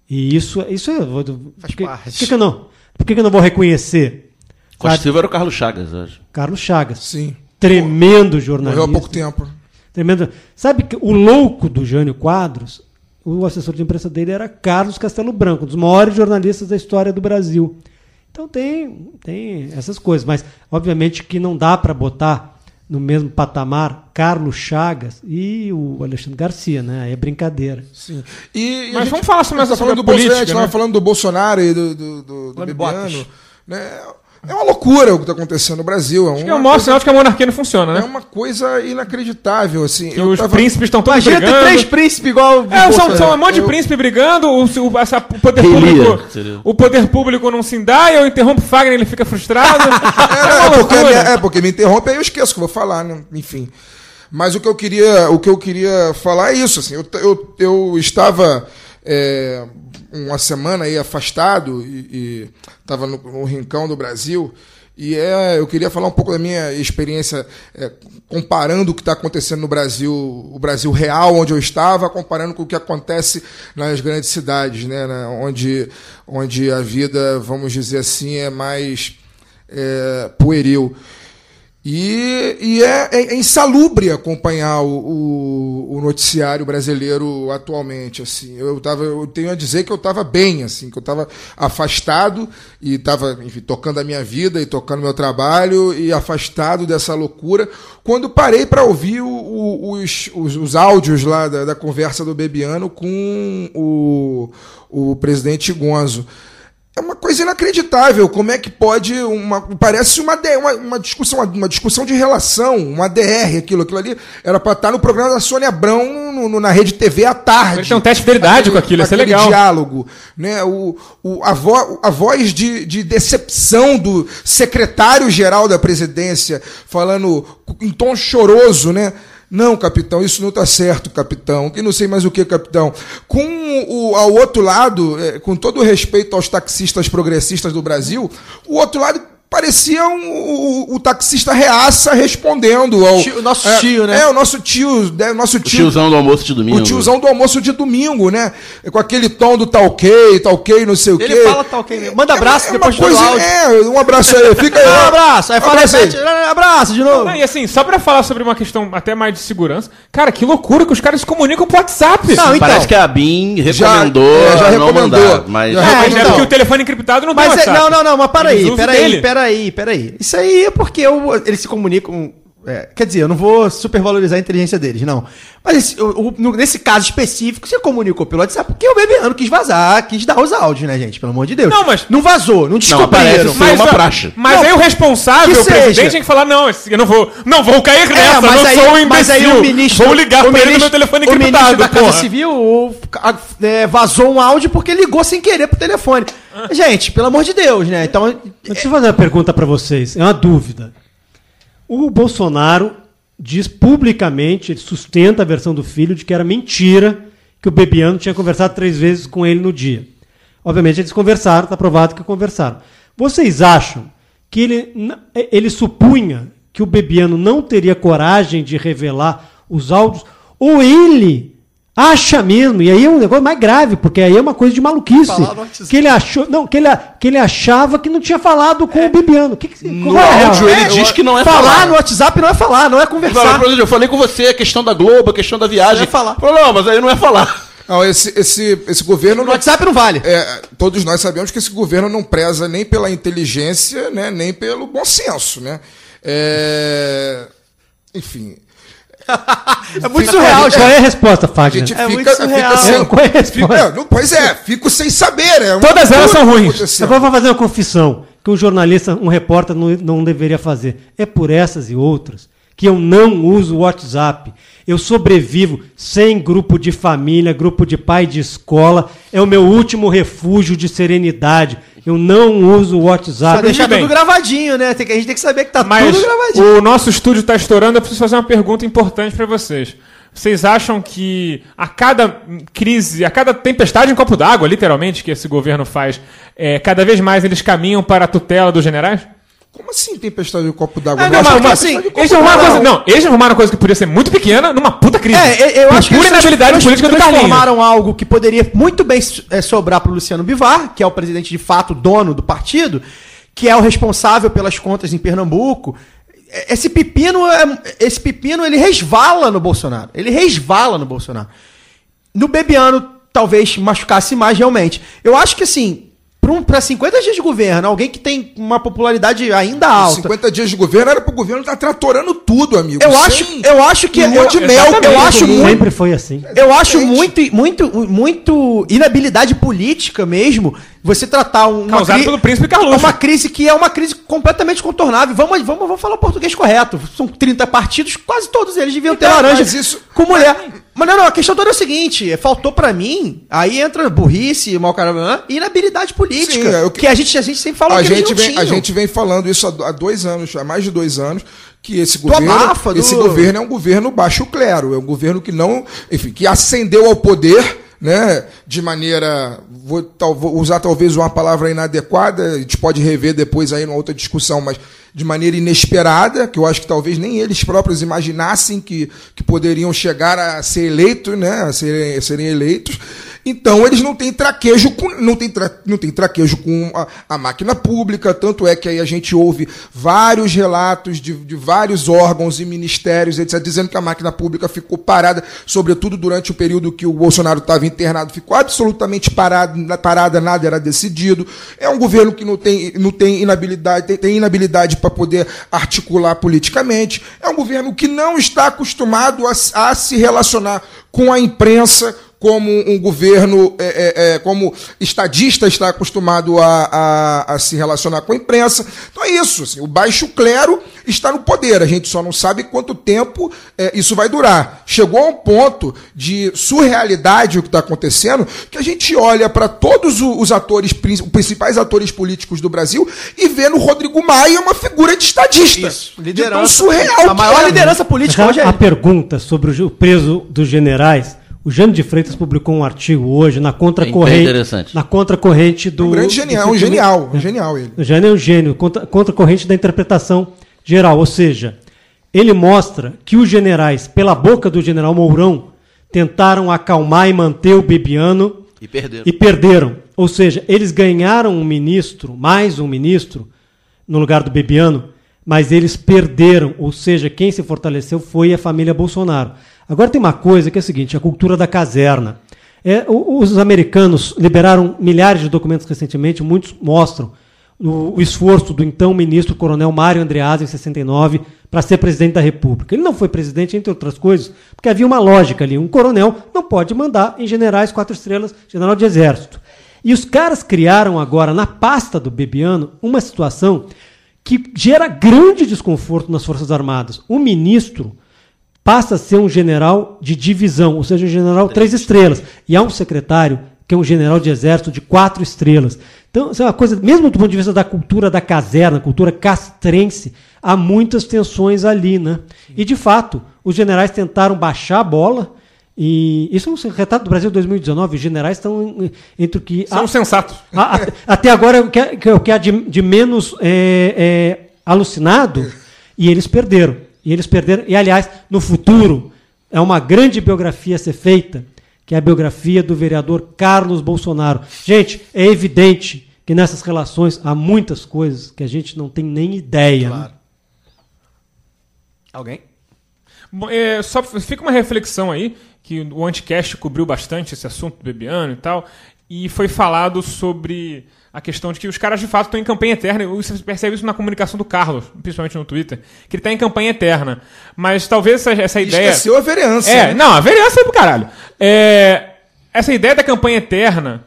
E isso, isso é. vou- Faz por que, parte. por que que eu não? Por que, que eu não vou reconhecer? Costa? Silva era o Carlos Chagas, eu acho. Carlos Chagas. Sim. Tremendo jornalista. Morreu há pouco tempo. Tremendo. Sabe que o louco do Jânio Quadros, o assessor de imprensa dele era Carlos Castelo Branco, um dos maiores jornalistas da história do Brasil. Então tem, tem essas coisas, mas obviamente que não dá para botar no mesmo patamar Carlos Chagas e o Alexandre Garcia, né? Aí é brincadeira. Sim. E, e Mas gente- vamos falar sobre essa- falando do Bolsonaro, política, gente tava né? falando do Bolsonaro e do, do, do, do. Bebiano, né? É uma loucura o que está acontecendo no Brasil. É, Acho que é uma o maior coisa- sinal de que a monarquia não funciona, é né? uma coisa inacreditável, assim. Que os príncipes estão todos Imagina ter brigando. três príncipes igual o É, são, são um monte de Eu- príncipe brigando, o, o- essa- o poder público. Seria. O poder público não se dá, e eu interrompo o Fagner, ele fica frustrado. é É, uma porque, loucura. é, porque me interrompe, aí eu esqueço que eu vou falar, né? Enfim. Mas o que eu queria, o que eu queria falar é isso. Assim, eu, eu, eu estava é, uma semana aí afastado e estava no, no rincão do Brasil. E é, eu queria falar um pouco da minha experiência é, comparando o que está acontecendo no Brasil, o Brasil real, onde eu estava, comparando com o que acontece nas grandes cidades, né, né, onde, onde a vida, vamos dizer assim, é mais é, pueril. E, e é, é- é insalubre acompanhar o, o- o noticiário brasileiro atualmente. Assim, eu, tava, eu tenho a dizer que eu estava bem, assim, que eu estava afastado e estava tocando a minha vida e tocando meu trabalho e afastado dessa loucura. Quando parei para ouvir o- os, os, os áudios lá da, da conversa do Bebiano com o, o presidente Gonzo. É uma coisa inacreditável. Como é que pode uma parece uma uma, uma discussão uma, discussão de relação, uma DR aquilo, aquilo ali era para estar no programa da Sônia Abrão no- no- na rede TV à tarde. Ele tem um teste de fidelidade com aquilo, ser aquele legal. diálogo, né? O, o, a, vo, a voz de, de decepção do secretário-geral da presidência falando em tom choroso, né? Não, capitão, isso não está certo, capitão. E não sei mais o que, capitão. Com o ao outro lado, eh, com todo o respeito aos taxistas progressistas do Brasil, o outro lado parecia um, o, o taxista reaça respondendo ao Tio- o nosso é, tio, né? É, o nosso tio, né, o nosso O tio tiozão do almoço de domingo. o tiozão do almoço de domingo, né? Com aquele tom do ok, tá ok, não sei o quê. Ele fala tá ok mesmo. Manda abraço é, depois uma do coisa, áudio. É, um abraço aí, fica aí. Um abraço, aí fala Abraço aí. repete, abraço de novo. Não, e assim, só pra falar sobre uma questão até mais de segurança, cara, que loucura que os caras se comunicam por WhatsApp. Não, então. Parece que a BIM recomendou é, já não recomendou. mandar, mas... Já É, mas então. é porque o telefone encriptado não tem Mas é, WhatsApp. não, não, não, mas para aí, usam peraí, dele. Peraí, peraí. Isso aí é porque eu- eles se comunicam. É, quer dizer, eu não vou supervalorizar a inteligência deles, não. Mas esse- o- o- nesse caso específico, você comunicou pelo WhatsApp porque o Bebiano quis vazar, quis dar os áudios, né, gente? Pelo amor de Deus. Não, mas- Não vazou, não descobriram. aparece, Foi uma praxe. Mas Não, aí o responsável, o presidente, tem que falar, não, eu não vou, não vou cair nessa, É, mas não aí, sou um imbecil. mas aí o ministro. Vou ligar o pra ele no meu telefone O ministro da Casa porra. Civil o- a- é, vazou um áudio porque ligou sem querer pro telefone. Gente, pelo amor de Deus, né? Então. Mas Deixa eu fazer uma pergunta para vocês. É uma dúvida. O Bolsonaro diz publicamente, ele sustenta a versão do filho de que era mentira que o Bebiano tinha conversado três vezes com ele no dia. Obviamente eles conversaram, está provado que conversaram. Vocês acham que ele, n- ele supunha que o Bebiano não teria coragem de revelar os áudios? Ou ele acha mesmo, e aí é um negócio mais grave, porque aí é uma coisa de maluquice. Falar no WhatsApp. Que ele achou, não, que ele, que ele achava que não tinha falado com o Bebiano. Que que, No qual é áudio ele diz que não é falar falar. no WhatsApp não é falar, não é conversar. exemplo, eu falei com você a questão da Globo, a questão da viagem. Não é falar. Falou, não, mas aí não é falar. Não, esse, esse, esse governo. No não- WhatsApp não vale. é, todos nós sabemos que esse governo não preza nem pela inteligência, né, nem pelo bom senso, né? É, enfim. É muito surreal, Qual já. é a resposta, A Fagner? gente É muito fica, surreal. fica sem. Qual é a resposta? fica- não, pois é, fico sem saber. É Todas elas são ruins. Agora eu vou fazer uma confissão que um jornalista, um repórter não, não deveria fazer. É por essas e outras que eu não uso o WhatsApp. Eu sobrevivo sem grupo de família, grupo de pai de escola. É o meu último refúgio de serenidade. Eu não uso o WhatsApp. Só deixar bem. tudo gravadinho, né? Tem que, a gente tem que saber que tá Mas tudo gravadinho. o nosso estúdio está estourando, eu preciso fazer uma pergunta importante para vocês. Vocês acham que a cada crise, a cada tempestade em copo d'água, literalmente, que esse governo faz, é, cada vez mais eles caminham para a tutela dos generais? Como assim tempestade de copo d'água? Ah, não, mas, mas, copo eles arrumaram d'água. coisa, não, eles arrumaram uma coisa que podia ser muito pequena numa puta crise. É, eu- eu acho que pura eles inabilidade política do Carlinhos. transformaram algo que poderia muito bem é, sobrar para o Luciano Bivar, que é o presidente de fato, dono do partido, que é o responsável pelas contas em Pernambuco. É, Esse pepino, é- esse pepino, ele resvala no Bolsonaro. Ele resvala no Bolsonaro. No Bebiano, talvez machucasse mais realmente. Eu acho que assim, para 50 dias de governo, alguém que tem uma popularidade ainda alta. 50 dias de governo era pro governo estar tratorando tudo, amigo. Eu Sem acho, eu acho que lua eu, de mel, eu acho muito Sempre foi assim. eu acho muito, muito, muito inabilidade política mesmo você tratar um, uma, Causado pelo príncipe Carluxo. uma crise que é uma crise completamente contornável. Vamos, vamos, vamos falar o português correto. São 30 partidos, quase todos eles deviam ter Então, laranja mas isso- com mulher. Mas não, não, a questão toda é o seguinte: faltou pra mim, aí entra burrice, mau cara, e inabilidade política. Sim, é, eu- que a gente, a gente sempre fala a que gente, vem, a gente vem falando isso há do- dois anos, há mais de dois anos, que esse Do governo, abafa, do- esse governo é um governo baixo clero, é um governo que não, enfim, que ascendeu ao poder, né, de maneira, vou, tal- usar talvez uma palavra inadequada, a gente pode rever depois aí numa outra discussão, mas de maneira inesperada, que eu acho que talvez nem eles próprios imaginassem que, que poderiam chegar a ser eleitos, né, a a serem eleitos. Então eles não têm traquejo com, não tem, tra, não tem traquejo com a, a máquina pública, tanto é que aí a gente ouve vários relatos de, de vários órgãos e ministérios, etc., dizendo que a máquina pública ficou parada, sobretudo durante o período que o Bolsonaro estava internado, ficou absolutamente parado, na- parada, nada era decidido. É um governo que não tem, não tem inabilidade, tem, tem inabilidade para poder articular politicamente. É um governo que não está acostumado a, a se relacionar com a imprensa como um governo, é, é, é, como estadista está acostumado a, a, a se relacionar com a imprensa. Então é isso. assim, o baixo clero está no poder. A gente só não sabe quanto tempo é, isso vai durar. Chegou a um ponto de surrealidade o que está acontecendo, que a gente olha para todos os atores, os principais atores políticos do Brasil e vê no Rodrigo Maia uma figura de estadista. De Liderança. tão surreal a maior é. liderança política Já hoje é a pergunta sobre o preso dos generais, o Jânio de Freitas publicou um artigo hoje na contracorrente, interessante. na contracorrente do Um grande genial, um genial, um genial ele. O Jânio é um gênio, contra, contracorrente da interpretação geral, ou seja, ele mostra que os generais, pela boca do general Mourão, tentaram acalmar e manter o Bebiano E perderam. e perderam. Ou seja, eles ganharam um ministro, mais um ministro, no lugar do Bebiano, mas eles perderam. Ou seja, quem se fortaleceu foi a família Bolsonaro. Agora tem uma coisa que é a seguinte: a cultura da caserna. É, os americanos liberaram milhares de documentos recentemente, muitos mostram o, o esforço do então ministro coronel Mário Andreasa, em 69, para ser presidente da República. Ele não foi presidente, entre outras coisas, porque havia uma lógica ali. Um coronel não pode mandar em generais quatro estrelas, general de exército. E os caras criaram agora, na pasta do Bebiano, uma situação que gera grande desconforto nas Forças Armadas. O ministro passa a ser um general de divisão, ou seja, um general três estrelas. E há um secretário que é um general de exército de quatro estrelas. Então, isso é uma coisa, mesmo do ponto de vista da cultura da caserna, cultura castrense, há muitas tensões ali, né? E, de fato, os generais tentaram baixar a bola, e isso é um retrato do Brasil 2019, os generais estão entre o que... São sensatos. A- a- até agora é o que, é- é de, de menos é, é, alucinado e eles perderam. E eles perderam. E aliás, no futuro é uma grande biografia a ser feita, que é a biografia do vereador Carlos Bolsonaro. Gente, é evidente que nessas relações há muitas coisas que a gente não tem nem ideia. né? Alguém? Bom, é, só fica uma reflexão aí, que o Anticast cobriu bastante esse assunto do Bebiano e tal, e foi falado sobre a questão de que os caras de fato estão em campanha eterna, e você percebe isso na comunicação do Carlos, principalmente no Twitter, que ele está em campanha eterna. Mas talvez essa, essa ideia... Esqueceu a vereança. É, né? não, a vereança é pro caralho. É, essa ideia da campanha eterna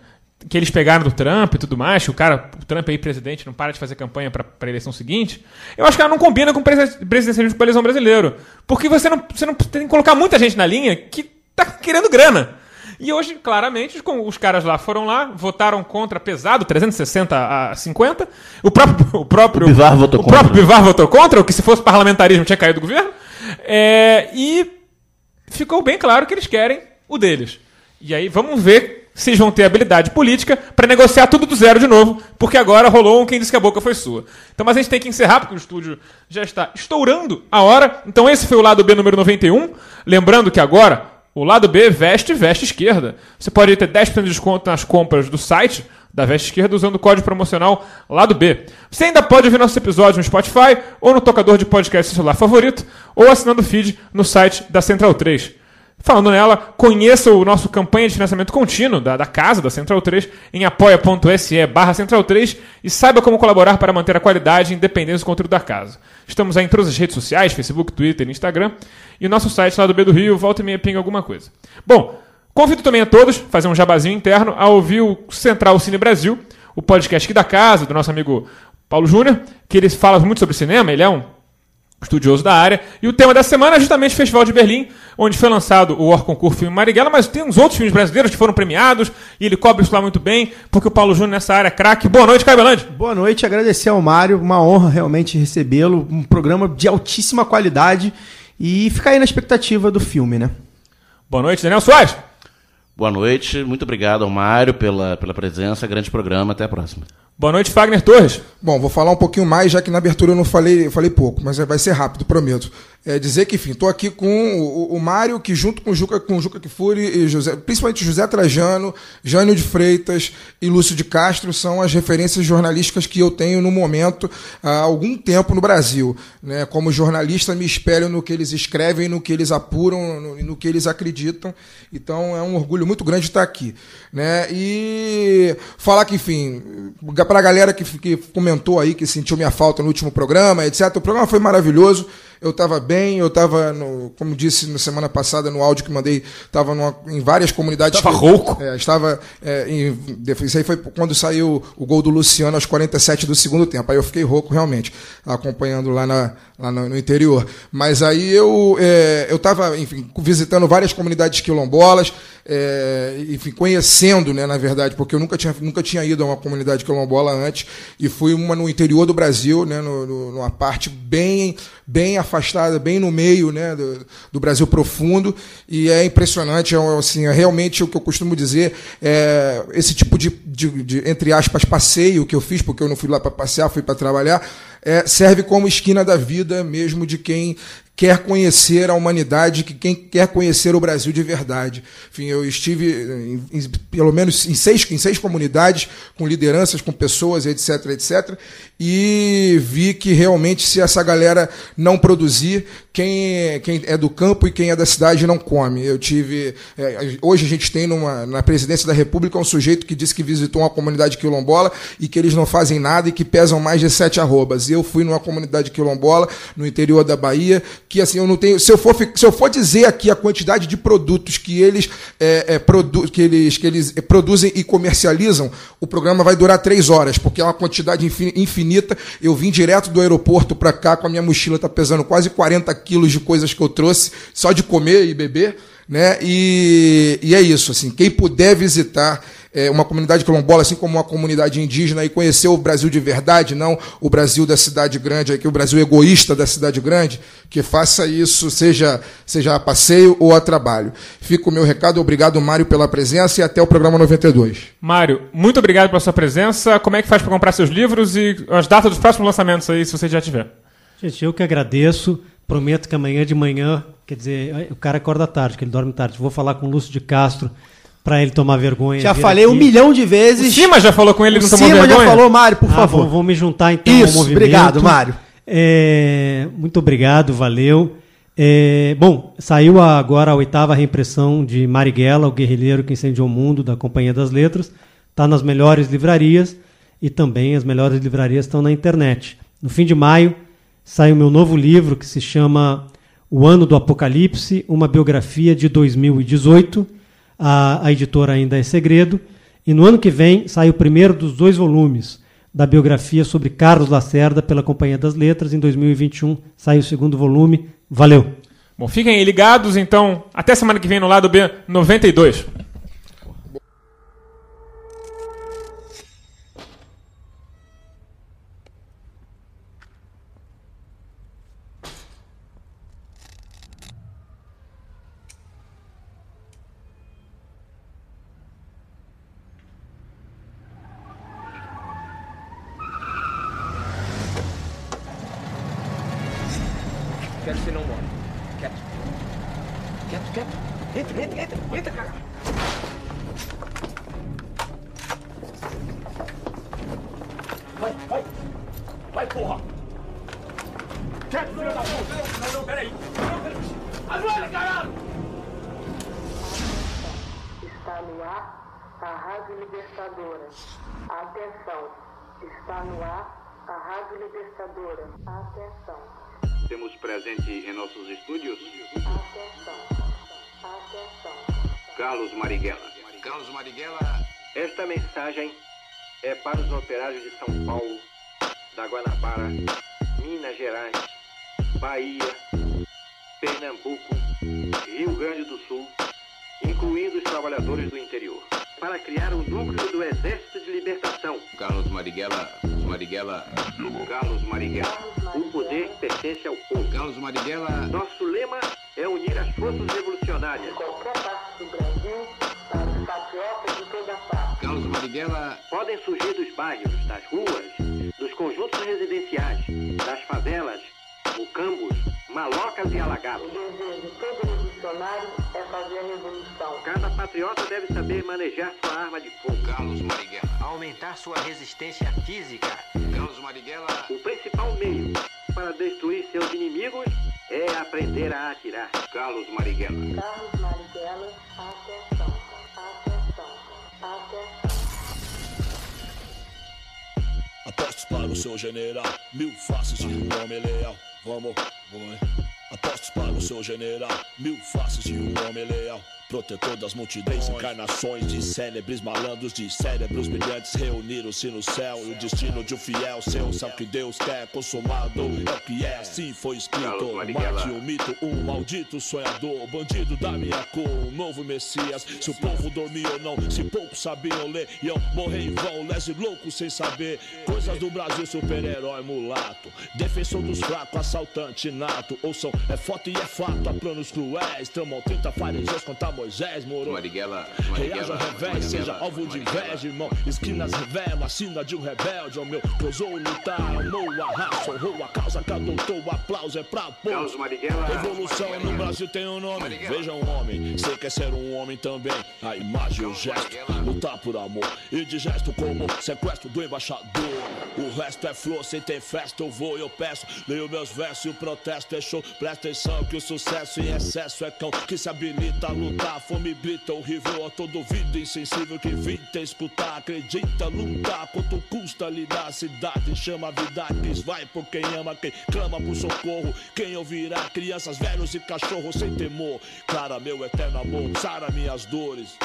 que eles pegaram do Trump e tudo mais, que o cara, o Trump aí, presidente, não para de fazer campanha para a eleição seguinte, eu acho que ela não combina com o presi- presidencialismo com a eleição brasileiro. Porque você não, você não tem que colocar muita gente na linha que tá querendo grana. E hoje, claramente, com- os caras lá foram lá, votaram contra pesado, 360 a 50. O próprio. O, próprio, O Bivar votou o contra. próprio Bivar votou contra, o que se fosse parlamentarismo tinha caído do governo. É, e ficou bem claro que eles querem o deles. E aí vamos ver se eles vão ter habilidade política para negociar tudo do zero de novo, porque agora rolou um quem disse que a boca foi sua. Então, mas a gente tem que encerrar, porque o estúdio já está estourando a hora. Então esse foi o lado B número 91. Lembrando que agora o lado B veste veste esquerda. Você pode ter 10% de desconto nas compras do site da Veste Esquerda usando o código promocional lado B. Você ainda pode ouvir nossos episódios no Spotify ou no tocador de podcast celular favorito ou assinando o feed no site da Central 3. Falando nela, conheça o nosso campanha de financiamento contínuo da, da casa da Central 3 em apoia.se barra Central 3 e saiba como colaborar para manter a qualidade e independência do conteúdo da casa. Estamos aí em todas as redes sociais, Facebook, Twitter Instagram. E o nosso site lá do B do Rio, volta e meia pinga alguma coisa. Bom, convido também a todos, fazer um jabazinho interno, a ouvir o Central Cine Brasil, o podcast aqui da casa, do nosso amigo Paulo Júnior, que ele fala muito sobre cinema, ele é um estudioso da área. E o tema da semana é justamente o Festival de Berlim, onde foi lançado o Orconcourt Filme Marighella, mas tem uns outros filmes brasileiros que foram premiados, e ele cobre isso lá muito bem, porque o Paulo Júnior nessa área é craque. Boa noite, Caio Belandi. Boa noite, agradecer ao Mário, uma honra realmente recebê-lo, um programa de altíssima qualidade e ficar aí na expectativa do filme, né? Boa noite, Daniel Soares. Boa noite, muito obrigado ao Mário pela, pela presença, grande programa, até a próxima. Boa noite, Fagner Torres. Bom, vou falar um pouquinho mais, já que na abertura eu não falei, eu falei pouco, mas vai ser rápido, prometo. É dizer que, enfim, estou aqui com o, o Mário, que junto com o Juca, com o Juca Kifuri e José, principalmente José Trajano, Jânio de Freitas e Lúcio de Castro são as referências jornalísticas que eu tenho no momento há algum tempo no Brasil. Né? Como jornalista, me espelho no que eles escrevem, no que eles apuram, no, no que eles acreditam. Então é um orgulho muito grande estar aqui. Né? E falar que, enfim, para a galera que, que comentou aí, que sentiu minha falta no último programa, etc. O programa foi maravilhoso. Eu estava bem, eu estava, como disse na semana passada no áudio que mandei, estava em várias comunidades. Tava rouco. É, estava. É, em, isso aí foi quando saiu o gol do Luciano aos 47 do segundo tempo. Aí eu fiquei rouco realmente, acompanhando lá, na, lá no, no interior. Mas aí eu é, eu estava, enfim, visitando várias comunidades quilombolas, é, enfim, conhecendo, né, na verdade, porque eu nunca tinha, nunca tinha ido a uma comunidade quilombola antes, e fui uma no interior do Brasil, né, no, no, numa parte bem, bem afastada, bem no meio né, do, do Brasil profundo, e é impressionante, é, assim, é realmente o que eu costumo dizer, é, esse tipo de, de, de, entre aspas, passeio que eu fiz, porque eu não fui lá para passear, fui para trabalhar, é, serve como esquina da vida mesmo de quem quer conhecer a humanidade, que quem quer conhecer o Brasil de verdade. Enfim, eu estive em, em, pelo menos em seis, em seis comunidades, com lideranças, com pessoas, etc, etc, e vi que realmente se essa galera não produzir, quem, quem é do campo e quem é da cidade não come. Eu tive. É, hoje a gente tem numa, na presidência da República um sujeito que disse que visitou uma comunidade quilombola e que eles não fazem nada e que pesam mais de sete arrobas. Eu fui numa comunidade quilombola, no interior da Bahia, que assim, eu não tenho. Se eu for, se eu for dizer aqui a quantidade de produtos que eles, é, é, produ, que eles, que eles produzem e comercializam, o programa vai durar três horas, porque é uma quantidade infinita. Eu vim direto do aeroporto para cá com a minha mochila, tá pesando quase 40 quilos de coisas que eu trouxe, só de comer e beber. Né? E, e é isso. Assim, quem puder visitar é, uma comunidade quilombola, assim como uma comunidade indígena, e conhecer o Brasil de verdade, não o Brasil da cidade grande, aqui, o Brasil egoísta da cidade grande, que faça isso, seja, seja a passeio ou a trabalho. Fica o meu recado, obrigado, Mário, pela presença e até o programa 92. Mário, muito obrigado pela sua presença. Como é que faz para comprar seus livros e as datas dos próximos lançamentos aí, se você já tiver? Gente, eu que agradeço. Prometo que amanhã de manhã, quer dizer, o cara acorda tarde, que ele dorme tarde. Vou falar com o Lúcio de Castro para ele tomar vergonha. Já falei aqui. um milhão de vezes. O Cima já falou com ele, o não tomou Cima vergonha? já falou, Mário, por ah, favor. Vou, vou, me juntar então Isso, ao movimento. obrigado, Mário. É, muito obrigado, valeu. É, bom, saiu agora a oitava reimpressão de Marighella, o guerrilheiro que incendiou o mundo, da Companhia das Letras. Está nas melhores livrarias e também as melhores livrarias estão na internet. No fim de maio sai o meu novo livro que se chama O Ano do Apocalipse, uma biografia de 2018. A, a editora ainda é segredo. E no ano que vem sai o primeiro dos dois volumes da biografia sobre Carlos Lacerda pela Companhia das Letras. Em 2021 sai o segundo volume. Valeu! Bom, fiquem ligados, então. Até semana que vem no lado B 92. Multidões, encarnações de célebres malandros, de cérebros brilhantes reuniram-se no céu. E o destino de um fiel seu, sabe que Deus quer consumado. É o que é, assim foi escrito. Mate um mito, um maldito sonhador, bandido da minha cor, um novo Messias. Se o povo dormia ou não, se poucos sabiam ler, iam morrer em vão, lese louco sem saber. Coisas do Brasil, super-herói mulato, defensor dos fracos, assaltante nato. Ouçam, é foto e é fato, há planos cruéis, tramam 30 fariseus contra Moisés, moro. Marighella. Reaja ao revés, seja alvo de inveja, irmão. Esquinas revela a sina de um rebelde, ó meu. Ousou lutar, amou a raça, honrou a causa que adotou. O aplauso é pra pôr. Marighella. Revolução no Brasil tem um nome. Veja um homem, sei que é ser um homem também. A imagem, o gesto, lutar por amor. E de gesto como sequestro do embaixador. O resto é flor, sem ter festa eu vou e eu peço. Leio meus versos e o protesto é show. Presta atenção que o sucesso em excesso é cão que se habilita a lutar. Fome grita horrível a todo ouvido insensível que evita escutar. Acredita lutar quanto custa lidar. A cidade chama a vida que vai por quem ama, quem clama por socorro. Quem ouvirá crianças, velhos e cachorros sem temor. Clara, meu eterno amor, sara minhas dores.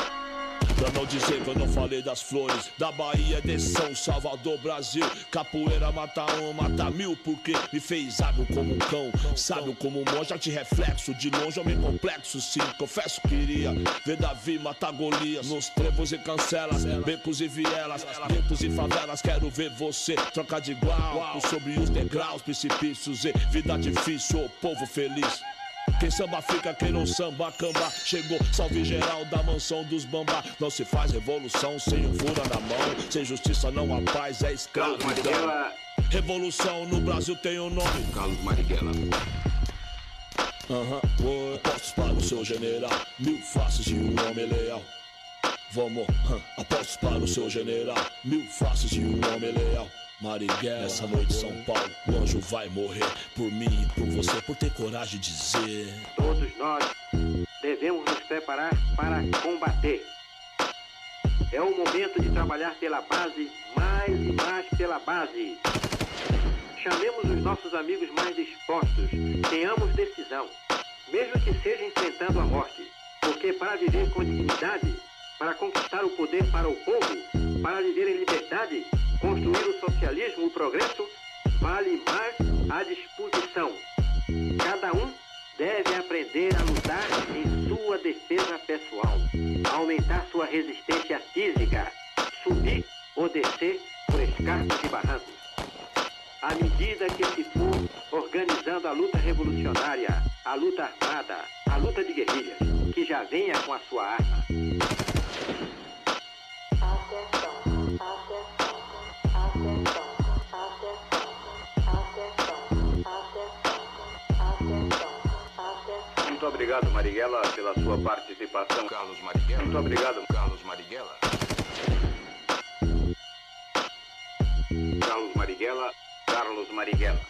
Pra não dizer que eu não falei das flores. Da Bahia de São Salvador, Brasil. Capoeira mata um, mata mil Porque me fez hábil como um cão. Sábio como um monge, arte reflexo. De longe homem complexo, sim Confesso que iria ver Davi matar Golias. Nos trevos e cancelas, becos e vielas Guetos e favelas, quero ver você Trocar de igual, sobre os degraus Precipícios e vida difícil, ô povo feliz quem samba fica, quem não samba, camba. Chegou, salve geral da mansão dos bamba. Não se faz revolução sem um fura na mão. Sem justiça não há paz, é escravidão. Marighella. Revolução no Brasil tem um nome. Carlos Marighella. Aham, uhum. apostos para o seu general. Mil faces de um homem leal. Vamos, hum, apostos para o seu general. Mil faces de um homem leal. Marighella, essa noite São Paulo, o anjo vai morrer por mim e por você, por ter coragem de dizer. Todos nós devemos nos preparar para combater. É o momento de trabalhar pela base, mais e mais pela base. Chamemos os nossos amigos mais dispostos. Tenhamos decisão, mesmo que seja enfrentando a morte. Porque para viver com dignidade, para conquistar o poder para o povo, para viver em liberdade, construir o socialismo, o progresso, vale mais à disposição. Cada um deve aprender a lutar em sua defesa pessoal, aumentar sua resistência física, subir ou descer por escarpas e barrancos. À medida que se for organizando a luta revolucionária, a luta armada, a luta de guerrilhas, que já venha com a sua arma. Muito obrigado, Marighella, pela sua participação. Carlos Marighella. Muito obrigado, Carlos Marighella. Carlos Marighella. Carlos Marighella.